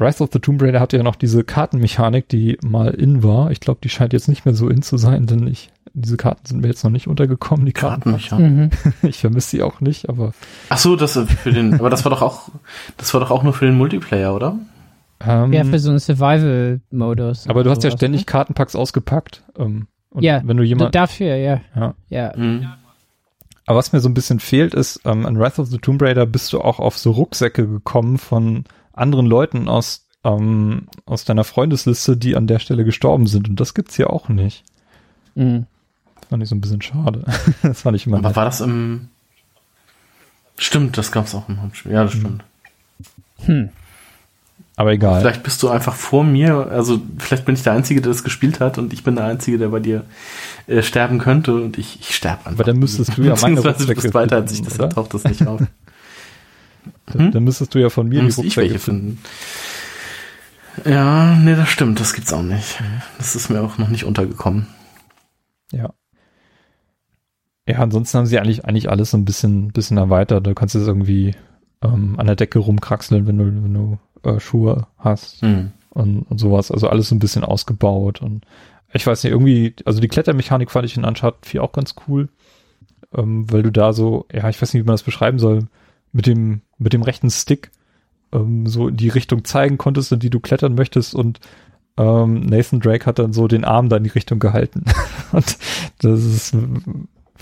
Rise of the Tomb Raider hatte ja noch diese Kartenmechanik, die mal in war. Ich glaube, die scheint jetzt nicht mehr so in zu sein, denn ich, diese Karten sind mir jetzt noch nicht untergekommen, die Karten. Kartenmechanik. Mhm. Ich vermisse sie auch nicht, aber Ach so, das äh, für den, aber das war doch auch, das war doch auch nur für den Multiplayer, oder? ähm, Ja, für so einen Survival-Modus. aber du hast ja ständig ne? Kartenpacks ausgepackt. Ähm, und Ja, wenn du jemand, Dafür, ja. ja, Ja. Mhm. Aber was mir so ein bisschen fehlt, ist, ähm, in Wrath of the Tomb Raider bist du auch auf so Rucksäcke gekommen von anderen Leuten aus, ähm, aus deiner Freundesliste, die an der Stelle gestorben sind. Und das gibt's hier auch nicht. Mhm. Das fand ich so ein bisschen schade. das fand ich immer Aber nett. war das im, stimmt, das gab's auch im Hauptspiel. Ja, das stimmt. Hm. Aber egal. Vielleicht bist du einfach vor mir, also vielleicht bin ich der Einzige, der das gespielt hat und ich bin der Einzige, der bei dir äh, sterben könnte und ich, ich sterbe einfach. Aber dann müsstest du ja Beziehungsweise du bist weiter als ich, finden, deshalb oder? taucht das nicht auf. Dann, dann müsstest du ja von mir die Muss ich Rucksäcke welche finden. Ja, nee, das stimmt, das gibt's auch nicht. Das ist mir auch noch nicht untergekommen. Ja. Ja, ansonsten haben sie eigentlich, eigentlich alles so ein bisschen, bisschen erweitert. Du kannst jetzt irgendwie ähm, an der Decke rumkraxeln, wenn du, wenn du äh, Schuhe hast. Hm. und, und sowas. Also alles so ein bisschen ausgebaut und ich weiß nicht, irgendwie, also die Klettermechanik fand ich in Uncharted 4 auch ganz cool, ähm, weil du da so, ja, ich weiß nicht, wie man das beschreiben soll, mit dem, mit dem rechten Stick ähm, so in die Richtung zeigen konntest, in die du klettern möchtest und ähm, Nathan Drake hat dann so den Arm da in die Richtung gehalten. und das ist,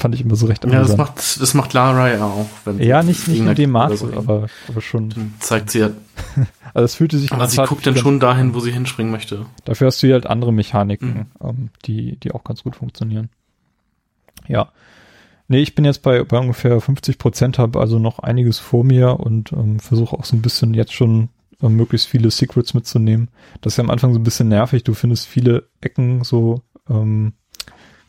fand ich immer so recht Ja, das amüsant. macht, das macht Lara ja auch. Wenn ja, nicht, nicht in dem Maße, so aber, aber schon. Dann zeigt sie ja, Also es fühlte sich aber sie guckt dann schon dahin, wo sie hinspringen möchte. Dafür hast du hier halt andere Mechaniken, Mhm. ähm, die, die auch ganz gut funktionieren. Ja. Nee, ich bin jetzt bei, bei ungefähr 50 Prozent, habe also noch einiges vor mir und ähm, versuche auch so ein bisschen jetzt schon ähm, möglichst viele Secrets mitzunehmen. Das ist ja am Anfang so ein bisschen nervig. Du findest viele Ecken so ähm,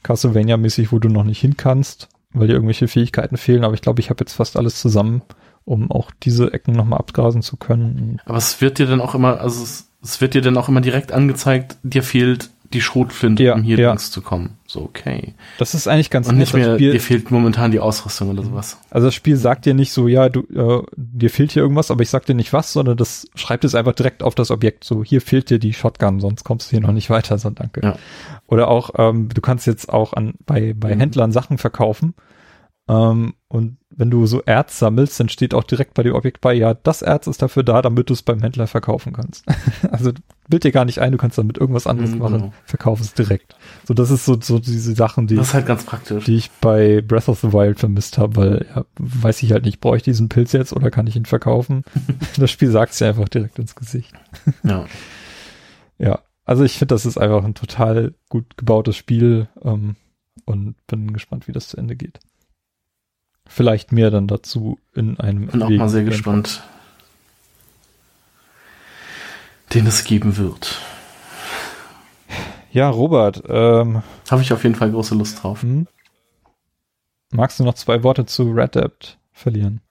Castlevania-mäßig, wo du noch nicht hin kannst, weil dir irgendwelche Fähigkeiten fehlen. Aber ich glaube, ich habe jetzt fast alles zusammen, um auch diese Ecken nochmal abgrasen zu können. Aber es wird dir dann auch immer, also es, es wird dir dann auch immer direkt angezeigt, dir fehlt die Schrotflinte, Ja, um hier ja. links zu kommen. So, okay. Das ist eigentlich ganz Und nicht nett. Mehr, Spiel- dir fehlt momentan die Ausrüstung oder sowas. Also das Spiel sagt dir nicht so, ja, du, äh, dir fehlt hier irgendwas, aber ich sag dir nicht was, sondern das schreibt es einfach direkt auf das Objekt. So, hier fehlt dir die Shotgun, sonst kommst du hier noch nicht weiter, so danke. Ja. Oder auch, ähm, du kannst jetzt auch an bei, bei Mhm. Händlern Sachen verkaufen. Ähm, und wenn du so Erz sammelst, dann steht auch direkt bei dem Objekt bei, ja, das Erz ist dafür da, damit du es beim Händler verkaufen kannst. also bild dir gar nicht ein, du kannst damit irgendwas anderes Mhm, machen, genau. verkauf es direkt. So, das ist so, so diese Sachen, die Das halt ganz praktisch. die ich bei Breath of the Wild vermisst habe, weil ja, weiß ich halt nicht, brauche ich diesen Pilz jetzt oder kann ich ihn verkaufen? das Spiel sagt es ja einfach direkt ins Gesicht. Ja. Ja, also ich finde, das ist einfach ein total gut gebautes Spiel ähm, und bin gespannt, wie das zu Ende geht. Vielleicht mehr dann dazu in einem. Bin auch mal sehr gespannt, den es geben wird. Ja, Robert, ähm, Habe ich auf jeden Fall große Lust drauf. hm? magst du noch zwei Worte zu Red Dead verlieren?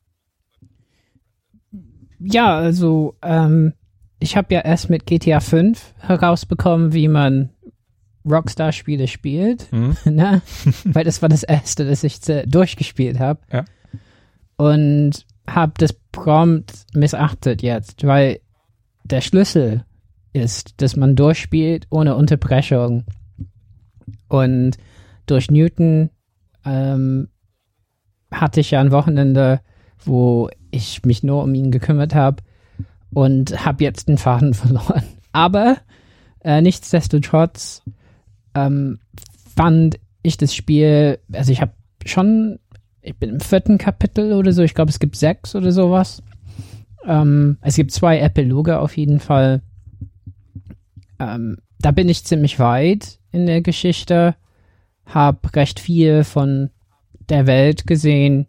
Ja, also ähm, ich habe ja erst mit GTA 5 herausbekommen, wie man Rockstar-Spiele spielt, Hm? ne? weil das war das erste, das ich durchgespielt habe. Ja. Und habe das prompt missachtet jetzt, weil der Schlüssel ist, dass man durchspielt ohne Unterbrechung. Und durch Newton ähm, hatte ich ja ein Wochenende, wo ich mich nur um ihn gekümmert habe und habe jetzt den Faden verloren. Aber äh, nichtsdestotrotz ähm, fand ich das Spiel, also ich habe schon, ich bin im vierten Kapitel oder so, ich glaube es gibt sechs oder sowas. Ähm, es gibt zwei Epiloge auf jeden Fall. Ähm, da bin ich ziemlich weit in der Geschichte. habe recht viel von der Welt gesehen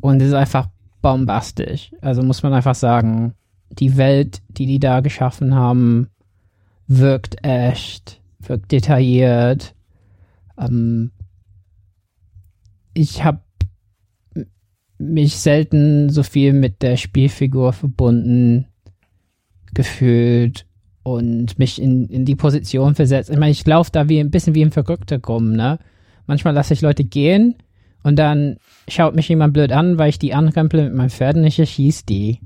und es ist einfach bombastisch. Also muss man einfach sagen, die Welt, die die da geschaffen haben, wirkt echt, wirkt detailliert. Ähm, ich habe mich selten so viel mit der Spielfigur verbunden gefühlt und mich in, in die Position versetzt. Ich meine, ich laufe da wie ein bisschen wie ein Verrückter rum, ne? Manchmal lasse ich Leute gehen und dann schaut mich jemand blöd an, weil ich die anrempel mit meinem Pferd und ich erschieße die.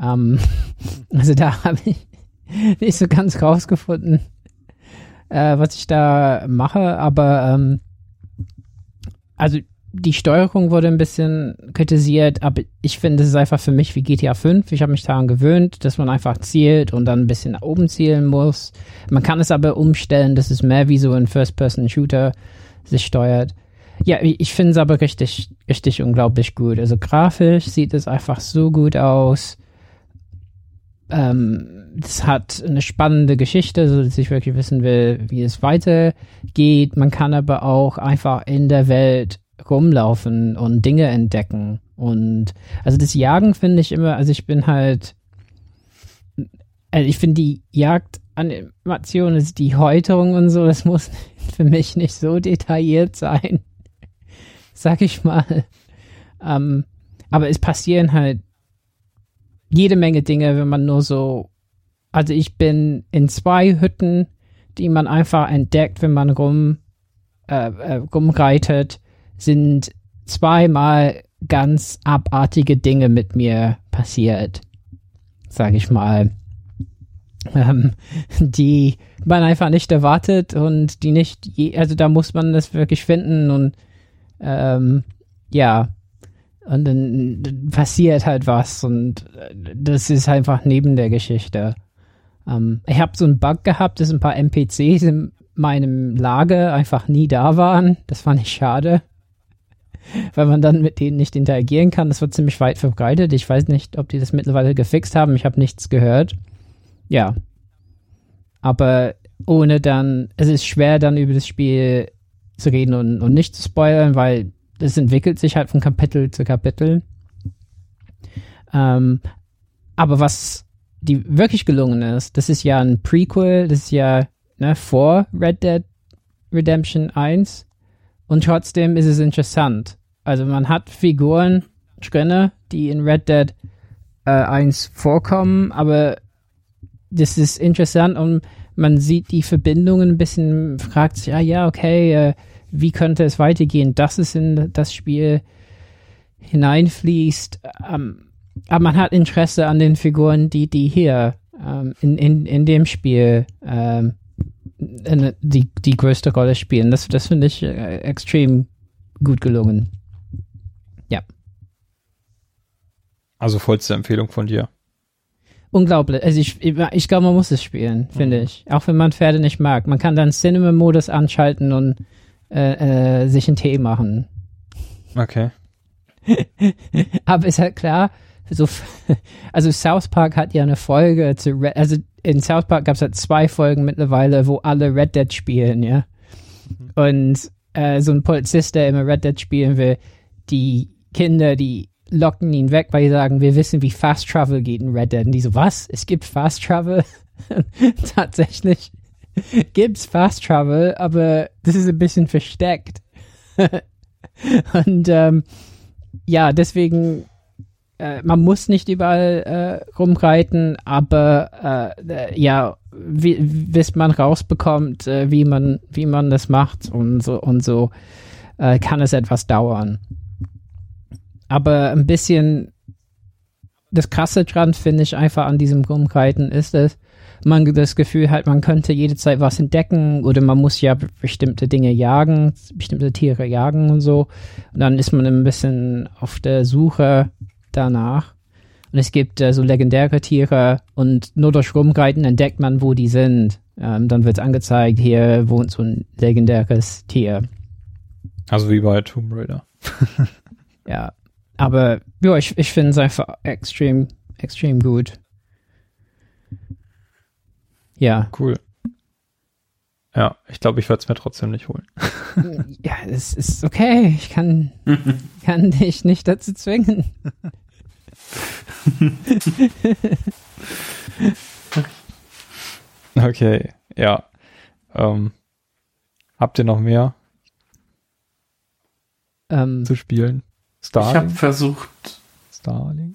Ähm, also da habe ich nicht so ganz rausgefunden, äh, was ich da mache, aber ähm, also die Steuerung wurde ein bisschen kritisiert, aber ich finde, es ist einfach für mich wie GTA 5. Ich habe mich daran gewöhnt, dass man einfach zielt und dann ein bisschen nach oben zielen muss. Man kann es aber umstellen, dass es mehr wie so ein First-Person-Shooter sich steuert. Ja, ich finde es aber richtig, richtig unglaublich gut. Also grafisch sieht es einfach so gut aus. Ähm, das hat eine spannende Geschichte, so dass ich wirklich wissen will, wie es weitergeht. Man kann aber auch einfach in der Welt rumlaufen und Dinge entdecken. Und also das Jagen finde ich immer, also ich bin halt, also ich finde die Jagdanimation, also die Häuterung und so, das muss für mich nicht so detailliert sein, sag ich mal. Ähm, aber es passieren halt jede Menge Dinge, wenn man nur so, also ich bin in zwei Hütten, die man einfach entdeckt, wenn man rum, äh, äh, rumreitet sind zweimal ganz abartige Dinge mit mir passiert, sage ich mal, ähm, die man einfach nicht erwartet und die nicht, je, also da muss man das wirklich finden und ähm, ja, und dann passiert halt was und das ist einfach neben der Geschichte. Ähm, ich habe so einen Bug gehabt, dass ein paar NPCs in meinem Lager einfach nie da waren. Das fand ich schade weil man dann mit denen nicht interagieren kann. Das wird ziemlich weit verbreitet. Ich weiß nicht, ob die das mittlerweile gefixt haben. Ich habe nichts gehört. Ja. Aber ohne dann, es ist schwer dann über das Spiel zu reden und, und nicht zu spoilern, weil es entwickelt sich halt von Kapitel zu Kapitel. Ähm, aber was die wirklich gelungen ist, das ist ja ein Prequel, das ist ja ne, vor Red Dead Redemption 1 und trotzdem ist es interessant. Also man hat Figuren drinne, die in Red Dead äh, 1 vorkommen, aber das ist interessant und man sieht die Verbindungen ein bisschen, fragt sich, ah ja, okay, äh, wie könnte es weitergehen, dass es in das Spiel hineinfließt. Ähm, aber man hat Interesse an den Figuren, die, die hier ähm, in, in, in dem Spiel ähm, die, die größte Rolle spielen. Das, das finde ich äh, extrem gut gelungen. Ja. Also vollste Empfehlung von dir. Unglaublich. Also ich, ich glaube, man muss es spielen, finde mhm. ich. Auch wenn man Pferde nicht mag. Man kann dann Cinema-Modus anschalten und äh, äh, sich einen Tee machen. Okay. Aber ist halt klar, so, also South Park hat ja eine Folge zu, Red, also in South Park gab es halt zwei Folgen mittlerweile, wo alle Red Dead spielen, ja. Mhm. Und äh, so ein Polizist, der immer Red Dead spielen will, die Kinder, die locken ihn weg, weil sie sagen, wir wissen, wie Fast Travel geht in Red Dead. Und die so, was? Es gibt Fast Travel? Tatsächlich gibt's Fast Travel, aber das ist ein bisschen versteckt. Und ähm, ja, deswegen äh, man muss nicht überall äh, rumreiten, aber äh, ja, wie, bis man rausbekommt, äh, wie man wie man das macht und so und so äh, kann es etwas dauern. Aber ein bisschen das krasse dran finde ich einfach an diesem Rumreiten ist es, man das Gefühl hat, man könnte jede Zeit was entdecken oder man muss ja bestimmte Dinge jagen, bestimmte Tiere jagen und so. Und dann ist man ein bisschen auf der Suche danach. Und es gibt äh, so legendäre Tiere und nur durch Rumreiten entdeckt man, wo die sind. Ähm, dann wird angezeigt, hier wohnt so ein legendäres Tier. Also wie bei Tomb Raider. ja, aber ja, ich, ich finde es einfach extrem, extrem gut. Ja. Cool. Ja, ich glaube, ich werde es mir trotzdem nicht holen. ja, es ist okay. Ich kann, kann dich nicht dazu zwingen. okay, ja. Ähm, habt ihr noch mehr Ähm, zu spielen? Ich habe versucht, Starlink?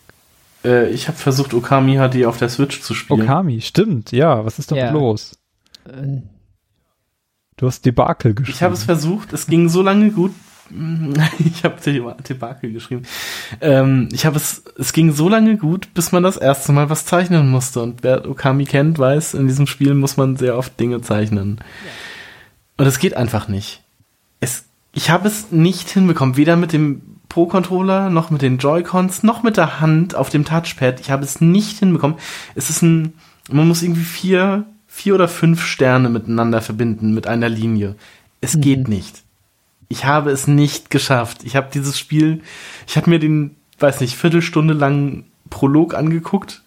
Äh, ich habe versucht, Okami HD auf der Switch zu spielen. Okami, stimmt, ja. Was ist damit Ja. los? äh, Du hast Debakel geschrieben. Ich habe es versucht, es ging so lange gut. Ich habe Debakel geschrieben. Ähm, ich habe es, es ging so lange gut, bis man das erste Mal was zeichnen musste. Und wer Okami kennt, weiß, in diesem Spiel muss man sehr oft Dinge zeichnen. Und es geht einfach nicht. Es, ich habe es nicht hinbekommen, weder mit dem Pro-Controller, noch mit den Joy-Cons, noch mit der Hand auf dem Touchpad. Ich habe es nicht hinbekommen. Es ist ein, man muss irgendwie vier, vier oder fünf Sterne miteinander verbinden mit einer Linie. Es geht nicht. Ich habe es nicht geschafft. Ich habe dieses Spiel, ich habe mir den, weiß nicht, Viertelstunde lang Prolog angeguckt,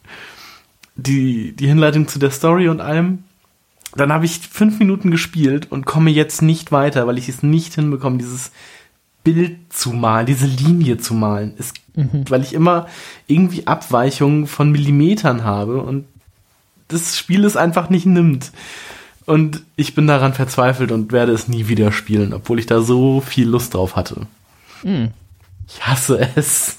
die, die Hinleitung zu der Story und allem. Dann habe ich fünf Minuten gespielt und komme jetzt nicht weiter, weil ich es nicht hinbekomme, dieses Bild zu malen, diese Linie zu malen. Es, Weil ich immer irgendwie Abweichungen von Millimetern habe und das Spiel es einfach nicht nimmt. Und ich bin daran verzweifelt und werde es nie wieder spielen, obwohl ich da so viel Lust drauf hatte. hm. Ich hasse es.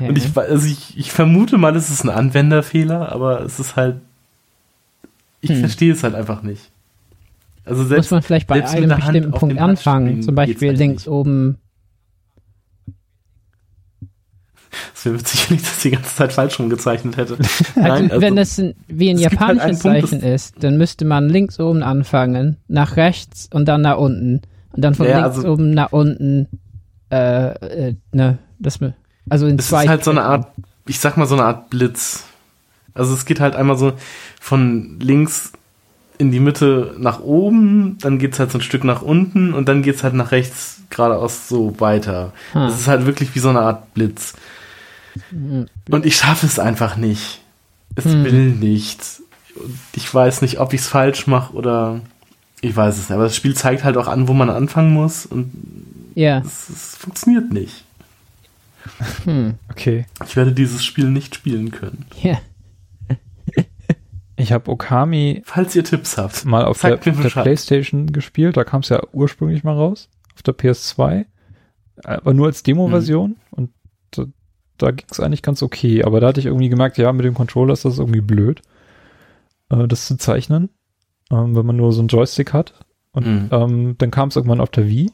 Ja. Und ich, also ich, ich vermute mal, es ist ein Anwenderfehler, aber es ist halt. Ich Hm. verstehe es halt einfach nicht. Also muss selbst, man vielleicht bei einem bestimmten Punkt anfangen. Zum Beispiel halt links nicht. oben. Es wäre witzig, wenn ich das die ganze Zeit falsch rumgezeichnet hätte. Also, also- wenn das ein, wie ein es halt japanisches Punkt, Zeichen ist, dann müsste man links oben anfangen, nach rechts und dann nach unten. Und dann von Ja, links also- oben nach unten, äh, äh, ne, das, also in Es zwei. ist halt so eine. Art, ich sag mal so eine Art Blitz. Also es geht halt einmal so von links in die Mitte nach oben, dann geht's halt so ein Stück nach unten und dann geht's halt nach rechts geradeaus so weiter. Ah. Es ist halt wirklich wie so eine Art Blitz. Und ich schaffe es einfach nicht. Es Hm. will nicht. Und ich weiß nicht, ob ich es falsch mache oder ich weiß es nicht. Aber das Spiel zeigt halt auch an, wo man anfangen muss und Ja. es, es funktioniert nicht. Hm. Okay. Ich werde dieses Spiel nicht spielen können. Ja. Ich habe Okami Falls ihr Tipps habt, mal auf der, der. Playstation gespielt. Da kam es ja ursprünglich mal raus. Auf der PS2. Aber nur als Demo-Version. Und da, da ging es eigentlich ganz okay. Aber da hatte ich irgendwie gemerkt, ja, mit dem Controller ist das irgendwie blöd, äh, das zu zeichnen. Ähm, wenn man nur so einen Joystick hat. Und Mhm. ähm, dann kam es irgendwann auf der Wii.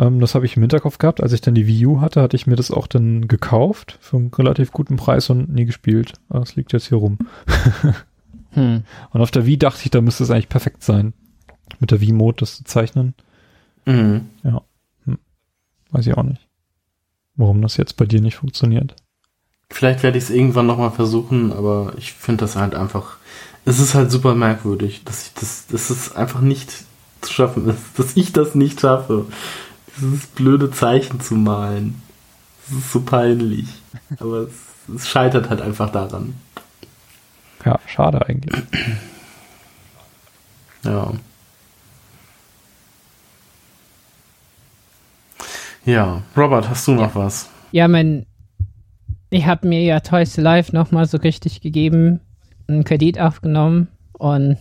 Ähm, das habe ich im Hinterkopf gehabt. Als ich dann die Wii U hatte, hatte ich mir das auch dann gekauft für einen relativ guten Preis und nie gespielt. Aber Es liegt jetzt hier rum. Hm. Und auf der Wii dachte ich, da müsste es eigentlich perfekt sein. Mit der Wii-Mode das zu zeichnen. Mhm. Weiß ich auch nicht. Warum das jetzt bei dir nicht funktioniert. vielleicht werde ich es irgendwann nochmal versuchen, aber ich finde das halt einfach, es ist halt super merkwürdig, dass ich das, dass es einfach nicht zu schaffen ist, dass ich das nicht schaffe, dieses blöde Zeichen zu malen. Das ist so peinlich. Aber es, es scheitert halt einfach daran. Ja, schade eigentlich. Ja. Ja, Robert, hast du noch was? Ja, mein, ich habe mir ja Toys to Life nochmal so richtig gegeben, einen Kredit aufgenommen und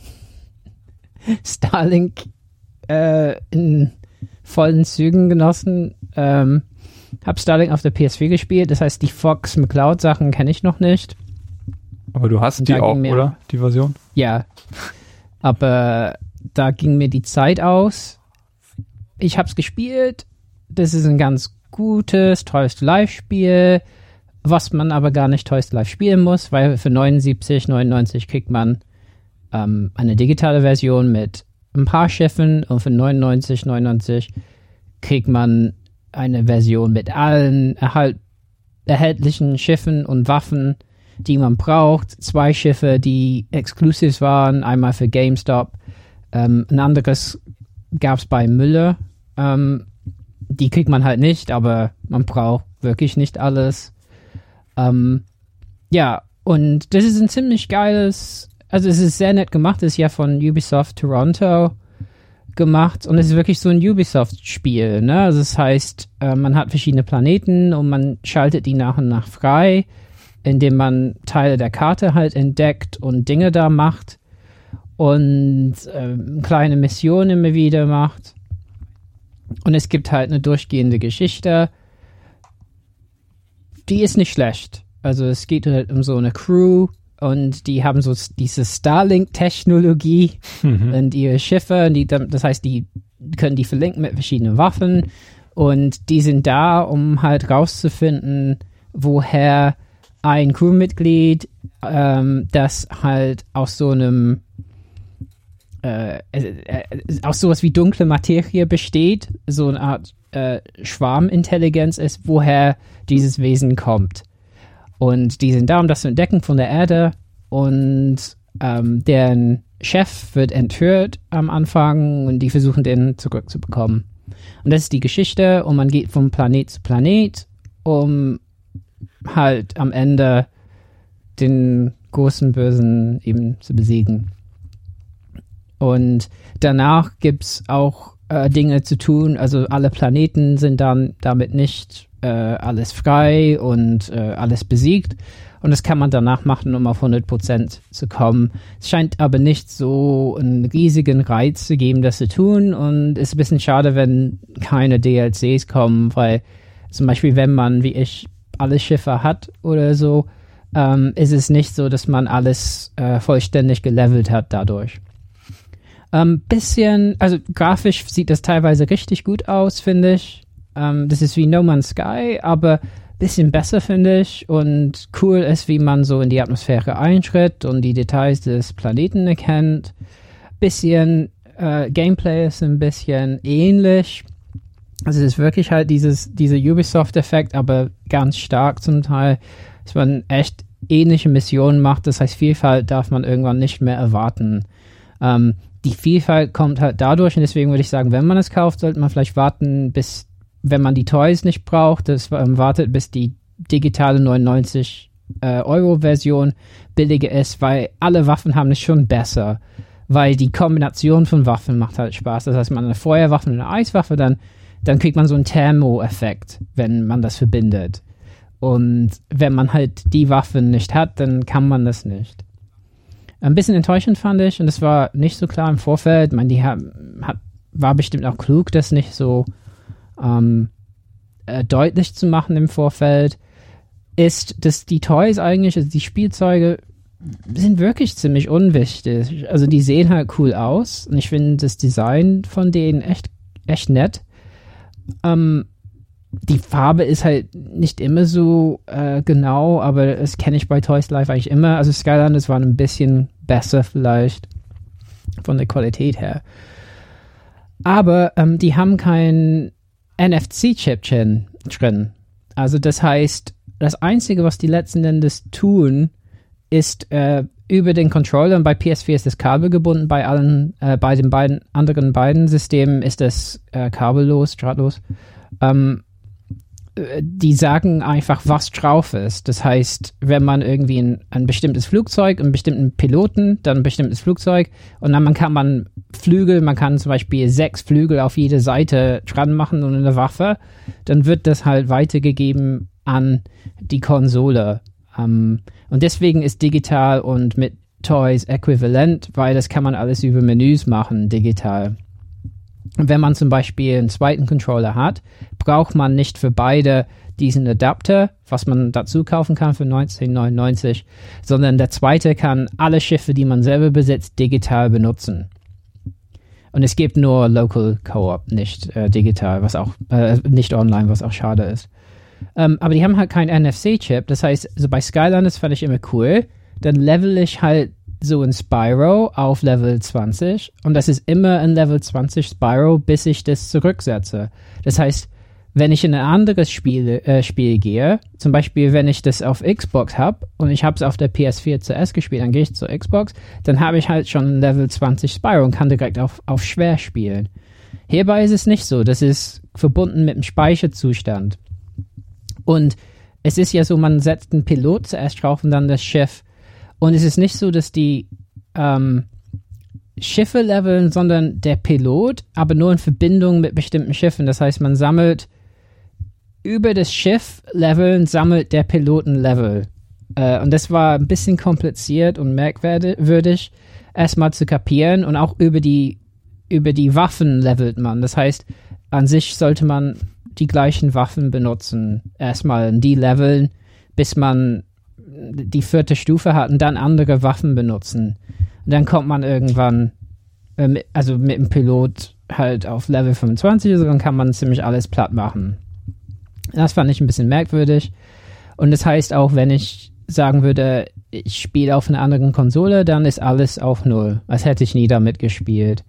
Starlink äh, in vollen Zügen genossen. Ähm, hab Starlink auf der PS4 gespielt, das heißt, die Fox McCloud Sachen kenne ich noch nicht. Aber du hast Und die auch, oder? Die Version? Ja, aber da ging mir die Zeit aus. Ich hab's gespielt. Das ist ein ganz gutes Toys to Life Spiel, was man aber gar nicht Toys to Life spielen muss, weil für 79, 99 kriegt man ähm, eine digitale Version mit ein paar Schiffen und für 99, 99 kriegt man eine Version mit allen erhalt erhältlichen Schiffen und Waffen, die man braucht. Zwei Schiffe, die Exclusives waren, einmal für GameStop. Ähm, ein anderes gab es bei Müller. Ähm, die kriegt man halt nicht, aber man braucht wirklich nicht alles. Ähm, ja, und das ist ein ziemlich geiles also es ist sehr nett gemacht, es ist ja von Ubisoft Toronto gemacht und es ist wirklich so ein Ubisoft-Spiel. Ne? Also das heißt, äh, man hat verschiedene Planeten und man schaltet die nach und nach frei, indem man Teile der Karte halt entdeckt und Dinge da macht und äh, kleine Missionen immer wieder macht. Und es gibt halt eine durchgehende Geschichte. Die ist nicht schlecht. Also es geht halt um so eine Crew und die haben so diese Starlink-Technologie mhm. und ihre Schiffe. Die, das heißt, die können die verlinken mit verschiedenen Waffen und die sind da, um halt rauszufinden, woher ein Crewmitglied, ähm, das halt aus so einem äh, äh, aus sowas wie dunkle Materie besteht, so eine Art äh, Schwarmintelligenz ist, woher dieses Wesen kommt. Und die sind da, um das zu entdecken von der Erde. Und ähm, deren Chef wird entführt am Anfang und die versuchen den zurückzubekommen. Und das ist die Geschichte und man geht von Planet zu Planet, um halt am Ende den großen Bösen eben zu besiegen. Und danach gibt es auch äh, Dinge zu tun. Also alle Planeten sind dann damit nicht äh, alles frei und äh, alles besiegt. Und das kann man danach machen, um auf 100% zu kommen. Es scheint aber nicht so einen riesigen Reiz zu geben, das zu tun. Und es ist ein bisschen schade, wenn keine DLCs kommen, weil zum Beispiel, wenn man, wie ich, alle Schiffe hat oder so, ähm, ist es nicht so, dass man alles äh, vollständig gelevelt hat dadurch. Ähm, bisschen, also grafisch sieht das teilweise richtig gut aus, finde ich. Ähm, das ist wie No Man's Sky, aber bisschen besser, finde ich. Und cool ist, wie man so in die Atmosphäre einschritt und die Details des Planeten erkennt. Bisschen äh, Gameplay ist ein bisschen ähnlich. Also es ist wirklich halt dieses, dieser Ubisoft-Effekt, aber ganz stark zum Teil, dass man echt ähnliche Missionen macht. Das heißt, Vielfalt darf man irgendwann nicht mehr erwarten. Ähm, die Vielfalt kommt halt dadurch und deswegen würde ich sagen, wenn man es kauft, sollte man vielleicht warten, bis, wenn man die Toys nicht braucht, das ähm, wartet, bis die digitale 99 äh, Euro Version billiger ist, weil alle Waffen haben es schon besser, weil die Kombination von Waffen macht halt Spaß. Das heißt, man eine Feuerwaffe und eine Eiswaffe, dann, dann kriegt man so einen Thermo-Effekt, wenn man das verbindet. Und wenn man halt die Waffen nicht hat, dann kann man das nicht. Ein bisschen enttäuschend fand ich, und es war nicht so klar im Vorfeld. Ich meine, die hat, hat, war bestimmt auch klug, das nicht so ähm, äh, deutlich zu machen im Vorfeld, ist, dass die Toys eigentlich, also die Spielzeuge, sind wirklich ziemlich unwichtig. Also die sehen halt cool aus und ich finde das Design von denen echt, echt nett. Ähm, die Farbe ist halt nicht immer so äh, genau, aber das kenne ich bei Toys Live eigentlich immer. Also Skylanders waren ein bisschen besser vielleicht von der Qualität her. Aber ähm, die haben kein NFC-Chip drin. Also das heißt, das Einzige, was die letzten Endes tun, ist äh, über den Controller und bei PS4 ist das Kabel gebunden, bei allen, äh, bei den beiden anderen beiden Systemen ist das äh, kabellos, drahtlos. Ähm, die sagen einfach, was drauf ist. Das heißt, wenn man irgendwie ein, ein bestimmtes Flugzeug, einen bestimmten Piloten, dann ein bestimmtes Flugzeug und dann kann man Flügel, man kann zum Beispiel sechs Flügel auf jede Seite dran machen und eine Waffe, dann wird das halt weitergegeben an die Konsole. Um, und deswegen ist digital und mit Toys äquivalent, weil das kann man alles über Menüs machen, digital. Wenn man zum Beispiel einen zweiten Controller hat, braucht man nicht für beide diesen Adapter, was man dazu kaufen kann für 1999, sondern der zweite kann alle Schiffe, die man selber besitzt, digital benutzen. Und es gibt nur Local Co-op, nicht äh, digital, was auch äh, nicht online, was auch schade ist. Ähm, aber die haben halt keinen NFC-Chip. Das heißt, also bei Skylanders fand ich immer cool. Dann level ich halt so ein Spyro auf Level 20 und das ist immer ein Level 20 Spyro, bis ich das zurücksetze. Das heißt, wenn ich in ein anderes Spiel, äh, Spiel gehe, zum Beispiel wenn ich das auf Xbox habe und ich habe es auf der PS4 zuerst gespielt, dann gehe ich zur Xbox, dann habe ich halt schon Level 20 Spyro und kann direkt auf, auf schwer spielen. Hierbei ist es nicht so, das ist verbunden mit dem Speicherzustand. Und es ist ja so, man setzt einen Pilot zuerst drauf und dann das Schiff. Und es ist nicht so, dass die ähm, Schiffe leveln, sondern der Pilot, aber nur in Verbindung mit bestimmten Schiffen. Das heißt, man sammelt über das Schiff leveln, sammelt der Piloten Level. Äh, und das war ein bisschen kompliziert und merkwürdig, erstmal zu kapieren. Und auch über die, über die Waffen levelt man. Das heißt, an sich sollte man die gleichen Waffen benutzen. Erstmal die leveln, bis man die vierte Stufe hat und dann andere Waffen benutzen. Und dann kommt man irgendwann, äh, mit, also mit dem Pilot halt auf Level 25, also dann kann man ziemlich alles platt machen. Das fand ich ein bisschen merkwürdig. Und das heißt auch, wenn ich sagen würde, ich spiele auf einer anderen Konsole, dann ist alles auf Null. Als hätte ich nie damit gespielt.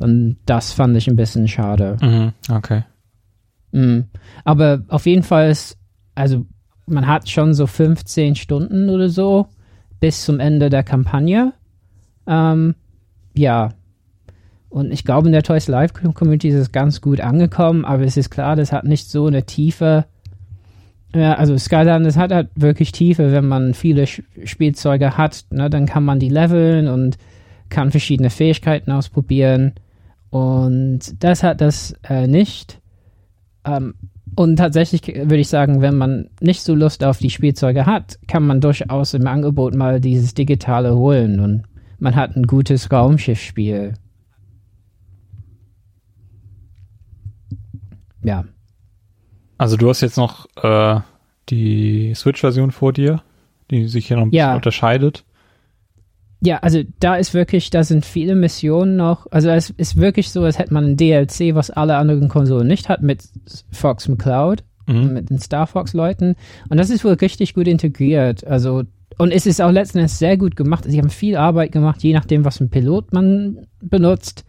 Und das fand ich ein bisschen schade. Mhm, okay. Mhm. Aber auf jeden Fall ist, also man hat schon so 15 Stunden oder so bis zum Ende der Kampagne. Ähm, ja. Und ich glaube, in der Toys Live Community ist es ganz gut angekommen, aber es ist klar, das hat nicht so eine Tiefe. Ja, also Skyline, das hat halt wirklich Tiefe, wenn man viele Spielzeuge hat, ne, dann kann man die leveln und kann verschiedene Fähigkeiten ausprobieren. Und das hat das äh, nicht. Ähm, und tatsächlich würde ich sagen, wenn man nicht so Lust auf die Spielzeuge hat, kann man durchaus im Angebot mal dieses digitale holen und man hat ein gutes Raumschiffspiel. Ja. Also du hast jetzt noch äh, die Switch-Version vor dir, die sich hier noch ein bisschen Ja. unterscheidet. Ja, also da ist wirklich, da sind viele Missionen noch. Also es ist wirklich so, als hätte man ein DLC, was alle anderen Konsolen nicht hat, mit Fox McCloud, Mhm. mit den Star Fox-Leuten. Und das ist wohl richtig gut integriert. Also, und es ist auch letzten Endes sehr gut gemacht. Sie haben viel Arbeit gemacht, je nachdem, was ein Pilot man benutzt,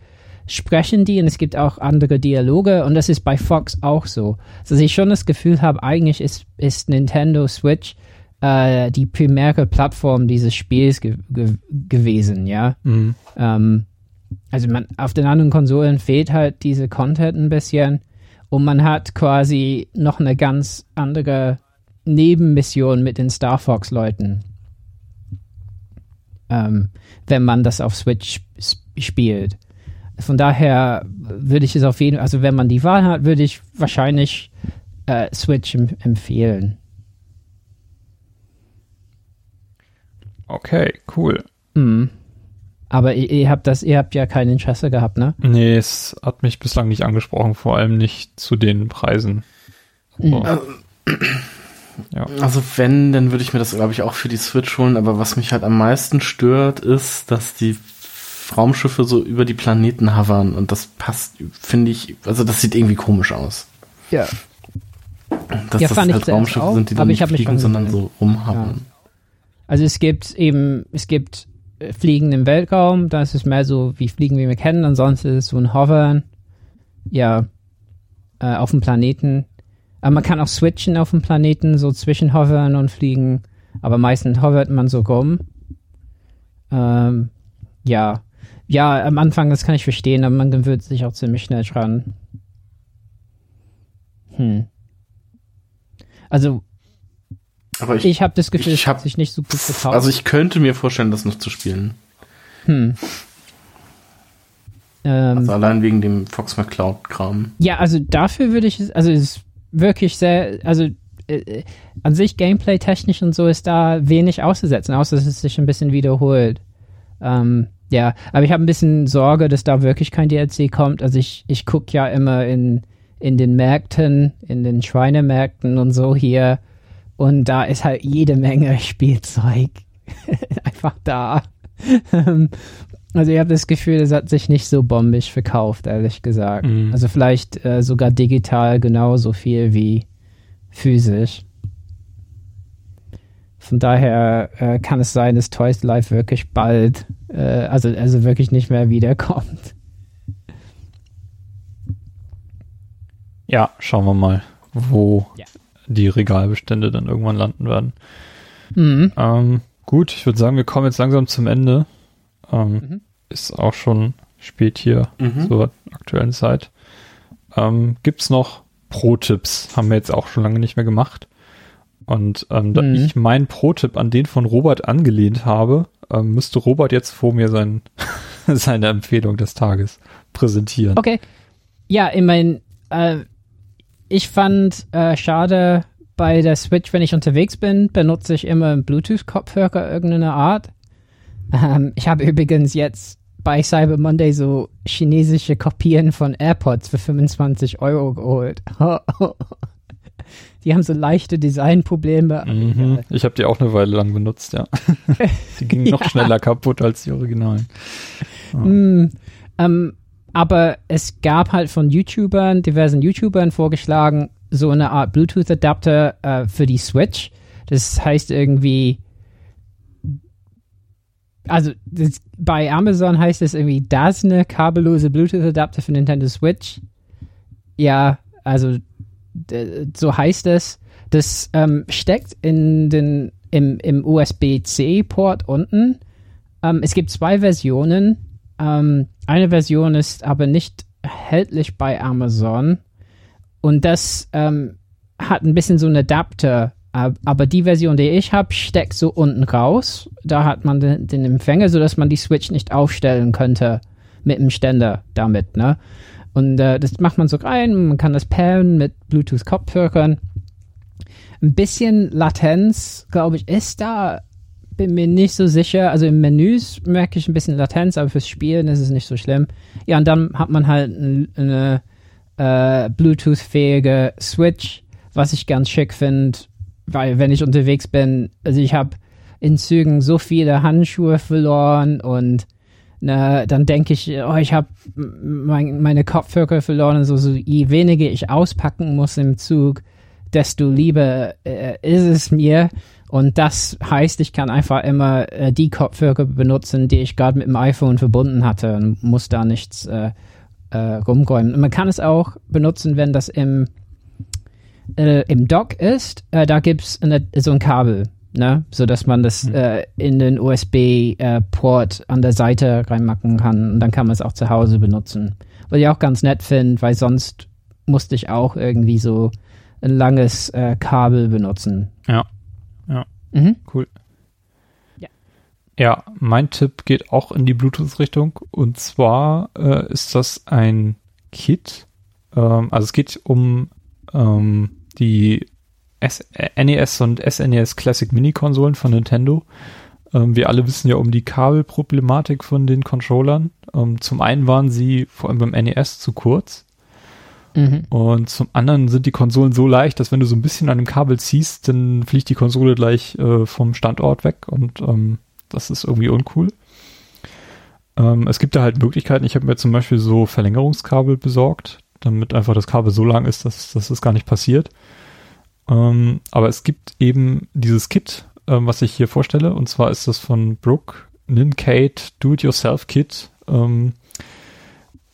sprechen die und es gibt auch andere Dialoge und das ist bei Fox auch so. Also, dass ich schon das Gefühl habe, eigentlich ist, ist Nintendo Switch äh, die primäre Plattform dieses Spiels ge ge gewesen, ja. Mhm. Ähm, also man, auf den anderen Konsolen fehlt halt diese Content ein bisschen und man hat quasi noch eine ganz andere Nebenmission mit den Star Fox Leuten. Ähm, wenn man das auf Switch sp spielt. Von daher würde ich es auf jeden Fall, also wenn man die Wahl hat, würde ich wahrscheinlich äh, Switch em empfehlen. Okay, cool. Mhm. Aber ihr, ihr habt das, ihr habt ja kein Interesse gehabt, ne? Nee, es hat mich bislang nicht angesprochen, vor allem nicht zu den Preisen. Mhm. So. Ja. Also wenn, dann würde ich mir das, glaube ich, auch für die Switch holen. Aber was mich halt am meisten stört, ist, dass die Raumschiffe so über die Planeten hovern. Und das passt, finde ich, also das sieht irgendwie komisch aus. Ja. Dass Ja, das halt Raumschiffe auch, sind, die aber dann ich nicht fliegen, sondern so rumhovern. Also es gibt eben, es gibt äh, Fliegen im Weltraum, da ist es mehr so wie Fliegen, wie wir kennen, ansonsten ist es so ein Hovern, ja, äh, auf dem Planeten. Aber man kann auch switchen auf dem Planeten, so zwischen Hovern und Fliegen, aber meistens hovert man so rum. Ähm, ja, ja, am Anfang, das kann ich verstehen, aber man gewöhnt sich auch ziemlich schnell dran. Hm. Also, Aber ich, ich habe das Gefühl, ich es hab- hat sich nicht so gut verkauft. also ich könnte mir vorstellen, das noch zu spielen. Hm. Ähm, Also allein wegen dem Fox McCloud-Kram. ja, also dafür würde ich es, also es ist wirklich sehr, also äh, äh, an sich Gameplay-technisch und so ist da wenig auszusetzen, außer dass es sich ein bisschen wiederholt. Ähm, ja, aber ich habe ein bisschen Sorge, dass da wirklich kein DLC kommt. Also ich, ich gucke ja immer in, in den Märkten, in den Schweinemärkten und so hier und da ist halt jede Menge Spielzeug einfach da. Ähm, also ich habe das Gefühl, es hat sich nicht so bombig verkauft, ehrlich gesagt. Mhm. Also vielleicht äh, sogar digital genauso viel wie physisch. Von daher äh, kann es sein, dass Toys Life wirklich bald, äh, also, also wirklich nicht mehr wiederkommt. Ja, schauen wir mal, wo Ja. Die Regalbestände dann irgendwann landen werden. Mhm. Ähm, gut, ich würde sagen, wir kommen jetzt langsam zum Ende. Ähm, Mhm. Ist auch schon spät hier Mhm. zur aktuellen Zeit. Ähm, gibt's noch Pro-Tipps? Haben wir jetzt auch schon lange nicht mehr gemacht. Und ähm, da Mhm. ich meinen Pro-Tipp an den von Robert angelehnt habe, ähm, müsste Robert jetzt vor mir sein, seine Empfehlung des Tages präsentieren. Okay. Ja, ich meine, äh, ich fand äh, schade bei der Switch, wenn ich unterwegs bin, benutze ich immer einen Bluetooth-Kopfhörer irgendeiner Art. Ähm, ich habe übrigens jetzt bei Cyber Monday so chinesische Kopien von AirPods für 25 Euro geholt. die haben so leichte Designprobleme. Mhm. Ich habe die auch eine Weile lang benutzt, ja. die gingen noch ja. schneller kaputt als die Originalen. Ja. Mm, ähm, aber es gab halt von YouTubern, diversen YouTubern vorgeschlagen, so eine Art Bluetooth-Adapter äh, für die Switch. Das heißt irgendwie, also das, bei Amazon heißt es irgendwie das eine kabellose Bluetooth-Adapter für Nintendo Switch. Ja, also so heißt es. Das ähm, steckt in den, im, im USB-C-Port unten. Ähm, es gibt zwei Versionen. Ähm, eine Version ist aber nicht erhältlich bei Amazon. Und das ähm, hat ein bisschen so einen Adapter. Aber die Version, die ich habe, steckt so unten raus. Da hat man den, den Empfänger, sodass man die Switch nicht aufstellen könnte mit dem Ständer damit. Ne? Und äh, das macht man so rein, man kann das pairen mit Bluetooth-Kopfhörern. Ein bisschen Latenz, glaube ich, ist da. Bin mir nicht so sicher. Also im Menüs merke ich ein bisschen Latenz, aber fürs Spielen ist es nicht so schlimm. Ja, und dann hat man halt eine äh, Bluetooth-fähige Switch, was ich ganz schick finde, weil wenn ich unterwegs bin, also ich habe in Zügen so viele Handschuhe verloren und na, dann denke ich, oh, ich habe mein, meine Kopfhörer verloren. So, so, je weniger ich auspacken muss im Zug, desto lieber äh, ist es mir. Und das heißt, ich kann einfach immer äh, die Kopfhörer benutzen, die ich gerade mit dem iPhone verbunden hatte und muss da nichts äh, äh, rumräumen. Und man kann es auch benutzen, wenn das im, äh, im Dock ist. Äh, da gibt es so ein Kabel ne? so dass man das mhm. äh, in den USB-Port an der Seite reinmachen kann und dann kann man es auch zu Hause benutzen. Was ich auch ganz nett finde, weil sonst musste ich auch irgendwie so ein langes Kabel benutzen. Ja, mhm. cool. Ja. ja, mein Tipp geht auch in die Bluetooth-Richtung und zwar äh, ist das ein Kit. Ähm, also es geht um ähm, die S NES und SNES Classic Mini-Konsolen von Nintendo. Ähm, wir alle wissen ja um die Kabelproblematik von den Controllern. Ähm, zum einen waren sie vor allem beim NES zu kurz. Mhm. Und zum anderen sind die Konsolen so leicht, dass wenn du so ein bisschen an dem Kabel ziehst, dann fliegt die Konsole gleich äh, vom Standort weg und ähm, das ist irgendwie uncool. Ähm, es gibt da halt Möglichkeiten. Ich habe mir zum Beispiel so Verlängerungskabel besorgt, damit einfach das Kabel so lang ist, dass, dass das gar nicht passiert. Ähm, aber es gibt eben dieses Kit, ähm, was ich hier vorstelle, und zwar ist das von Brooke Nincade Do-It-Yourself Kit. Ähm,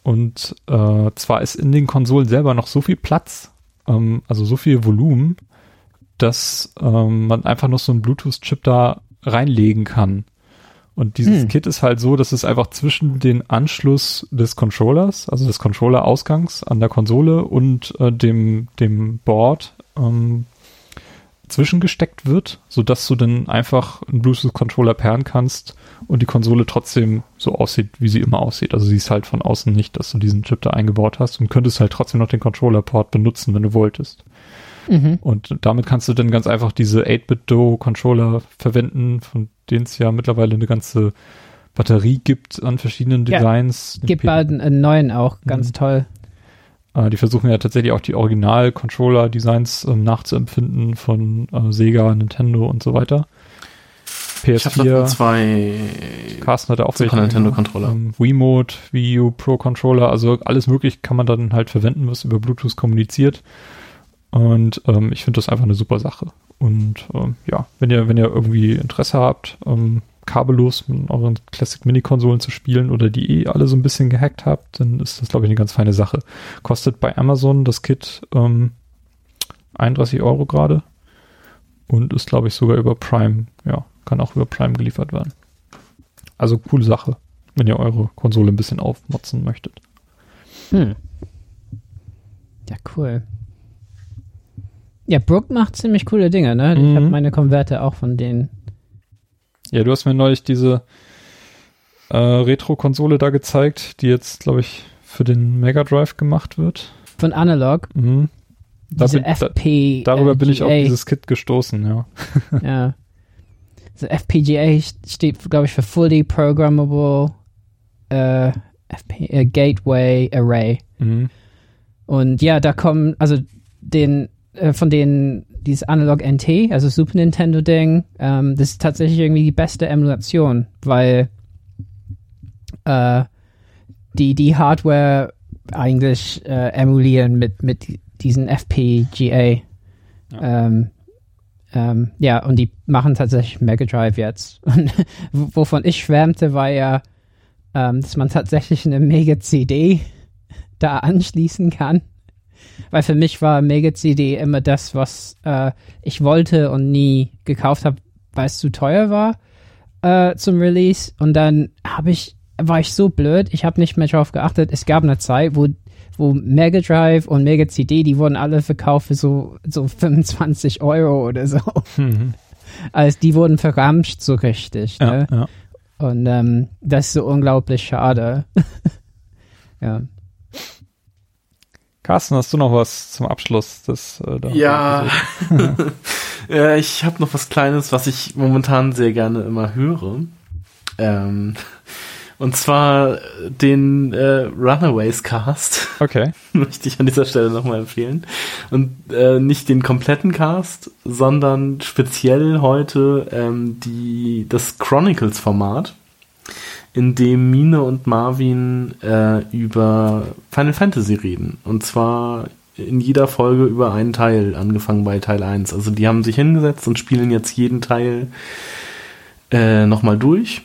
und äh, zwar ist in den Konsolen selber noch so viel Platz, ähm, also so viel Volumen, dass ähm, man einfach noch so einen Bluetooth-Chip da reinlegen kann. Und dieses hm. Kit ist halt so, dass es einfach zwischen den Anschluss des Controllers, also des Controller-Ausgangs an der Konsole und äh, dem, dem Board ähm, zwischengesteckt wird, sodass du dann einfach einen Bluetooth-Controller pairen kannst und die Konsole trotzdem so aussieht, wie sie immer aussieht. Also siehst halt von außen nicht, dass du diesen Chip da eingebaut hast und könntest halt trotzdem noch den Controller-Port benutzen, wenn du wolltest. Mhm. Und damit kannst du dann ganz einfach diese 8-Bit-Do-Controller verwenden, von denen es ja mittlerweile eine ganze Batterie gibt an verschiedenen Designs. Ja, gibt bald einen neuen auch, ganz mhm. toll. Äh, die versuchen ja tatsächlich auch die Original-Controller-Designs äh, nachzuempfinden von äh, Sega, Nintendo und so weiter. PS4. zwei. Carsten hatte auch welche. Nintendo-Controller. Ähm, Wiimote, Wii U Pro Controller, also alles möglich kann man dann halt verwenden, was über Bluetooth kommuniziert. Und ähm, ich finde das einfach eine super Sache. Und ähm, ja, wenn ihr, wenn ihr irgendwie Interesse habt, ähm, kabellos mit euren Classic Mini-Konsolen zu spielen oder die eh alle so ein bisschen gehackt habt, dann ist das, glaube ich, eine ganz feine Sache. Kostet bei Amazon das Kit ähm, 31 Euro gerade und ist, glaube ich, sogar über Prime, ja, kann auch über Prime geliefert werden. Also coole Sache, wenn ihr eure Konsole ein bisschen aufmotzen möchtet. Hm. Ja, cool. Ja, Brook macht ziemlich coole Dinge, ne? Ich mhm. habe meine Konverter auch von denen Ja, du hast mir neulich diese äh, Retro-Konsole da gezeigt, die jetzt, glaube ich, für den Mega Drive gemacht wird. Von Analog. Mhm. Da bin, da, FP. darüber bin ich auf dieses Kit gestoßen, ja. Ja. So FPGA steht, glaube ich, für Fully Programmable äh, FP, äh, Gateway Array. Mhm. Und ja, da kommen, also den, äh, von denen, dieses Analog NT, also Super Nintendo Ding, ähm, das ist tatsächlich irgendwie die beste Emulation, weil äh, die, die Hardware eigentlich äh, emulieren mit, mit diesen FPGA. Ähm, ähm, ja, und die machen tatsächlich Mega Drive jetzt. Und wovon ich schwärmte, war ja, ähm, dass man tatsächlich eine Mega CD da anschließen kann. Weil für mich war Mega CD immer das, was äh, ich wollte und nie gekauft habe, weil es zu teuer war äh, zum Release. Und dann habe ich, war ich so blöd, ich habe nicht mehr drauf geachtet. Es gab eine Zeit, wo wo Mega Drive und Mega CD, die wurden alle verkauft für so, so 25 Euro oder so. Mhm. Also die wurden verramscht so richtig. Ja, Ne? ja. Und ähm, das ist so unglaublich schade. ja. Carsten, hast du noch was zum Abschluss des äh, Ja, äh, ich habe noch was Kleines, was ich momentan sehr gerne immer höre. Ähm, und zwar den äh, Runaways Cast. Okay. möchte ich an dieser Stelle nochmal empfehlen. Und äh, nicht den kompletten Cast, sondern speziell heute ähm, die, das Chronicles-Format, in dem Mine und Marvin äh, über Final Fantasy reden. Und zwar in jeder Folge über einen Teil, angefangen bei Teil 1. Also die haben sich hingesetzt und spielen jetzt jeden Teil äh, nochmal durch.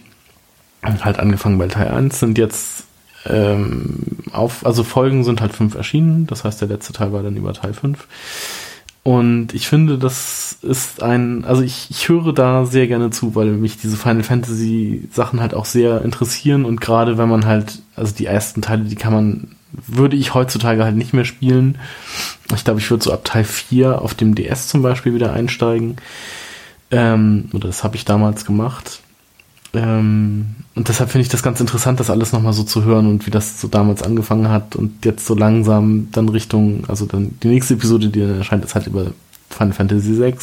Und halt angefangen bei Teil 1 sind jetzt ähm, auf, also Folgen sind halt fünf erschienen, das heißt der letzte Teil war dann über Teil 5. Und ich finde, das ist ein, also ich, ich höre da sehr gerne zu, weil mich diese Final Fantasy Sachen halt auch sehr interessieren und gerade wenn man halt, also die ersten Teile, die kann man, würde ich heutzutage halt nicht mehr spielen. Ich glaube, ich würde so ab Teil 4 auf dem DS zum Beispiel wieder einsteigen. Ähm, oder das habe ich damals gemacht. Ähm, und deshalb finde ich das ganz interessant, das alles nochmal so zu hören und wie das so damals angefangen hat und jetzt so langsam dann Richtung, also dann die nächste Episode, die dann erscheint, ist halt über Final Fantasy VI.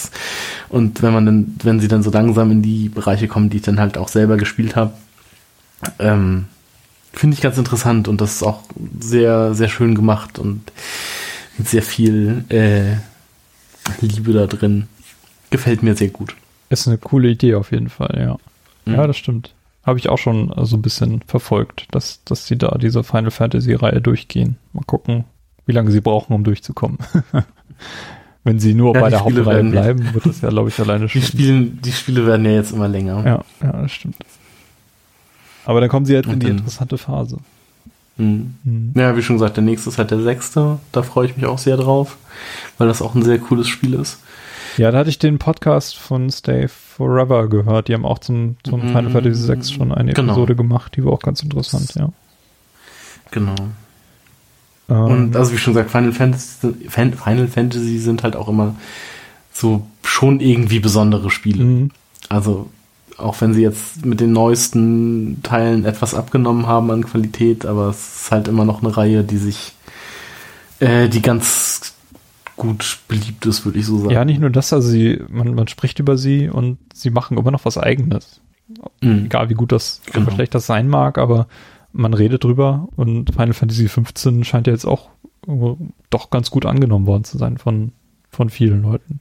Und wenn man dann, wenn sie dann so langsam in die Bereiche kommen, die ich dann halt auch selber gespielt habe, ähm, finde ich ganz interessant und das ist auch sehr, sehr schön gemacht und mit sehr viel äh, Liebe da drin. Gefällt mir sehr gut. Ist eine coole Idee auf jeden Fall, ja. Mhm. Ja, das stimmt. Habe ich auch schon so ein bisschen verfolgt, dass, dass sie da diese Final Fantasy-Reihe durchgehen. Mal gucken, wie lange sie brauchen, um durchzukommen. Wenn sie nur Ja, bei die der Spiele Hauptreihe bleiben, wird das ja, glaube ich, alleine Die, schon. Spielen, die Spiele werden ja jetzt immer länger. Ja, ja, das stimmt. Aber dann kommen sie jetzt in die interessante Phase. Mhm. Mhm. Ja, wie schon gesagt, der nächste ist halt der sechste. Da freue ich mich auch sehr drauf, weil das auch ein sehr cooles Spiel ist. Ja, da hatte ich den Podcast von Stay Forever gehört. Die haben auch zum, zum Mhm. Final Fantasy VI schon eine Genau. Episode gemacht, die war auch ganz interessant, ja. Genau. Ähm, Und also wie schon gesagt, Final Fantasy, Fan- Final Fantasy sind halt auch immer so schon irgendwie besondere Spiele. mhm. Also auch wenn sie jetzt mit den neuesten Teilen etwas abgenommen haben an Qualität, aber es ist halt immer noch eine Reihe, die sich, äh, die ganz gut beliebt ist, würde ich so sagen. Ja, nicht nur das, also sie, man, man spricht über sie und sie machen immer noch was eigenes. Mhm. Egal wie gut das Genau. oder schlecht das sein mag, aber man redet drüber und Final Fantasy 15 scheint ja jetzt auch doch ganz gut angenommen worden zu sein von, von vielen Leuten.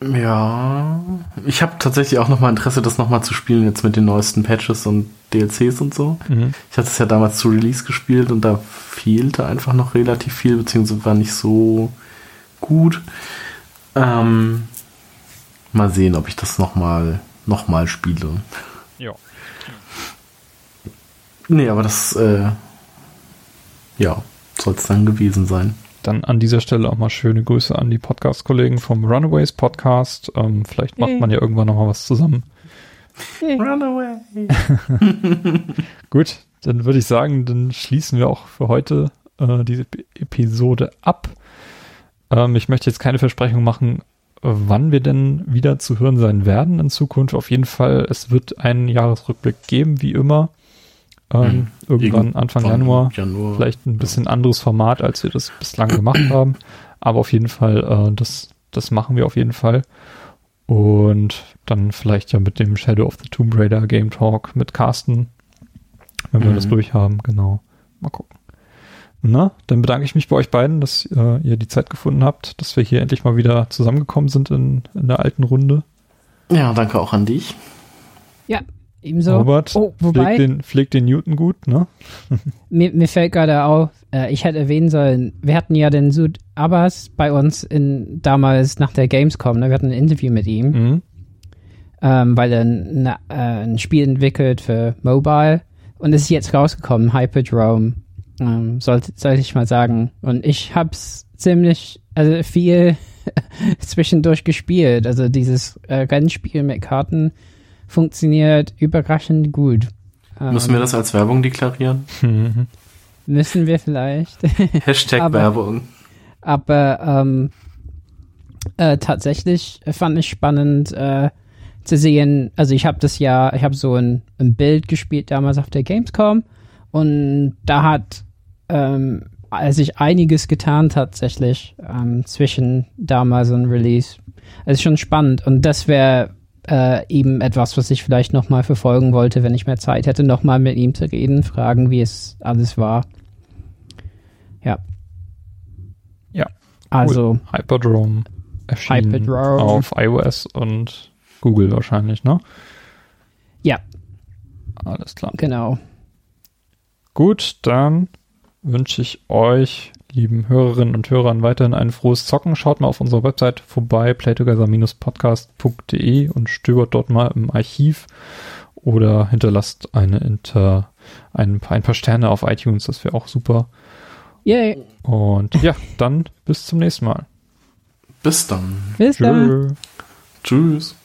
Ja, ich habe tatsächlich auch nochmal Interesse, das nochmal zu spielen, jetzt mit den neuesten Patches und DLCs und so. Mhm. Ich hatte es ja damals zu Release gespielt und da fehlte einfach noch relativ viel, beziehungsweise war nicht so gut. Ähm, mal sehen, ob ich das nochmal noch mal spiele. Ja. Nee, aber das, äh, ja, soll es dann gewesen sein. Dann an dieser Stelle auch mal schöne Grüße an die Podcast-Kollegen vom Runaways Podcast. Ähm, vielleicht macht Hey. man ja irgendwann noch mal was zusammen. Runaway! Gut, dann würde ich sagen, dann schließen wir auch für heute äh, diese Ep- Episode ab. Ähm, ich möchte jetzt keine Versprechung machen, wann wir denn wieder zu hören sein werden in Zukunft. Auf jeden Fall, es wird einen Jahresrückblick geben, wie immer. Ähm, hm. Irgendwann Anfang Januar. Januar. Vielleicht ein bisschen anderes Format, als wir das bislang gemacht haben. Aber auf jeden Fall, äh, das, das machen wir auf jeden Fall. Und dann vielleicht ja mit dem Shadow of the Tomb Raider Game Talk mit Carsten, wenn wir mhm. das durchhaben, genau. Mal gucken. Na, dann bedanke ich mich bei euch beiden, dass äh, ihr die Zeit gefunden habt, dass wir hier endlich mal wieder zusammengekommen sind in, in der alten Runde. Ja, danke auch an dich. Ja, ebenso. Robert, oh, wobei, pflegt, den, pflegt den Newton gut, ne? mir, mir fällt gerade auf, äh, ich hätte erwähnen sollen, wir hatten ja den Sud Abbas bei uns in, damals nach der Gamescom, ne? wir hatten ein Interview mit ihm, mhm. ähm, weil er ein, äh, ein Spiel entwickelt für Mobile und es ist jetzt rausgekommen, Hyperdrome ähm, sollte, sollte ich mal sagen. Und ich hab's ziemlich, also viel zwischendurch gespielt. Also dieses äh, Rennspiel mit Karten funktioniert überraschend gut. Müssen wir ähm, das als Werbung deklarieren? Müssen wir vielleicht. Hashtag aber, Werbung. Aber ähm, äh, tatsächlich fand ich spannend äh, zu sehen, also ich habe das ja, ich habe so ein, ein Bild gespielt damals auf der Gamescom und da hat ähm, sich einiges getan tatsächlich ähm, zwischen damals und Release. Es ist schon spannend und das wäre äh, eben etwas, was ich vielleicht nochmal verfolgen wollte, wenn ich mehr Zeit hätte, nochmal mit ihm zu reden, fragen, wie es alles war. Ja. Ja. Also. Cool. Hyperdrome erschienen Hyperdrome. auf iOS und Google wahrscheinlich, ne? Ja. Alles klar. Genau. Gut, dann wünsche ich euch, lieben Hörerinnen und Hörern, weiterhin ein frohes Zocken. Schaut mal auf unserer Website vorbei, playtogether-podcast.de und stöbert dort mal im Archiv oder hinterlasst eine Inter, ein, ein paar Sterne auf iTunes, das wäre auch super. Yay. Und ja, dann bis zum nächsten Mal. Bis dann. Bis dann. Tschüss.